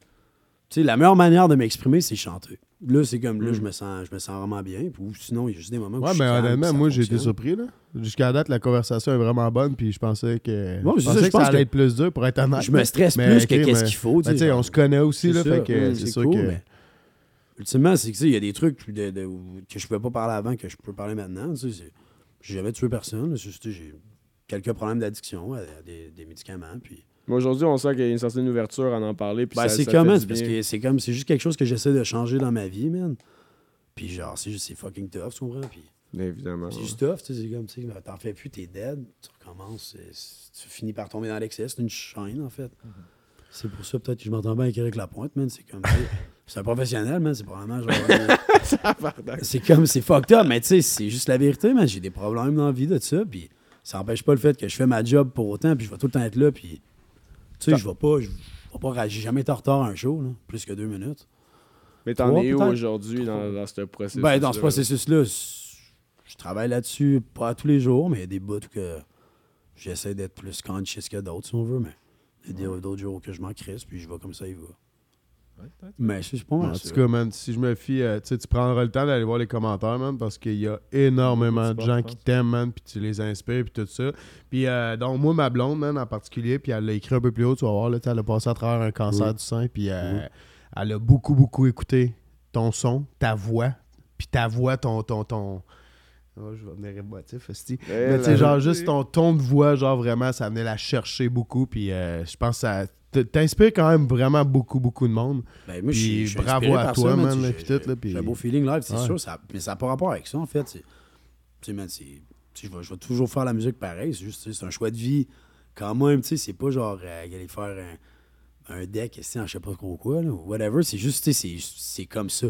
Tu sais, la meilleure manière de m'exprimer, c'est chanter. Là, c'est comme là, Mm. je me sens, je me sens vraiment bien. Puis, ou sinon, il y a juste des moments où Ouais, je suis mais calme, honnêtement, moi, j'ai été surpris. là. Jusqu'à date, la conversation est vraiment bonne, puis je pensais que, Bon, je c'est ça, pensais je que ça allait que- être plus dur pour être honnête. Je me stresse Mais, plus que qu'est-ce mais- qu'il faut. Ben, tu sais, on se connaît aussi, là, C'est fait ça. que Mm, c'est sûr que... mais Ultimement, c'est que ça, il y a des trucs de- de- que je pouvais pas parler avant que je peux parler maintenant. Tu sais, c'est- j'ai jamais tué personne. j'ai quelques problèmes d'addiction à, des, des médicaments. Puis Mais aujourd'hui, on sent qu'il y a une certaine ouverture à en parler puis Ben, ça, c'est ça comment? du parce que c'est comme, c'est juste quelque chose que j'essaie de changer dans ma vie, man. Puis genre, c'est juste, c'est fucking tough, tu comprends? Puis Évidemment. c'est juste tough, tu sais, c'est comme, tu sais, ben, t'en fais plus, t'es dead, tu recommences, tu finis par tomber dans l'excès, c'est une chaîne, en fait. C'est pour ça, peut-être que je m'entends bien avec Eric Lapointe, man, c'est comme, c'est un professionnel, man, c'est probablement genre... euh, c'est comme, c'est fucked up, mais tu sais, c'est juste la vérité, man, j'ai des problèmes dans la vie de ça, puis ça n'empêche pas le fait que je fais ma job pour autant, puis je vais tout le temps être là, puis... Tu sais, je vais pas... Je vais pas... J'ai jamais en retard un show, là, plus que deux minutes. Mais t'en es où aujourd'hui dans, dans ce processus? Ben, dans ce processus-là, je travaille là-dessus, pas tous les jours, mais il y a des bouts que j'essaie d'être plus conscious que d'autres, si on veut, mais il y a d'autres jours que je m'en crisse, puis je vais comme ça, il va. Mais pas mal En ça. tout cas, man, si je me fie, euh, tu prendras le temps d'aller voir les commentaires, man, parce qu'il y a énormément de gens qui t'aiment, man, puis tu les inspires, puis tout ça. Puis, euh, donc, moi, ma blonde, man, en particulier, puis elle l'a écrit un peu plus haut, tu vas voir, là, elle a passé à travers un cancer Oui. du sein, puis euh, Oui. elle a beaucoup, beaucoup écouté ton son, ta voix, puis ta voix, ton. ton, ton... Oh, je vais venir émotif, esti. Eh Mais tu sais, genre, juste ton ton de voix, genre, vraiment, ça venait la chercher beaucoup, puis euh, je pense que ça t- t'inspire quand même vraiment beaucoup, beaucoup de monde. Ben, moi, Puis je bravo à toi, ça, man, là, j'ai- puis tout, là, j'ai- puis- J'ai un beau feeling live, c'est Ouais. sûr, ça, mais ça n'a pas rapport avec ça, en fait. Tu sais, man, c'est- je vais, je vais toujours faire la musique pareil, c'est juste, c'est un choix de vie. Quand même, tu sais, c'est pas genre euh, aller faire un, un deck, ici, en je sais pas trop quoi, là, ou whatever, c'est juste, tu sais, c'est- c'est comme ça.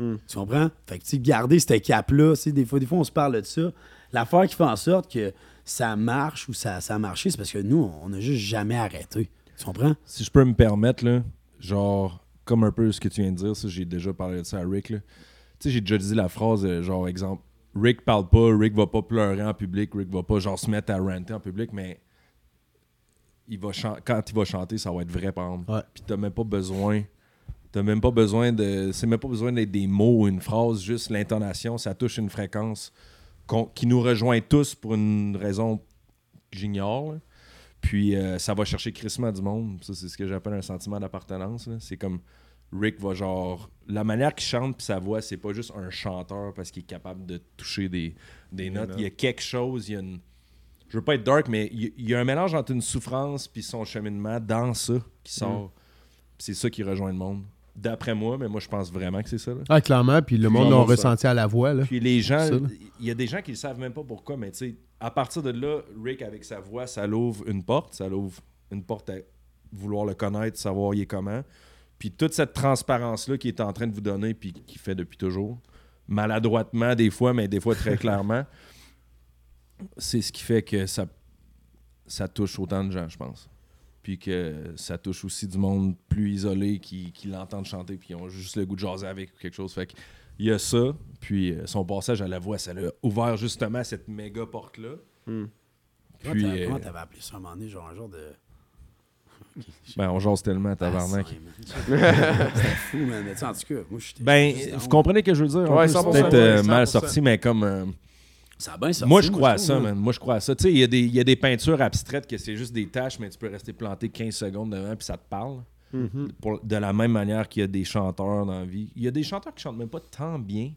Hmm. Tu comprends? Fait que, tu sais, garder cette cap-là, des fois, des fois, on se parle de ça. L'affaire qui fait en sorte que ça marche ou ça, ça a marché, c'est parce que nous, on n'a juste jamais arrêté. Tu comprends? Si je peux me permettre, là, genre, comme un peu ce que tu viens de dire, ça, j'ai déjà parlé de ça à Rick. là. Tu sais, j'ai déjà dit la phrase, euh, genre, exemple, Rick parle pas, Rick va pas pleurer en public, Rick va pas, genre, se mettre à ranter en public, mais il va quand il va chanter, ça va être vrai, par exemple. Ouais. Puis t'as même pas besoin. T'as même pas besoin de. C'est même pas besoin d'être des mots ou une phrase, juste l'intonation, ça touche une fréquence qui nous rejoint tous pour une raison que j'ignore. Puis euh, ça va chercher crissement du monde. Ça, c'est ce que j'appelle un sentiment d'appartenance. C'est comme Rick va genre. La manière qu'il chante puis sa voix, c'est pas juste un chanteur parce qu'il est capable de toucher des, des notes. Il y a quelque chose, il y a une. Je veux pas être dark, mais il y, a un mélange entre une souffrance puis son cheminement dans ça qui sort. Puis C'est ça qui rejoint le monde. D'après moi, mais moi je pense vraiment que c'est ça. là. Ah, clairement, puis le monde l'a ressenti à la voix. Là. Puis les gens, il y a des gens qui ne savent même pas pourquoi, mais tu sais, à partir de là, Rick avec sa voix, ça l'ouvre une porte, ça l'ouvre une porte à vouloir le connaître, savoir il est comment. Puis toute cette transparence-là qu'il est en train de vous donner, puis qu'il fait depuis toujours, maladroitement des fois, mais des fois très clairement, c'est ce qui fait que ça, ça touche autant de gens, je pense. Puis que ça touche aussi du monde plus isolé qui, qui l'entendent chanter, puis qui ont juste le goût de jaser avec ou quelque chose. Fait que il y a ça, puis euh, son passage à la voix, ça l'a ouvert justement cette méga porte-là. Comment Puis, euh, Comment t'avais appelé ça à un moment donné, genre un genre de. ben, on jase tellement, tabarnak. Ah. C'était fou, man. Mais tu sais, en tout cas, moi, j'étais. Ben, vous comprenez ce que je veux dire? Ouais, C'est 100%, peut-être euh, 100%. mal sorti, mais comme... euh, Ça a bien sorti, moi, je crois à trouve, ça, man. Moi, je crois à ça. Tu sais, il y, a des- il y a des peintures abstraites que c'est juste des taches, mais tu peux rester planté 15 secondes devant, puis ça te parle. Pour- de la même manière qu'il y a des chanteurs dans la vie. Il y a des chanteurs qui chantent même pas tant bien,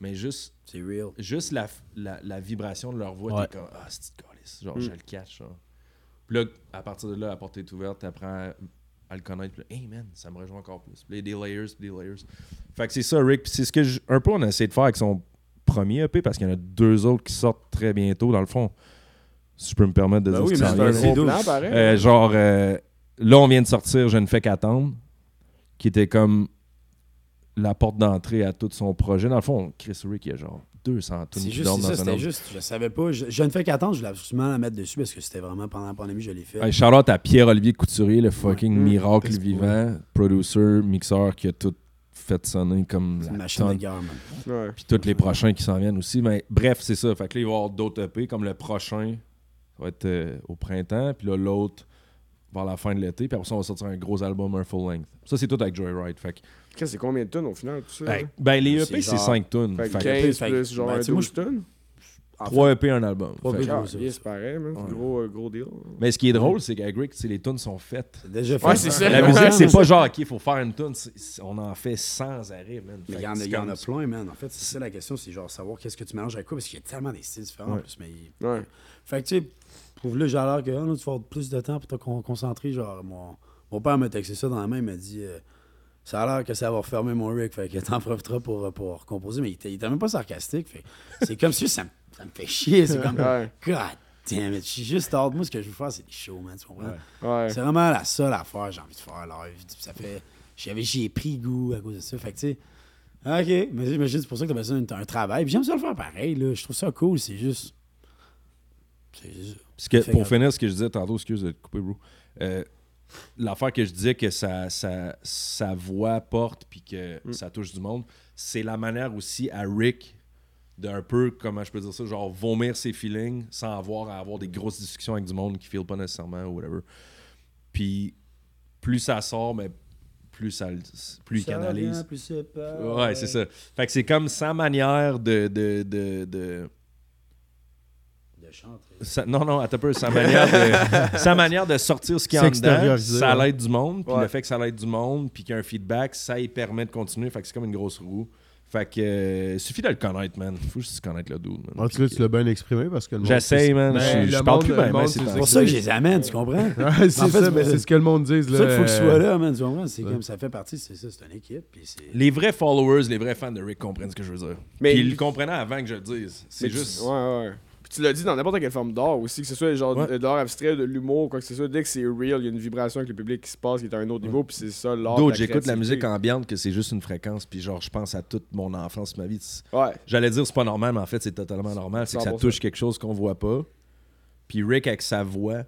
mais juste, C'est real. juste la, la, la vibration de leur voix, Ouais. t'es comme, ah, c'est. Genre, je le catch. Puis là, à partir de là, la porte est ouverte, t'apprends à le connaître. Puis là, hey man, ça me rejoint encore plus. Puis là, il y a des layers, puis des layers. Fait que c'est ça, Rick. Puis c'est ce que je- un peu on a essayé de faire avec son premier EP, parce qu'il y en a deux autres qui sortent très bientôt, dans le fond. Si je peux me permettre de Ben dire oui, s'en c'est un là. gros douze. plan, pareil. Euh, genre, euh, là, on vient de sortir Je ne fais qu'attendre, qui était comme la porte d'entrée à tout son projet. Dans le fond, Chris Rick, il y a genre 200 tunes C'est qui juste, dorment c'est ça, dans un c'était juste. Je savais pas. Je, je ne fais qu'attendre, je voulais absolument la mettre dessus parce que c'était vraiment pendant la pandémie, je l'ai fait. Hey, out à Pierre-Olivier Couturier, le fucking Mm. miracle que- vivant, producer, mixeur qui a tout fait sonner comme C'est une machine de guerre, man. Ouais. Puis tous les prochains qui s'en viennent aussi. Mais bref, c'est ça. Fait que là, il va y avoir d'autres EP, comme le prochain, ça va être euh, au printemps. Puis là, l'autre, vers la fin de l'été. Puis après ça, on va sortir un gros album, un full length. Ça, c'est tout avec Joyride. Fait que, c'est combien de tonnes au final, tout ça? ben, ben, les EP, c'est genre- 5 tonnes. Fait que Fait que 15 fait que- plus genre ben, un tu sais, moi, 12 tonnes. En 3 EP, un album. Fait que-. Ah, yes, pareil, man. Ouais. Gros, euh, gros deal. Mais ce qui est drôle, c'est qu'avec Rick, c'est les tunes sont faites. C'est déjà fait. Ouais, c'est ça. La musique, c'est pas genre, OK, il faut faire une tune. C'est- c'est- On en fait sans arrêt, man. Mais il y en a, c'est il y en comme- a plein, man. En fait, c'est ça la question, c'est genre savoir qu'est-ce que tu mélanges avec quoi, parce qu'il y a tellement des styles différents en Ouais. plus. Mais Ouais. Fait que, tu sais, prouve-le, j'ai l'air que ah, là, tu vas avoir plus de temps pour te con- concentrer. Genre, mon, mon père m'a texté ça dans la main, il m'a dit euh, Ça a l'air que ça va refermer mon rig, fait que t'en profiteras pour, euh, pour recomposer. Mais il était, il était même pas sarcastique. Fait que c'est comme si ça me, ça me fait chier. C'est comme Ouais. God damn it. Je suis juste hâte. Moi, ce que je veux faire, c'est des shows, man. Tu comprends? Ouais. C'est vraiment la seule affaire que j'ai envie de faire live. Ça fait. J'avais, j'y ai pris goût à cause de ça. Fait que, tu sais. OK. Mais j'imagine, c'est pour ça que t'as besoin d'un un travail. Puis j'aime ça le faire pareil, là. Je trouve ça cool. C'est juste. C'est juste. Parce que pour finir ce que je disais tantôt, excuse de te couper, bro. Euh, L'affaire que je disais que sa, sa, sa voix porte puis que Mm. ça touche du monde, c'est la manière aussi à Rick d'un peu, comment je peux dire ça, genre vomir ses feelings sans avoir à avoir des grosses discussions avec du monde qui ne feel pas nécessairement ou whatever. Puis plus ça sort, mais plus, ça, plus il canalise. plus c'est pas. Ouais, c'est ça. Fait que c'est comme sa manière de- de- de, de De chanter. sa- non, non, attends un peu. Sa manière de, sa manière de sortir ce qu'il y a en dedans, ça ouais. l'aide du monde. Puis Ouais. le fait que ça l'aide du monde, puis qu'il y a un feedback, ça y permet de continuer. Fait que c'est comme une grosse roue. Fait que euh, suffit de le connaître, man. Faut juste connaître le dude, man. En tout cas, Puis tu l'as bien exprimé parce que le monde- J'essaye, man. Ben, Je- le je parle plus bien, c'est pour ça que je les amène, tu comprends? Ouais, c'est En fait, ça, c'est mais c'est ce que le monde dit. C'est ça qu'il faut que tu sois là, man, tu comprends? C'est Ouais. comme ça fait partie, c'est ça, c'est une équipe. Les vrais followers, les vrais fans de Rick comprennent ce que je veux dire. Mais- Puis ils le comprenaient avant que je le dise. C'est juste. Ouais, ouais. Puis tu l'as dit dans n'importe quelle forme d'art aussi, que ce soit genre Ouais. de l'art abstrait, de l'humour, quoi que ce soit. Dès que c'est real, il y a une vibration avec le public qui se passe, qui est à un autre niveau, puis c'est ça l'art. D'autres, j'écoute la musique ambiante, que c'est juste une fréquence, puis genre, je pense à toute mon enfance, ma vie. Ouais. J'allais dire c'est pas normal, mais en fait c'est totalement normal. C'est que ça 100%. touche quelque chose qu'on voit pas. Puis Rick avec sa voix,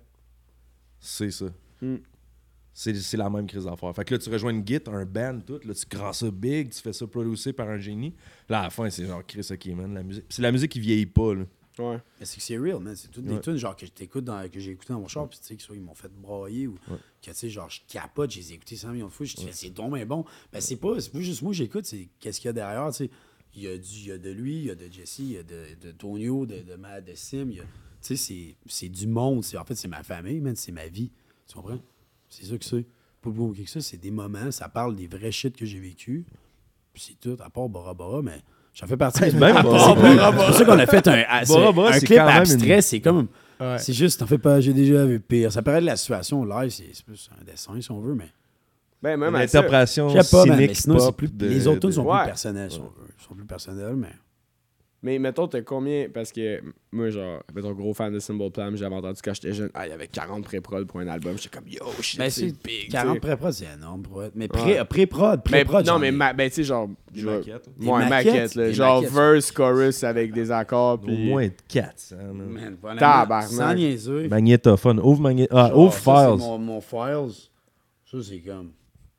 c'est ça. Hmm. C'est c'est la même crise d'affaires. Fait que là, tu rejoins une git, un band, tout. Là, tu grands ça big, tu fais ça producer par un génie. Là, à la fin, c'est genre Chris, ok, man, la musique. C'est la musique qui vieillit pas, là. Ouais. Mais c'est que c'est real, man. C'est toutes des Ouais. tunes genre que t'écoutes dans, que j'ai écouté dans mon char, puis tu sais, que soit ils m'ont fait broyer ou Ouais. que tu sais, genre je capote, je les ai écoutés 100 millions de fois, je dis, c'est donc bien bon. Ben c'est pas, c'est pas juste moi j'écoute, c'est qu'est-ce qu'il y a derrière, tu sais. Il y a, du, il y a de lui, il y a de Jesse, il y a de, de Tonio, de, de, de Sim, il y a- tu sais, c'est- c'est du monde. c'est- En fait, c'est ma famille, man, c'est ma vie. Tu comprends? C'est ça que c'est. Pas plus que ça, c'est des moments, ça parle des vrais shit que j'ai vécu. Puis c'est tout, à part Bora Bora, mais j'en fais partie. Même Ah, Bora c'est pour ça qu'on a fait un, un clip même abstrait, une- c'est comme. Ouais. C'est juste, t'en fais pas, j'ai déjà vu pire. Ça paraît de la situation live, c'est c'est plus un dessin si on veut, mais. Ben, même. L'interprétation Je sais pas, man, mais cynique sinon, c'est pop plus, de- les autres tunes sont Ouais. plus personnelles, si on veut. Ils sont plus personnelles, mais. Mais mettons, t'as combien. Parce que moi, genre, mettons, gros fan de Symbol Plan, j'avais entendu quand j'étais jeune, ah, il y avait 40 pré-prod pour un album. J'étais comme, yo, shit, Ben, c'est c'est big. 40 tu sais. pré-prod, c'est énorme être. Mais Ouais. pré- pré-prod, Mais, pré-prod. non, mais ai- ma- ben, tu sais, genre. Des je- maquettes. Des Ouais, maquettes, maquette, là. des Genre maquettes. verse, chorus avec des accords. Au Puis... moins 400. man. Man, Tabarnak. Sans niaiser. Magnétophone. Ouvre, magné... ah, Genre, ouvre ça, Files. Mon, mon Files. Ça, c'est comme.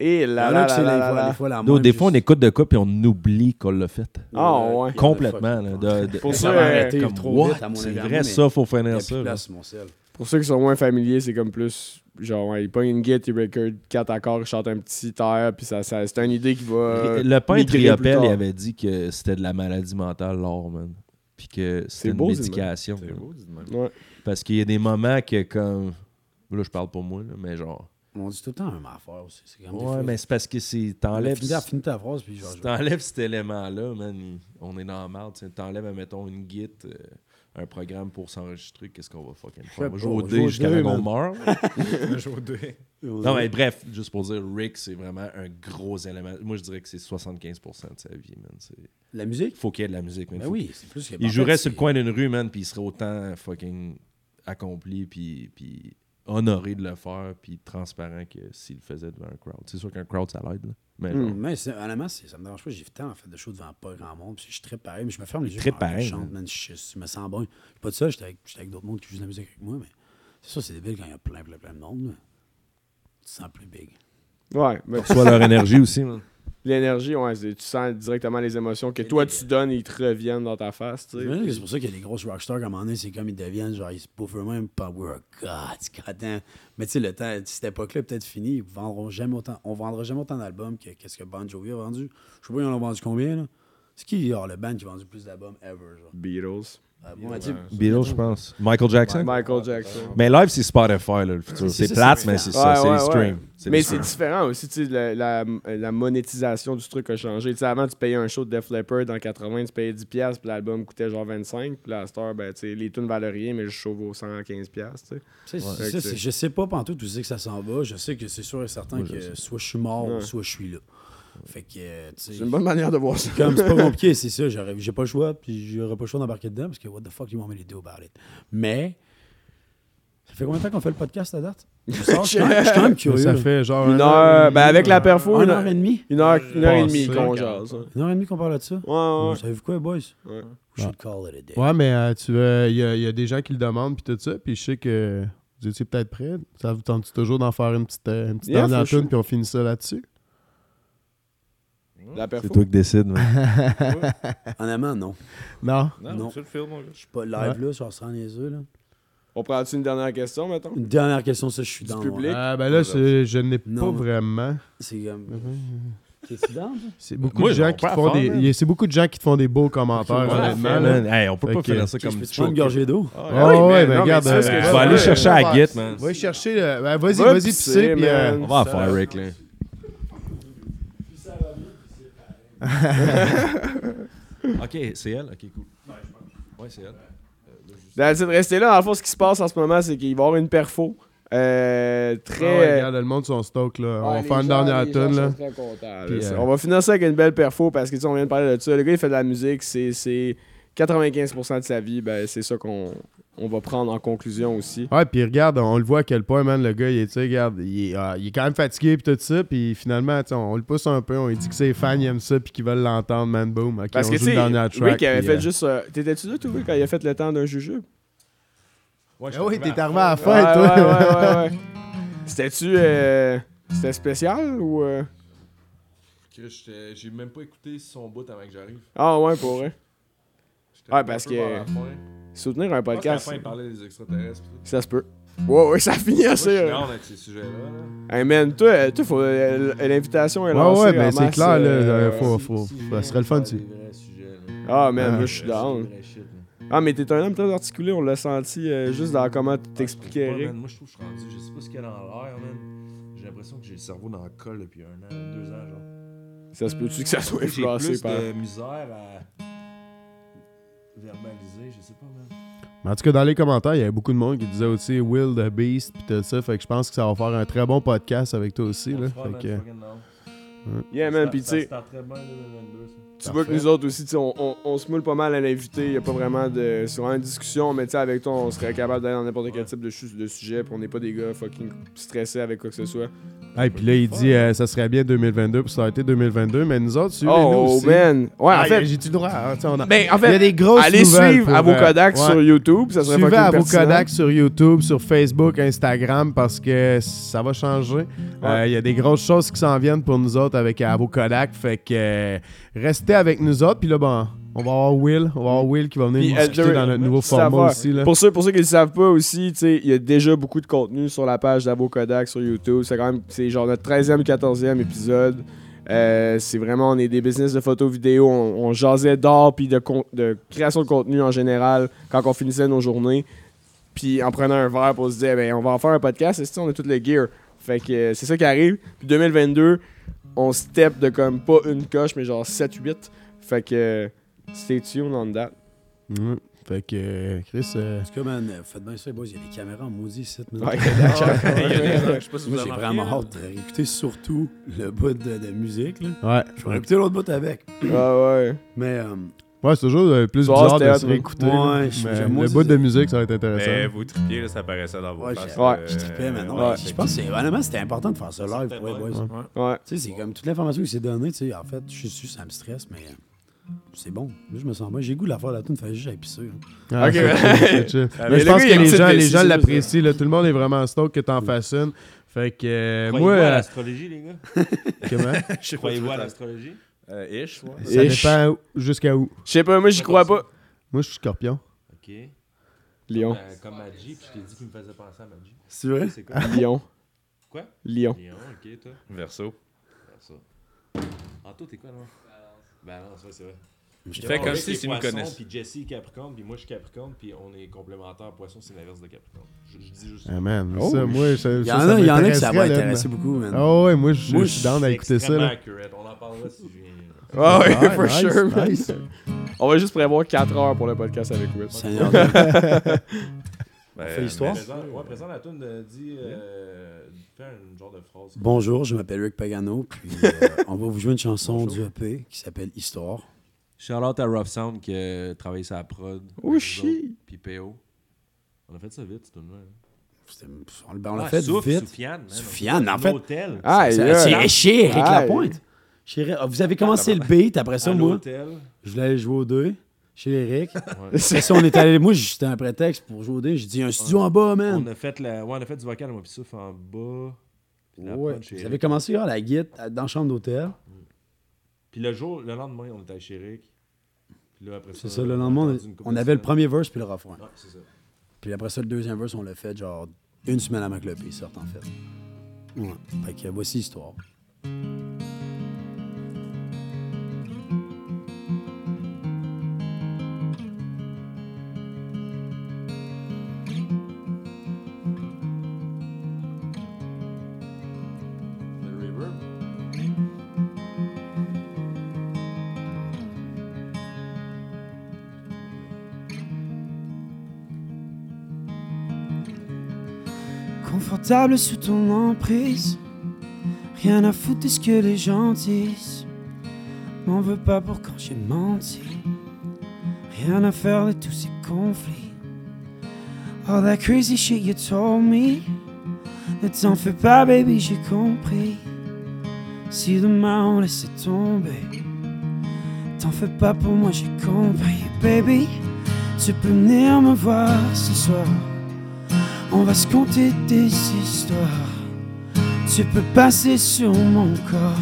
Et là, en là, là, là, les là, fois- là. les fois la Do- même, des fois, on écoute de quoi puis on oublie qu'on l'a fait. Ah, ouais. y a Complètement. de Là, fuck. de, de- Pour Ça arrêter comme, trop vite, à mon C'est vrai, ça, faut plus ça. Pour ceux qui sont moins familiers, c'est comme plus. Genre, ouais, il pogne une guitare, il record 4 accords, il chante un petit air, puis ça, ça, c'est une idée qui va. le peintre Riopel, il avait dit que c'était de la maladie mentale, l'or, man. Puis que C'est c'était une beau, médication. C'est beau, dis de même. Ouais. Parce qu'il y a des moments que, comme. Là, je parle pour moi, là, mais genre. On dit tout le temps la même affaire aussi. C'est comme Ouais, mais c'est parce que c'est. T'enlèves. fini, ta- fini ta phrase, puis genre. T'enlèves cet élément-là, man, on est dans la merde. T'enlèves, mettons, une git, euh, un programme pour s'enregistrer, qu'est-ce qu'on va fucking faire? On va jouer au dé jusqu'à temps qu'on meurt. Non, mais bref, juste pour dire, Rick, c'est vraiment un gros élément. Moi, je dirais que c'est 75% de sa vie, man. C'est- La musique? Faut qu'il y ait de la musique, man. Ben Faut- oui, c'est plus que. Il jouerait fait, sur le coin d'une rue, man, puis il serait autant fucking accompli, puis, puis honoré de le faire, puis transparent que s'il le faisait devant un crowd. C'est sûr qu'un crowd, ça l'aide, là. Mais Hmm. Mais c'est- honnêtement, c'est- ça me dérange pas. J'ai tant en fait de shows devant pas grand monde. Puis je suis très pareil, mais je me ferme les yeux. Très pareil, Je chante, man. man. Je, je me sens bon. Je suis pas de ça, j'étais avec, j'étais avec d'autres mondes qui jouent de la musique avec moi, mais c'est ça, c'est débile quand il y a plein, plein, plein de monde. là. Tu te sens plus big. Ouais, mais soit leur énergie aussi, man. L'énergie, ouais, tu sens directement les émotions que toi tu donnes ils te reviennent dans ta face, tu sais. J'imagine que C'est pour ça qu'il y a des grosses rockstars, un moment donné, c'est comme ils deviennent, genre, ils se bouffent eux-mêmes, power God, goddamn. Mais tu sais, le temps, cette époque-là est peut-être fini, ils vendront jamais autant, on vendra jamais autant d'albums que qu'est-ce que Bon Jovi a vendu. Je sais pas, ils en ont vendu combien, là? C'est qui, genre, le band qui a vendu le plus d'albums ever, genre? Beatles. Bon, tu sais, Beatles, je pense. Michael Jackson? Michael Jackson. Mais live, c'est Spotify, là, le futur. C'est plate, c'est mais c'est ça, Ouais, c'est ouais, les streams. ouais. C'est Mais c'est différent aussi, tu sais, la, la, la monétisation du truc a changé. Tu sais, avant, tu payais un show de Def Leppard dans 80, tu payais 10$, puis l'album coûtait genre 25$. Puis cette heure, ben, tu sais, les tunes valaient rien, mais le show vaut 115$. tu sais. Tu sais, c'est Fait ça, que c'est- c'est- je sais pas pantoute où c'est que ça s'en va. Je sais que c'est sûr et certain Moi, je que sais. soit je suis mort, Ouais. soit je suis là. Fait que, euh, tu sais. C'est une bonne manière de voir ça. Comme c'est pas compliqué, c'est ça. J'ai pas le choix, puis j'aurais pas le choix d'embarquer dedans, parce que what the fuck you want me to do about it. Mais, ça fait combien de temps qu'on fait le podcast à date? Je suis quand même- je suis quand même curieux. Ça fait genre. Une heure, ben avec la perfo, Une heure et demie? Une heure, une heure et demie qu'on jase. hein. Une heure et demie qu'on parle de ça? Ouais, ouais. Vous savez quoi, boys? Ouais. We should call it a day. Ouais, mais euh, tu veux, il y, a- il y a des gens qui le demandent puis tout ça, puis je sais que vous étiez peut-être prêts. Ça vous tente toujours d'en faire une petite, euh, une petite Yeah, puis on finit ça là-dessus? La perfo. C'est toi qui décides, man. Honnêtement, non. Non? Non, Non. c'est le film, mon gars. Je suis pas live là, genre sans niaiseux, là. On prend-tu une dernière question, mettons? Une dernière question, ça, je suis Du dans. public? Euh, ben là, c'est- je n'ai Non, pas vraiment. C'est comme. T'es-tu dans, toi? C'est beaucoup Moi, de gens on qui te en font faire, des. man. C'est beaucoup de gens qui te font des beaux commentaires, ouais, honnêtement. fait, là. Man, hey, on peut Fait pas finir ça comme je peux te choke. prendre une gorgée d'eau? Ouais, oui, ouais, mais ben non, regarde. tu sais ce que euh, je Je vais aller Ouais, chercher ouais, à ouais. Git, man. Va chercher. le- ben, vas-y, Va vas-y, pisser, pisser. puis, euh, man. On va en faire, Rick, là. ok, c'est elle? Ok, cool. Ouais, c'est elle. Dans le rester là, en fond, ce qui se passe en ce moment, c'est qu'il va y avoir une perfo. Euh, très. ah ouais, regarde, le monde sont stock là. on va faire une dernière tune là. euh, On va finir ça avec une belle perfo parce que tu sais, on vient de parler de ça. Le gars, il fait de la musique, c'est- c'est 95% de sa vie. Ben, c'est ça qu'on on va prendre en conclusion aussi. Ouais, puis regarde, on le voit à quel point, man, le gars, il est, regarde, il est, ah, il est quand même fatigué puis tout ça, puis finalement, tu sais, on le pousse un peu, on lui dit que ses fans ils aiment ça puis qu'ils veulent l'entendre, man, boom. Parce on que tu sais. Rick avait fait euh, juste. euh, T'étais-tu là, toi, Rick, quand il a fait le temps d'un jujube? Ouais, Ah oui, t'es arrivé à la fin, ouais, toi. ouais, ouais, ouais, ouais. C'était-tu. euh, C'était spécial ou. euh? J'ai même pas écouté son bout avant que j'arrive. Ah, ouais, pour vrai. Ouais, parce que- soutenir un podcast, Podcast. il parlait des extraterrestres. pis tout. ça se peut. Ouais, ouais, ça finit Moi, je assez. suis avec ces sujets-là. là. Hey man, toi, toi faut, euh, l'invitation est Ouais, lancée. ouais, en ben c'est clair, là. euh, euh, faut, faut, ça serait le fun, tu là. Ah man, Ah, moi je suis Vrai down. shit, vrai shit, là. Ah, mais t'es un homme très articulé, on l'a senti euh, juste dans comment tu t'expliquais, Ouais, Eric. man, Moi, je trouve que je suis rendu. Je sais pas ce qu'il y a dans l'air, man. J'ai l'impression que j'ai le cerveau dans le col depuis un an, deux ans, genre. Ça se peut-tu que ça soit J'ai influencé plus par. de misère à verbaliser, je sais pas, man. Mais en tout cas, dans les commentaires, il y avait beaucoup de monde qui disait aussi Will the Beast pis tout ça. Fait que je pense que ça va faire un très bon podcast avec toi aussi. Là. Fait que-. Yeah man, pis tu sais, start très bien 2022, ça. tu vois que nous autres aussi, on, on, on se moule pas mal à l'invité, y a pas vraiment de. C'est vraiment une discussion, mais tu sais, avec toi, on serait capable d'aller dans n'importe quel type de, de sujet, pis on n'est pas des gars fucking stressés avec quoi que ce soit. Hey, puis là, il dit euh, ça serait bien 2022 puis ça a été 2022. Mais nous autres, suivez-nous Oh aussi. man! Ouais, en Ah, fait, j'ai-tu le droit? hein, on a- ben, en Il y a fait, des grosses allez nouvelles suivre vos euh, ouais. sur YouTube, ça serait Suivez. Kodak sur YouTube, sur Facebook, Instagram, parce que ça va changer. Euh, Il y a des grosses choses qui s'en viennent pour nous autres avec à vos Kodak. Fait que euh, restez avec nous autres. Puis là, bon, on va avoir Will. On va avoir Will qui va venir nous euh, discuter dans notre nouveau format aussi. Là. Pour ceux, pour ceux qui ne le savent pas aussi, il y a déjà beaucoup de contenu sur la page d'Avo Kodak sur YouTube. C'est quand même, c'est genre notre 13e, 14e épisode. Euh, c'est vraiment, on est des business de photos vidéo. On, on jasait d'art puis de, création de contenu en général quand on finissait nos journées. Puis en prenant un verre pour se dire, ben, on va en faire un podcast. Et on a tout le gear. Fait que euh, c'est ça qui arrive. Puis 2022, on step de comme pas une coche, mais genre 7-8. Fait que stay tuned on that. Mhm. Fait que, Chris, euh, En tout cas, man, faites bien ça, boys. Il y a des caméras en maudit ici. Ouais, Il y a des je sais pas si vous Moi, j'ai vraiment hâte d'écouter surtout le bout de, de musique. Là. ouais. Je vais écouter l'autre bout avec. Ah ouais. Mais euh, Ouais, c'est toujours euh, plus bizarre de se réécouter. ouais, Mais le bout de musique, ça va être intéressant. Mais vous tripiez, là, ça apparaissait dans vos ouais, faces, Ouais. je trippais, euh, ouais, Ouais, fait je pense que c'était important de faire ça live pour les boys. Ouais. Ouais. Tu sais, c'est comme toute l'information qui s'est donnée, tu sais, en fait, je suis dessus, ça me stresse, mais c'est bon. Là, je me sens bien. J'ai le goût de la faire la tune, fait juste pisser. hein. Ah, Ok, mais Mais je pense que les gens, les gens l'apprécient. Tout le monde est vraiment stoked que t'en fasses une. Fait que euh, Croyez-vous à moi, l'astrologie, les gars? Comment? Je sais pas Croyez-vous à l'astrologie? Euh, ish, ouais. Ça Ish. dépend où- jusqu'à où. Je sais pas, moi j'y crois pas. Moi, je suis scorpion. Ok. Lion. Euh, comme Maggi, puis je t'ai dit qu'il me faisait penser à Maggi. C'est vrai? C'est quoi? Lion. Quoi? Lion. Lion, ok, toi? Verso. Ça. Anto, t'es quoi, non Balance, ouais, c'est vrai. Je Fait comme si me poissons, connaissent. Puis Jesse est Capricorne, puis moi je suis Capricorne, puis on est complémentaires. Poisson, c'est l'inverse de Capricorne. Je, je dis juste ça. Ah man, Oh, ça, moi, ça, Il y ça, en ça a, il y en a qui ça va intéresser beaucoup, man. Ah ouais, moi, je Moi, je suis down à écouter ça. Là. accurate. On en parlera si je viens. Ah ouais, Ouais, for nice, sure. man. nice. On va juste prévoir 4 heures pour le podcast avec Will. Seigneur. Ben, fait l'histoire? ouais, présente la tune de dit. Euh, fais un genre de phrase. Bonjour, je m'appelle Rick Pagano, puis euh, on va vous jouer une chanson du EP qui s'appelle Histoire. Shout-out à Rough Sound qui a travaillé sur la prod. Oh, shit. Puis PO. On a fait ça vite, c'est tout le monde. C'était- On, on l'a fait Souf, vite. Soufiane. man. Soufiane, en fait. Hôtel. Ah, yeah. C'est chez Eric Aïe. Lapointe. Chez Eric- ah, Vous avez commencé le beat, après ça, moi, je voulais aller jouer au 2 chez Eric. Après ça, on est allé. Moi, c'était un prétexte pour jouer au 2. J'ai dit, il y a un studio en bas, man. On a fait la... ouais, on a fait du vocal, moi, puis Souf en bas. Puis la Ouais. prod chez Vous Eric. avez commencé à la guide dans la chambre d'hôtel. Puis le jour, le lendemain, on était chez Eric. Puis là, après ça. C'est ça, le lendemain, on, avait le premier verse puis le refrain. Ouais, c'est ça. Puis après ça, le deuxième verse, on l'a fait genre une semaine avant que le pays sorte, en fait. Ouais. Fait que voici l'histoire. Sous ton emprise. Rien à foutre de ce que les gens disent. M'en veux pas pour quand j'ai menti. Rien à faire de tous ces conflits. All that crazy shit you told me. Ne t'en fais pas, baby, j'ai compris. Si demain on laissait tomber. T'en fais pas pour moi, j'ai compris, baby. Tu peux venir me voir ce soir. On va se conter des histoires. Tu peux passer sur mon corps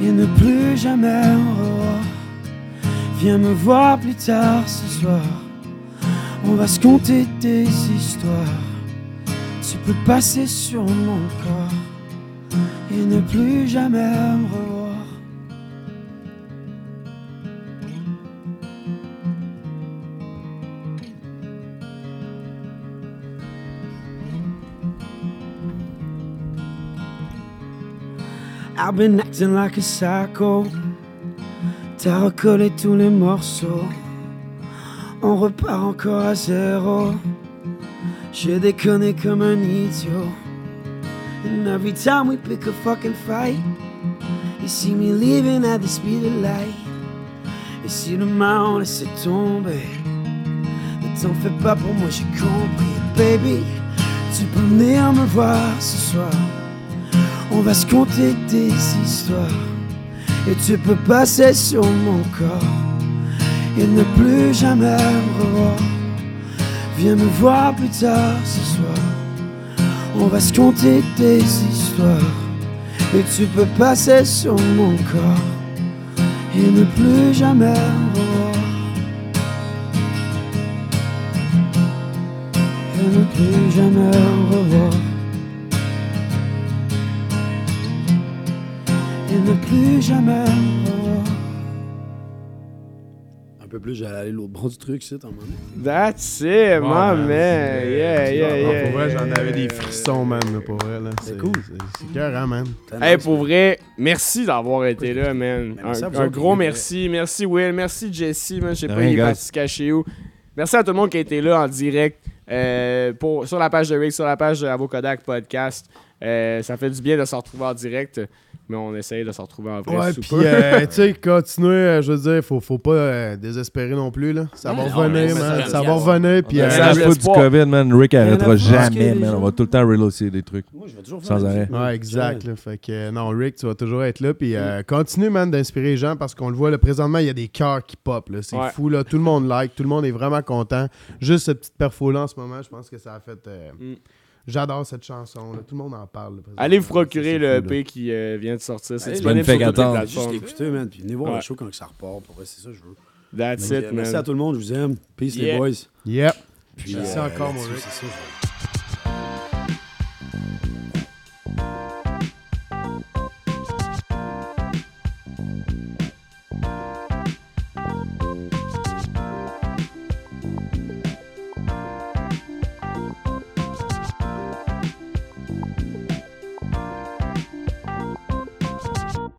et ne plus jamais en revoir. Viens me voir plus tard ce soir. On va se conter des histoires. Tu peux passer sur mon corps et ne plus jamais me revoir. I've been acting like a psycho. T'as recollé tous les morceaux. On repart encore à zéro. Je déconne comme un idiot. And every time we pick a fucking fight, you see me leaving at the speed of light. Et si demain on laissait tomber, ne t'en fais pas pour moi, j'ai compris. Baby, tu peux venir me voir ce soir. On va se conter des histoires. Et tu peux passer sur mon corps et ne plus jamais me revoir. Viens me voir plus tard ce soir. On va se conter des histoires. Et tu peux passer sur mon corps et ne plus jamais me revoir. Et ne plus jamais revoir. Et ne plus jamais. Un peu plus, j'allais aller l'autre bord du truc, c'est un moment. That's it, my man. Yeah, yeah, Ah, yeah. pour vrai, j'en avais des frissons, man, pour vrai. là. C'est cool. C'est c'est carré, man. Hey, pour vrai, merci d'avoir été là, man. Un, gros merci. Merci, Will. Merci, Jesse. Man. Je sais pas, il est parti se cacher où. Merci à tout le monde qui a été là en direct euh, pour, sur la page de Rick, sur la page de Avocodac Podcast. Euh, ça fait du bien de se retrouver en direct, mais on essaye de se retrouver en vrai. Ouais, puis, peu. euh, tu sais, continuer, euh, je veux dire, faut, faut pas euh, désespérer non plus, là. Ça va revenir, man. ça- va revenir, puis... Ça- la du. COVID, man, Rick arrêtera à jamais, man. On va tout le temps relancer des trucs. Moi, je vais toujours Sans faire arrêt. Ouais, exact. Là, fait que, euh, non, Rick, tu vas toujours être là. Puis euh, continue, man, d'inspirer les gens parce qu'on le voit, là, présentement, il y a des cœurs qui pop. là. C'est Ouais. fou, là. Tout le monde like, tout le monde est vraiment content. Juste cette petite perfo-là en ce moment, je pense que ça a fait. J'adore cette chanson. là. Tout le monde en parle. Allez vous procurer le. EP qui euh, vient de sortir. C'est disponible sur toutes les fête Juste plateformes. l'écouter, man. Puis venez voir Ouais. le show quand ça repart. Pour vrai, c'est ça que je veux. That's Donc, it, euh, merci man. à tout le monde. Je vous aime. Peace, Yeah. les boys. Yep. Puis, Merci euh, encore, mon. C'est ça, je veux.